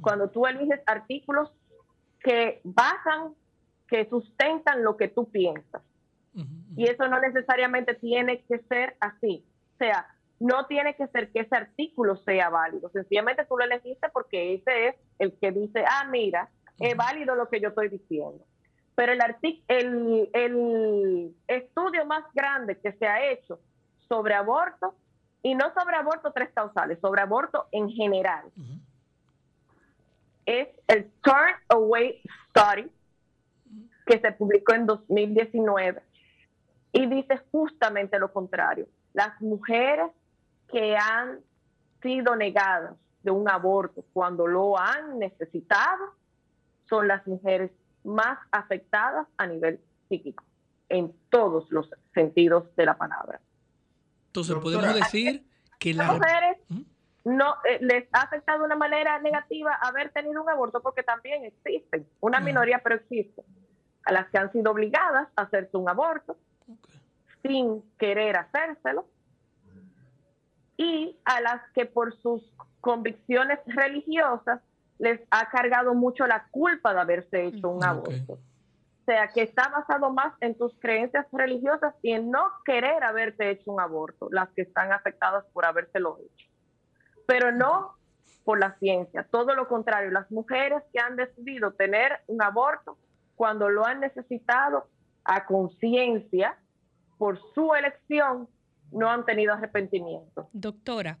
Cuando tú eliges artículos que basan que sustentan lo que tú piensas. Y eso no necesariamente tiene que ser así. O sea, no tiene que ser que ese artículo sea válido. Sencillamente tú lo elegiste porque ese es el que dice, ah, mira, es válido lo que yo estoy diciendo. pero el, el, el estudio más grande que se ha hecho sobre aborto, y no sobre aborto tres causales, sobre aborto en general, es el Turn Away Study, que se publicó en 2019, y dice justamente lo contrario. Las mujeres que han sido negadas de un aborto cuando lo han necesitado son las mujeres más afectadas a nivel psíquico, en todos los sentidos de la palabra. Entonces, podemos decir que las mujeres no eh, les ha afectado de una manera negativa haber tenido un aborto porque también existen, una minoría pero existe, a las que han sido obligadas a hacerse un aborto sin querer hacérselo y a las que por sus convicciones religiosas les ha cargado mucho la culpa de haberse hecho un aborto. O sea, que está basado más en tus creencias religiosas y en no querer haberte hecho un aborto, las que están afectadas por habérselo hecho. Pero no por la ciencia, todo lo contrario, las mujeres que han decidido tener un aborto cuando lo han necesitado a conciencia por su elección, no han tenido arrepentimiento. Doctora,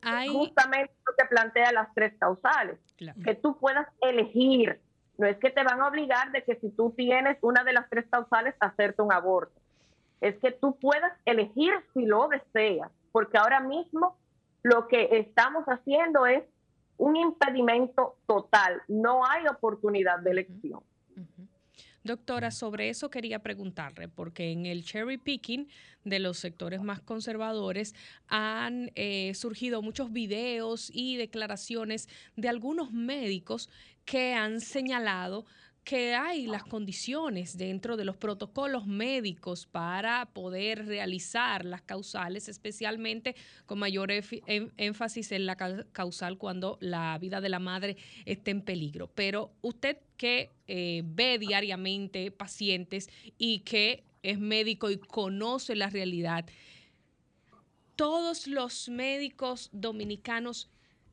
hay... justamente lo que plantea las tres causales, que tú puedas elegir. No es que te van a obligar de que si tú tienes una de las tres causales, hacerte un aborto. Es que tú puedas elegir si lo deseas, porque ahora mismo lo que estamos haciendo es un impedimento total. No hay oportunidad de elección. Doctora, sobre eso quería preguntarle, porque en el cherry picking de los sectores más conservadores han eh, surgido muchos videos y declaraciones de algunos médicos que han señalado que hay las condiciones dentro de los protocolos médicos para poder realizar las causales, especialmente con mayor énfasis en la causal cuando la vida de la madre esté en peligro. Pero usted que eh, ve diariamente pacientes y que es médico y conoce la realidad, todos los médicos dominicanos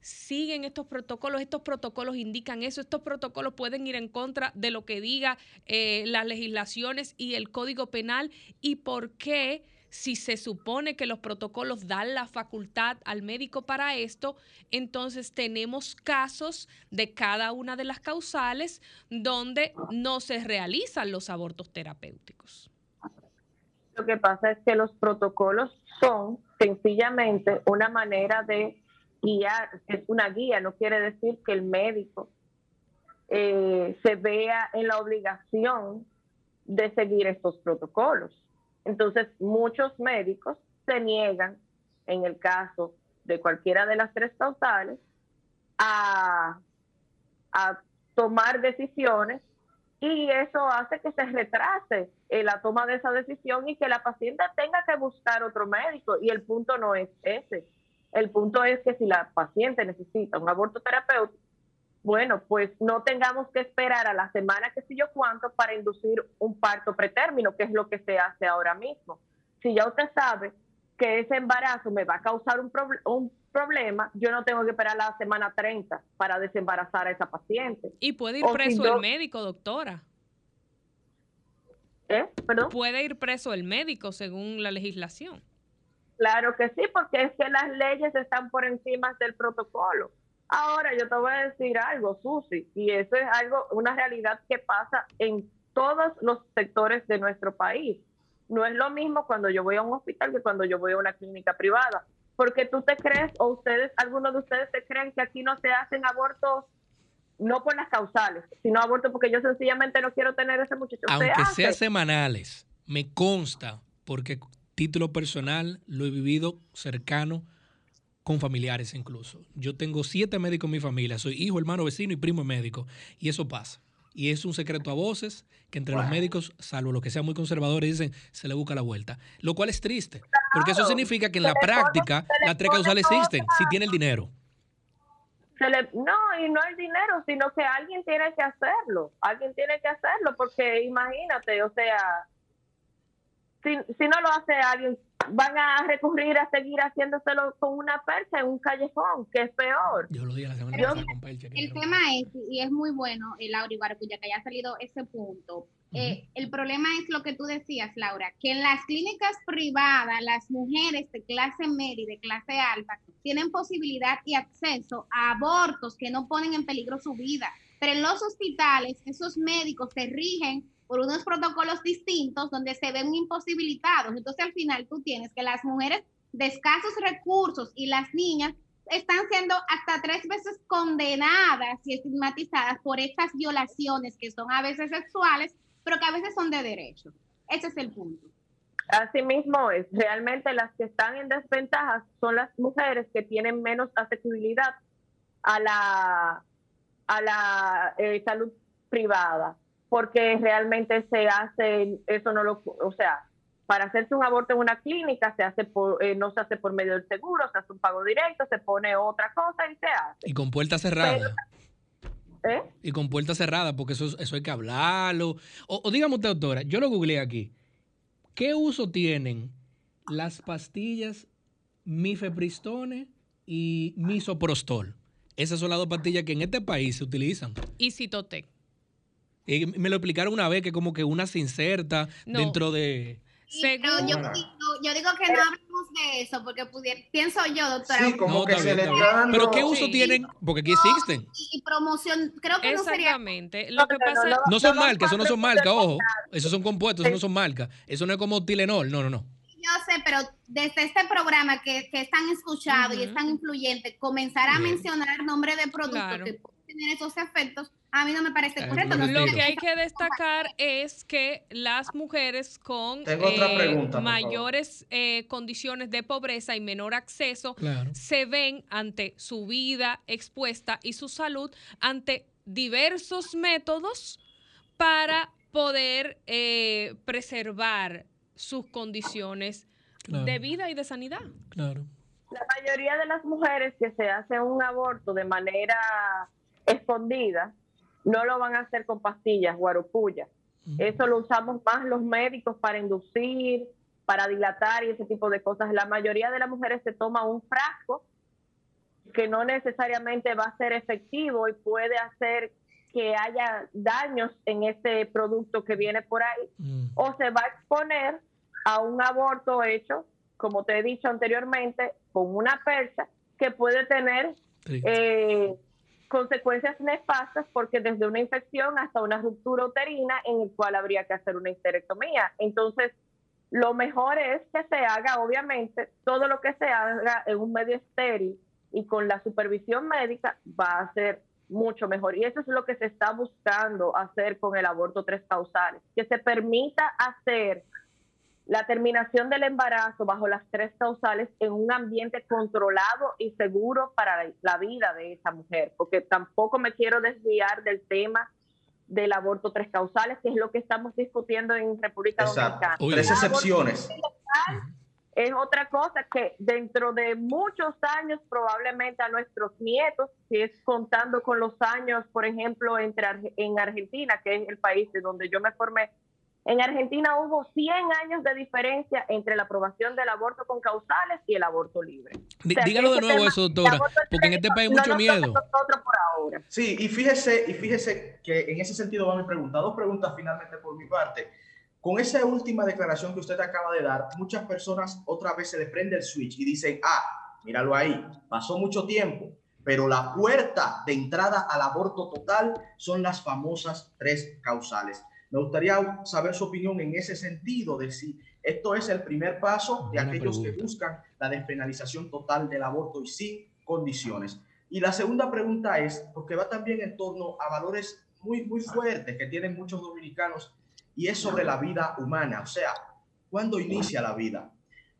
siguen estos protocolos, estos protocolos indican eso, estos protocolos pueden ir en contra de lo que diga eh, las legislaciones y el código penal y por qué si se supone que los protocolos dan la facultad al médico para esto, entonces tenemos casos de cada una de las causales donde no se realizan los abortos terapéuticos. Lo que pasa es que los protocolos son sencillamente una manera de guiar, es una guía, no quiere decir que el médico eh, se vea en la obligación de seguir estos protocolos. Entonces, muchos médicos se niegan, en el caso de cualquiera de las tres causales, a, a tomar decisiones y eso hace que se retrase la toma de esa decisión y que la paciente tenga que buscar otro médico. Y el punto no es ese. El punto es que si la paciente necesita un aborto terapéutico, bueno, pues no tengamos que esperar a la semana que sé yo cuánto para inducir un parto pretérmino, que es lo que se hace ahora mismo. Si ya usted sabe que ese embarazo me va a causar un, un problema, yo no tengo que esperar la semana 30 para desembarazar a esa paciente. Y puede ir preso el médico, doctora. ¿Eh? ¿Perdón? Puede ir preso el médico según la legislación. Claro que sí, porque es que las leyes están por encima del protocolo. Ahora yo te voy a decir algo, Susi, y eso es algo, una realidad que pasa en todos los sectores de nuestro país. No es lo mismo cuando yo voy a un hospital que cuando yo voy a una clínica privada, porque tú te crees o ustedes, algunos de ustedes se creen que aquí no se hacen abortos no por las causales, sino abortos porque yo sencillamente no quiero tener ese muchacho. Aunque sea semanales, me consta, porque título personal, lo he vivido cercano con familiares incluso. Yo tengo siete médicos en mi familia, soy hijo, hermano, vecino y primo médico, y eso pasa. Y es un secreto a voces que entre los médicos, salvo los que sean muy conservadores, dicen se le busca la vuelta. Lo cual es triste, porque eso significa que en la práctica las tres causales existen, si tiene el dinero. no, y no el dinero, sino que alguien tiene que hacerlo. Alguien tiene que hacerlo, porque imagínate, o sea, si, si no lo hace alguien, van a recurrir a seguir haciéndoselo con una percha en un callejón, que es peor. Yo lo dije la semana pasada con percha. El tema es, y es muy bueno, eh, Laura Ibarcuya, que haya salido ese punto. Eh, el problema es lo que tú decías, Laura, que en las clínicas privadas, las mujeres de clase media y de clase alta tienen posibilidad y acceso a abortos que no ponen en peligro su vida. Pero en los hospitales, esos médicos se rigen por unos protocolos distintos donde se ven imposibilitados. Entonces, al final, tú tienes que las mujeres de escasos recursos y las niñas están siendo hasta tres veces condenadas y estigmatizadas por estas violaciones que son a veces sexuales, pero que a veces son de derecho. Ese es el punto. Así mismo es, realmente las que están en desventaja son las mujeres que tienen menos accesibilidad a la, a la eh, salud privada, porque realmente se hace, eso no lo, o sea, para hacerse un aborto en una clínica se hace por, eh, no se hace por medio del seguro, se hace un pago directo, se pone otra cosa y se hace. Y con puerta cerrada. ¿Eh? Y con puerta cerrada, porque eso, eso hay que hablarlo. O, o dígame usted, doctora, yo lo googleé aquí. ¿Qué uso tienen las pastillas mifepristone y misoprostol? Esas son las dos pastillas que en este país se utilizan. Y Citotec. Y me lo explicaron una vez que como que una se inserta No. dentro de... Pero yo, digo, yo digo que no hablemos de eso, porque pudiera, pienso yo, doctora, No, bien, está bien. Pero ¿qué uso Sí. tienen? Porque aquí existen. y, y promoción, creo que no sería... Exactamente. Lo que pasa No son marcas, eso no son marcas, ojo. Esos son compuestos, eso no son marcas. Eso no es como Tilenol, no, no, no. Yo sé, pero desde este programa que, que es tan escuchado y es tan influyente, comenzar a Bien. mencionar nombre de productos Claro. que tener esos efectos, a mí no me parece Ay, correcto. no Lo que hay que destacar es que las mujeres con Tengo otra eh, pregunta, mayores eh, condiciones de pobreza y menor acceso Claro. se ven ante su vida expuesta y su salud ante diversos métodos para poder eh, preservar sus condiciones Claro. de vida y de sanidad. Claro. La mayoría de las mujeres que se hacen un aborto de manera escondida no lo van a hacer con pastillas, guaropuya. Eso lo usamos más los médicos para inducir, para dilatar y ese tipo de cosas. La mayoría de las mujeres se toma un frasco que no necesariamente va a ser efectivo y puede hacer que haya daños en ese producto que viene por ahí o se va a exponer a un aborto hecho, como te he dicho anteriormente, con una percha que puede tener eh, consecuencias nefastas porque desde una infección hasta una ruptura uterina en el cual habría que hacer una histerectomía. Entonces, lo mejor es que se haga, obviamente, todo lo que se haga en un medio estéril y con la supervisión médica va a ser mucho mejor. Y eso es lo que se está buscando hacer con el aborto tres causales, que se permita hacer la terminación del embarazo bajo las tres causales en un ambiente controlado y seguro para la- vida de esa mujer, porque tampoco me quiero desviar del tema del aborto tres causales, que es lo que estamos discutiendo en República. Dominicana. Tres excepciones. es otra cosa que dentro de muchos años, probablemente a nuestros nietos, si es contando con los años, por ejemplo, entre en Argentina, que es el país de donde yo me formé, en Argentina hubo 100 años de diferencia entre la aprobación del aborto con causales y el aborto libre. O sea, dígalo de nuevo tema eso, doctora, porque en este país hay mucho miedo. por ahora. Sí, y fíjese, y fíjese que en ese sentido va mi pregunta. Dos preguntas finalmente por mi parte. Con esa última declaración que usted acaba de dar, muchas personas otra vez se les prende el switch y dicen, ah, míralo ahí, pasó mucho tiempo, pero la puerta de entrada al aborto total son las famosas tres causales. Me gustaría saber su opinión en ese sentido de si esto es el primer paso de Buena aquellos que buscan la despenalización total del aborto y sin condiciones. Y la segunda pregunta es, porque va también en torno a valores muy, muy fuertes que tienen muchos dominicanos, y es sobre la vida humana. O sea, ¿cuándo inicia la vida?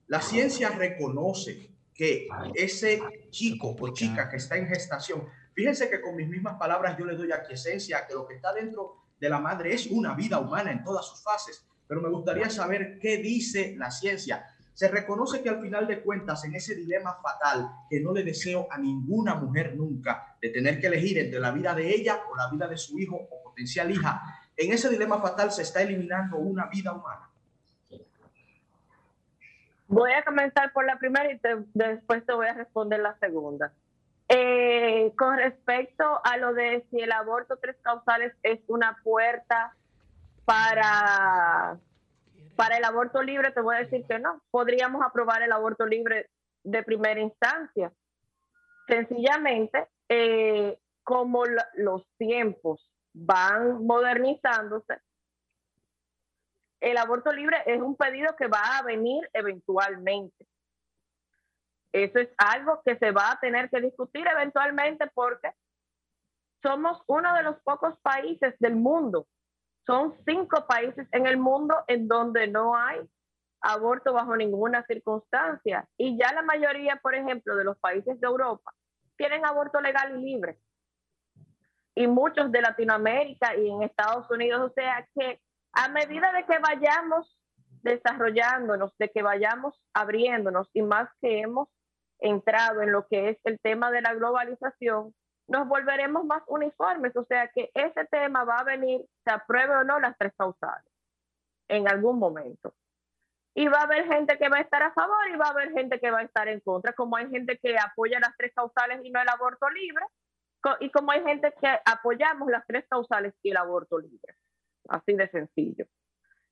La ciencia reconoce que ese chico o chica que está en gestación, fíjense que con mis mismas palabras yo le doy aquiescencia a que lo que está dentro de la madre es una vida humana en todas sus fases, pero me gustaría saber qué dice la ciencia. Se reconoce que al final de cuentas, en ese dilema fatal que no le deseo a ninguna mujer nunca, de tener que elegir entre la vida de ella o la vida de su hijo o potencial hija, en ese dilema fatal se está eliminando una vida humana. Voy a comenzar por la primera y después te voy a responder la segunda. Eh, con respecto a lo de si el aborto tres causales es una puerta para, para el aborto libre, te voy a decir que no. Podríamos aprobar el aborto libre de primera instancia. Sencillamente, eh, como los tiempos van modernizándose, el aborto libre es un pedido que va a venir eventualmente. Eso es algo que se va a tener que discutir eventualmente porque somos uno de los pocos países del mundo. Son cinco países en el mundo en donde no hay aborto bajo ninguna circunstancia. Y ya la mayoría, por ejemplo, de los países de Europa tienen aborto legal y libre. Y muchos de Latinoamérica y en Estados Unidos. O sea que a medida de que vayamos desarrollándonos, de que vayamos abriéndonos y más que hemos entrado en lo que es el tema de la globalización, nos volveremos más uniformes. O sea que ese tema va a venir, se apruebe o no las tres causales, en algún momento. Y va a haber gente que va a estar a favor y va a haber gente que va a estar en contra, como hay gente que apoya las tres causales y no el aborto libre, y como hay gente que apoyamos las tres causales y el aborto libre. Así de sencillo.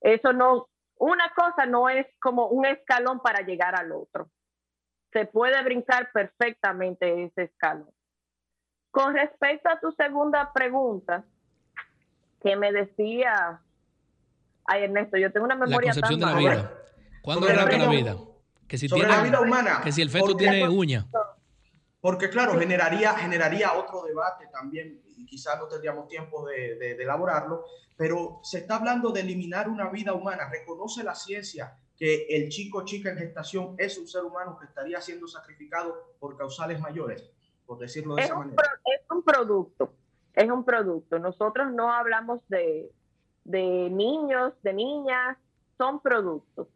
Eso no, una cosa no es como un escalón para llegar al otro se puede brincar perfectamente ese escalón. Con respecto a tu segunda pregunta, que me decía, ay Ernesto, yo tengo una memoria la concepción de la vida. ¿Cuándo arranca la vida? Que si tiene, la vida humana. Que si el feto tiene uña. Porque claro, generaría, generaría otro debate también y quizás no tendríamos tiempo de, de, de elaborarlo, pero se está hablando de eliminar una vida humana. Reconoce la ciencia que el chico o chica en gestación es un ser humano que estaría siendo sacrificado por causales mayores, por decirlo de esa manera. es un producto, es un producto. Nosotros no hablamos de, de niños, de niñas, son productos.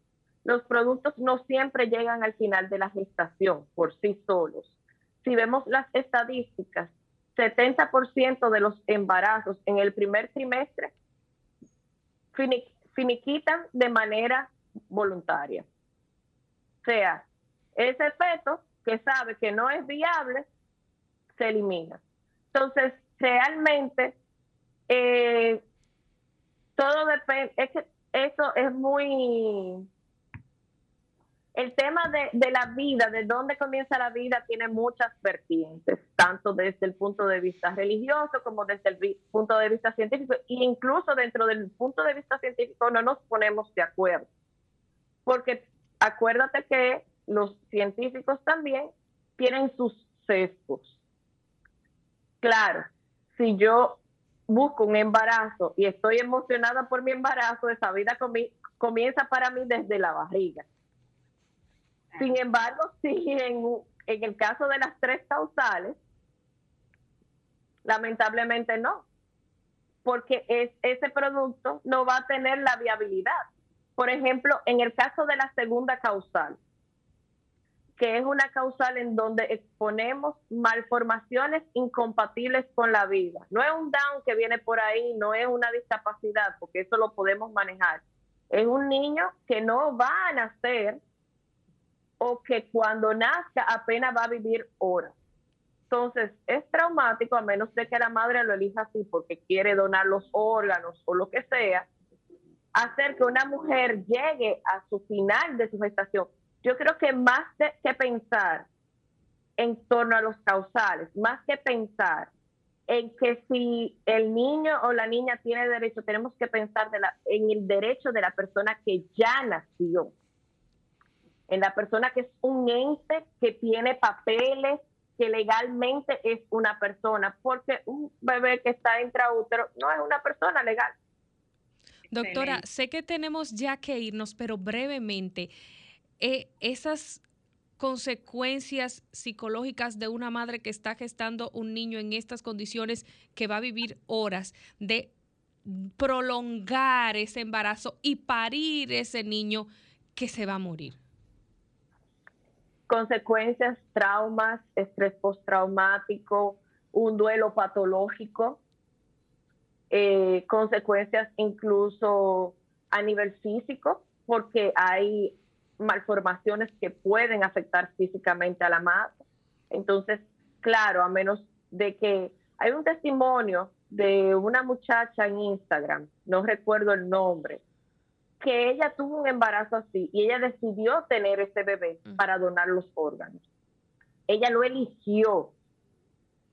Los productos no siempre llegan al final de la gestación por sí solos. Si vemos las estadísticas, 70% de los embarazos en el primer trimestre finiquitan de manera voluntaria. O sea, ese feto que sabe que no es viable, se elimina. Entonces, realmente, eh, todo depende, es que eso es muy el tema de, la vida, de dónde comienza la vida, tiene muchas vertientes, tanto desde el punto de vista religioso como desde el punto de vista científico, e incluso dentro del punto de vista científico no nos ponemos de acuerdo porque acuérdate que los científicos también tienen sus sesgos. Claro, si yo busco un embarazo y estoy emocionada por mi embarazo, esa vida comienza para mí desde la barriga. Sin embargo, si en, el caso de las tres causales, lamentablemente no, porque es, ese producto no va a tener la viabilidad. Por ejemplo, en el caso de la segunda causal, que es una causal en donde exponemos malformaciones incompatibles con la vida. No es un down que viene por ahí, no es una discapacidad, porque eso lo podemos manejar. Es un niño que no va a nacer o que cuando nazca apenas va a vivir horas. Entonces, es traumático a menos de que la madre lo elija así porque quiere donar los órganos o lo que sea hacer que una mujer llegue a su final de su gestación. Yo creo que más que pensar en torno a los causales, más que pensar en que si el niño o la niña tiene derecho, tenemos que pensar en el derecho de la persona que ya nació, en la persona que es un ente que tiene papeles, que legalmente es una persona, porque un bebé que está intraútero no es una persona legal. Doctora, sé que tenemos ya que irnos, pero brevemente, eh, esas consecuencias psicológicas de una madre que está gestando un niño en estas condiciones que va a vivir horas de prolongar ese embarazo y parir ese niño que se va a morir. Consecuencias, traumas, estrés postraumático, un duelo patológico, eh, consecuencias incluso a nivel físico, porque hay malformaciones que pueden afectar físicamente a la madre. Entonces, claro, a menos de que hay un testimonio de una muchacha en Instagram, no recuerdo el nombre, que ella tuvo un embarazo así y ella decidió tener ese bebé para donar los órganos. Ella lo eligió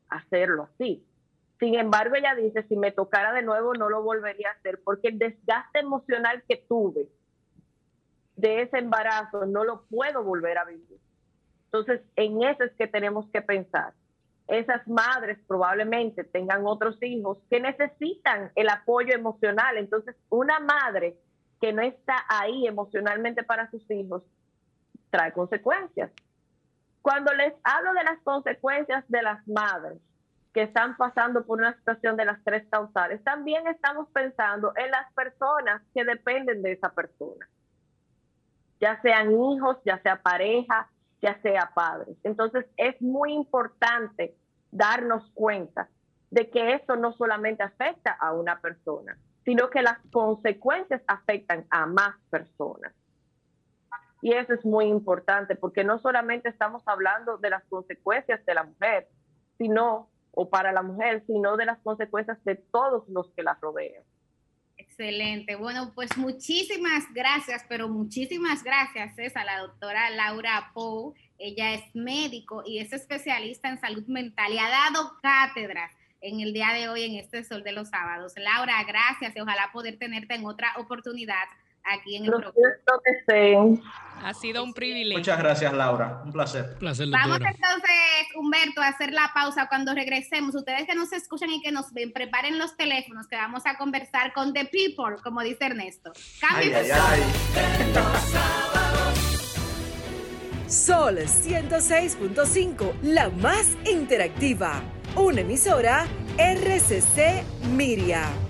hacerlo así. Sin embargo, ella dice, si me tocara de nuevo, no lo volvería a hacer, porque el desgaste emocional que tuve de ese embarazo no lo puedo volver a vivir. Entonces, en eso es que tenemos que pensar. Esas madres probablemente tengan otros hijos que necesitan el apoyo emocional. Entonces, una madre que no está ahí emocionalmente para sus hijos trae consecuencias. Cuando les hablo de las consecuencias de las madres que están pasando por una situación de las tres causales, también estamos pensando en las personas que dependen de esa persona ya sean hijos, ya sea pareja, ya sea padres. Entonces es muy importante darnos cuenta de que esto no solamente afecta a una persona, sino que las consecuencias afectan a más personas. Y eso es muy importante porque no solamente estamos hablando de las consecuencias de la mujer, sino, o para la mujer, sino de las consecuencias de todos los que la rodean. Excelente. Bueno, pues muchísimas gracias, pero muchísimas gracias es a la doctora Laura Pou. Ella es médico y es especialista en salud mental y ha dado cátedras en el día de hoy en este Sol de los Sábados. Laura, gracias y ojalá poder tenerte en otra oportunidad aquí en el programa. Ha sido un privilegio. Muchas gracias, Laura. Un placer. Vamos entonces, Humberto, a hacer la pausa cuando regresemos. Ustedes que nos escuchan y que nos ven, preparen los teléfonos que vamos a conversar con The People, como dice Ernesto. Cambien ay, ay, Sol 106.5, la más interactiva. Una emisora RCC Miria.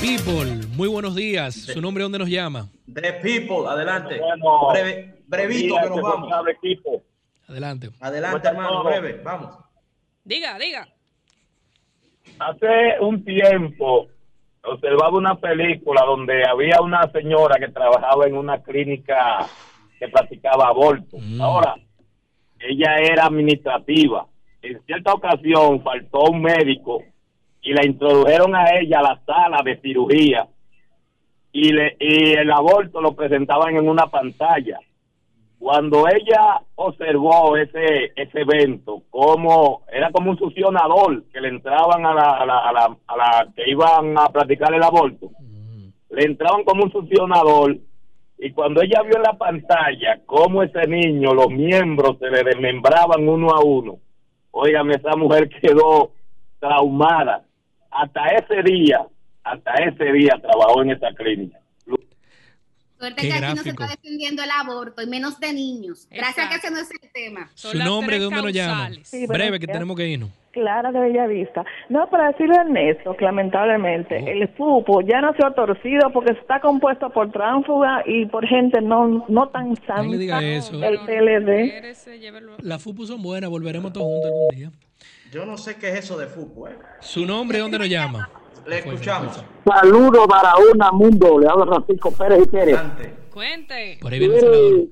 People, muy buenos días. ¿Su nombre dónde nos llama? The People, adelante. brevito que nos vamos. Adelante. Adelante, hermano, breve, vamos. Diga, diga. Hace un tiempo observaba una película donde había una señora que trabajaba en una clínica que practicaba aborto. Mm. Ahora, ella era administrativa. En cierta ocasión faltó un médico y la introdujeron a ella a la sala de cirugía. Y, le, y el aborto lo presentaban en una pantalla. Cuando ella observó ese, ese evento, como era como un succionador que le entraban a la, a la, a la, a la que iban a practicar el aborto, le entraban como un succionador y cuando ella vio en la pantalla cómo ese niño, los miembros se le desmembraban uno a uno, óigame, esa mujer quedó traumada hasta ese día, hasta ese día trabajó en esta clínica. Suerte que aquí no se está defendiendo el aborto y menos de niños. Gracias a que ese no es el tema. Su nombre, ¿de dónde nos llama? Breve, que tenemos que irnos. Claro, de Bella Vista. No, para decirle a Ernesto que lamentablemente oh. el FUPO ya no se ha torcido porque está compuesto por tránsfuga y por gente no, no tan santa. No le diga eso. El PLD. Las FUPO son buenas, volveremos todos juntos algún día. Yo no sé qué es eso de fútbol. ¿eh? ¿Su nombre dónde nos llama? Le escuchamos. Saludos para una mundo. Le habla Francisco Pérez y Pérez. Cuente. Por ahí viene el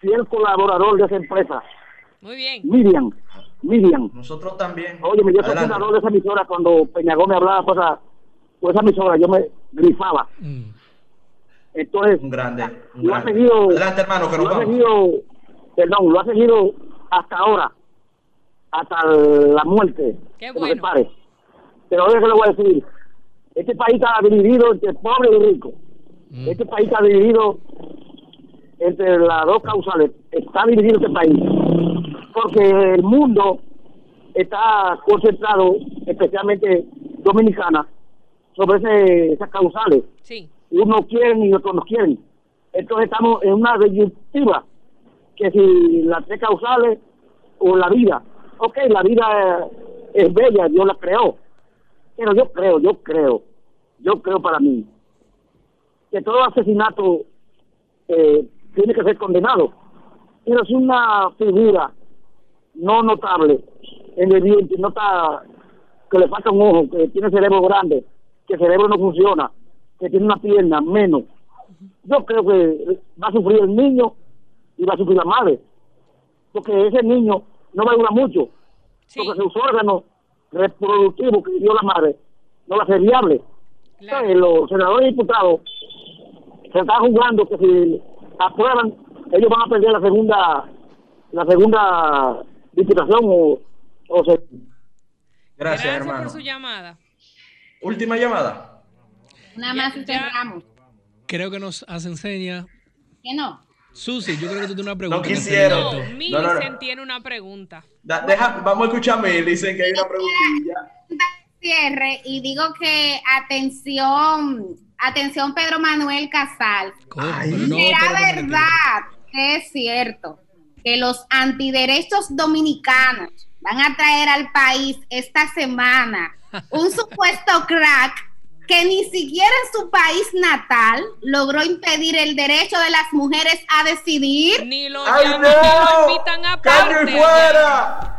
Fiel colaborador de esa empresa. Muy bien. Miriam. Miriam. Nosotros también. Oye, yo soy fundador de esa emisora. Cuando Peñagón me hablaba pues, por esa emisora, yo me grifaba. Mm. Entonces, un grande. Un lo grande. ha seguido. Adelante, hermano, que lo nos ha seguido, perdón, lo ha seguido hasta ahora hasta la muerte. Qué bueno. Pero oye que le voy a decir, este país está dividido entre pobre y rico. Mm. Este país está dividido entre las dos causales. Está dividido este país. Porque el mundo está concentrado, especialmente dominicana, sobre ese, esas causales. Sí. Unos quieren y otros no quieren. Entonces estamos en una disyuntiva que si las tres causales o la vida ok, la vida es, bella, Dios la creó, pero yo creo, yo creo, yo creo para mí que todo asesinato eh, tiene que ser condenado, pero es una figura no notable en el diente, no está que le falta un ojo, que tiene cerebro grande, que el cerebro no funciona, que tiene una pierna menos, yo creo que va a sufrir el niño y va a sufrir la madre. Porque ese niño no va a durar mucho. Porque sus órganos reproductivos que dio la madre no va a ser viable. Entonces, los senadores y diputados se están jugando que si aprueban, ellos van a perder la segunda la segunda diputación o, o se... Gracias, hermano. por su llamada. Última llamada. Nada más cerramos. Creo que nos hace enseña. ¿Qué no? Susi, yo creo que tú tienes una pregunta. No quisiera. No, No, Millicent tiene una pregunta. Da- deja, vamos a escuchar a Mel, dicen que hay una preguntilla. Cierre y digo que atención, atención Pedro Manuel Casal. ¿Será verdad que es cierto que los antiderechos dominicanos van a traer al país esta semana un supuesto crack que ni siquiera en su país natal logró impedir el derecho de las mujeres a decidir. Ni lo, Ay, no. lo invitan a fuera!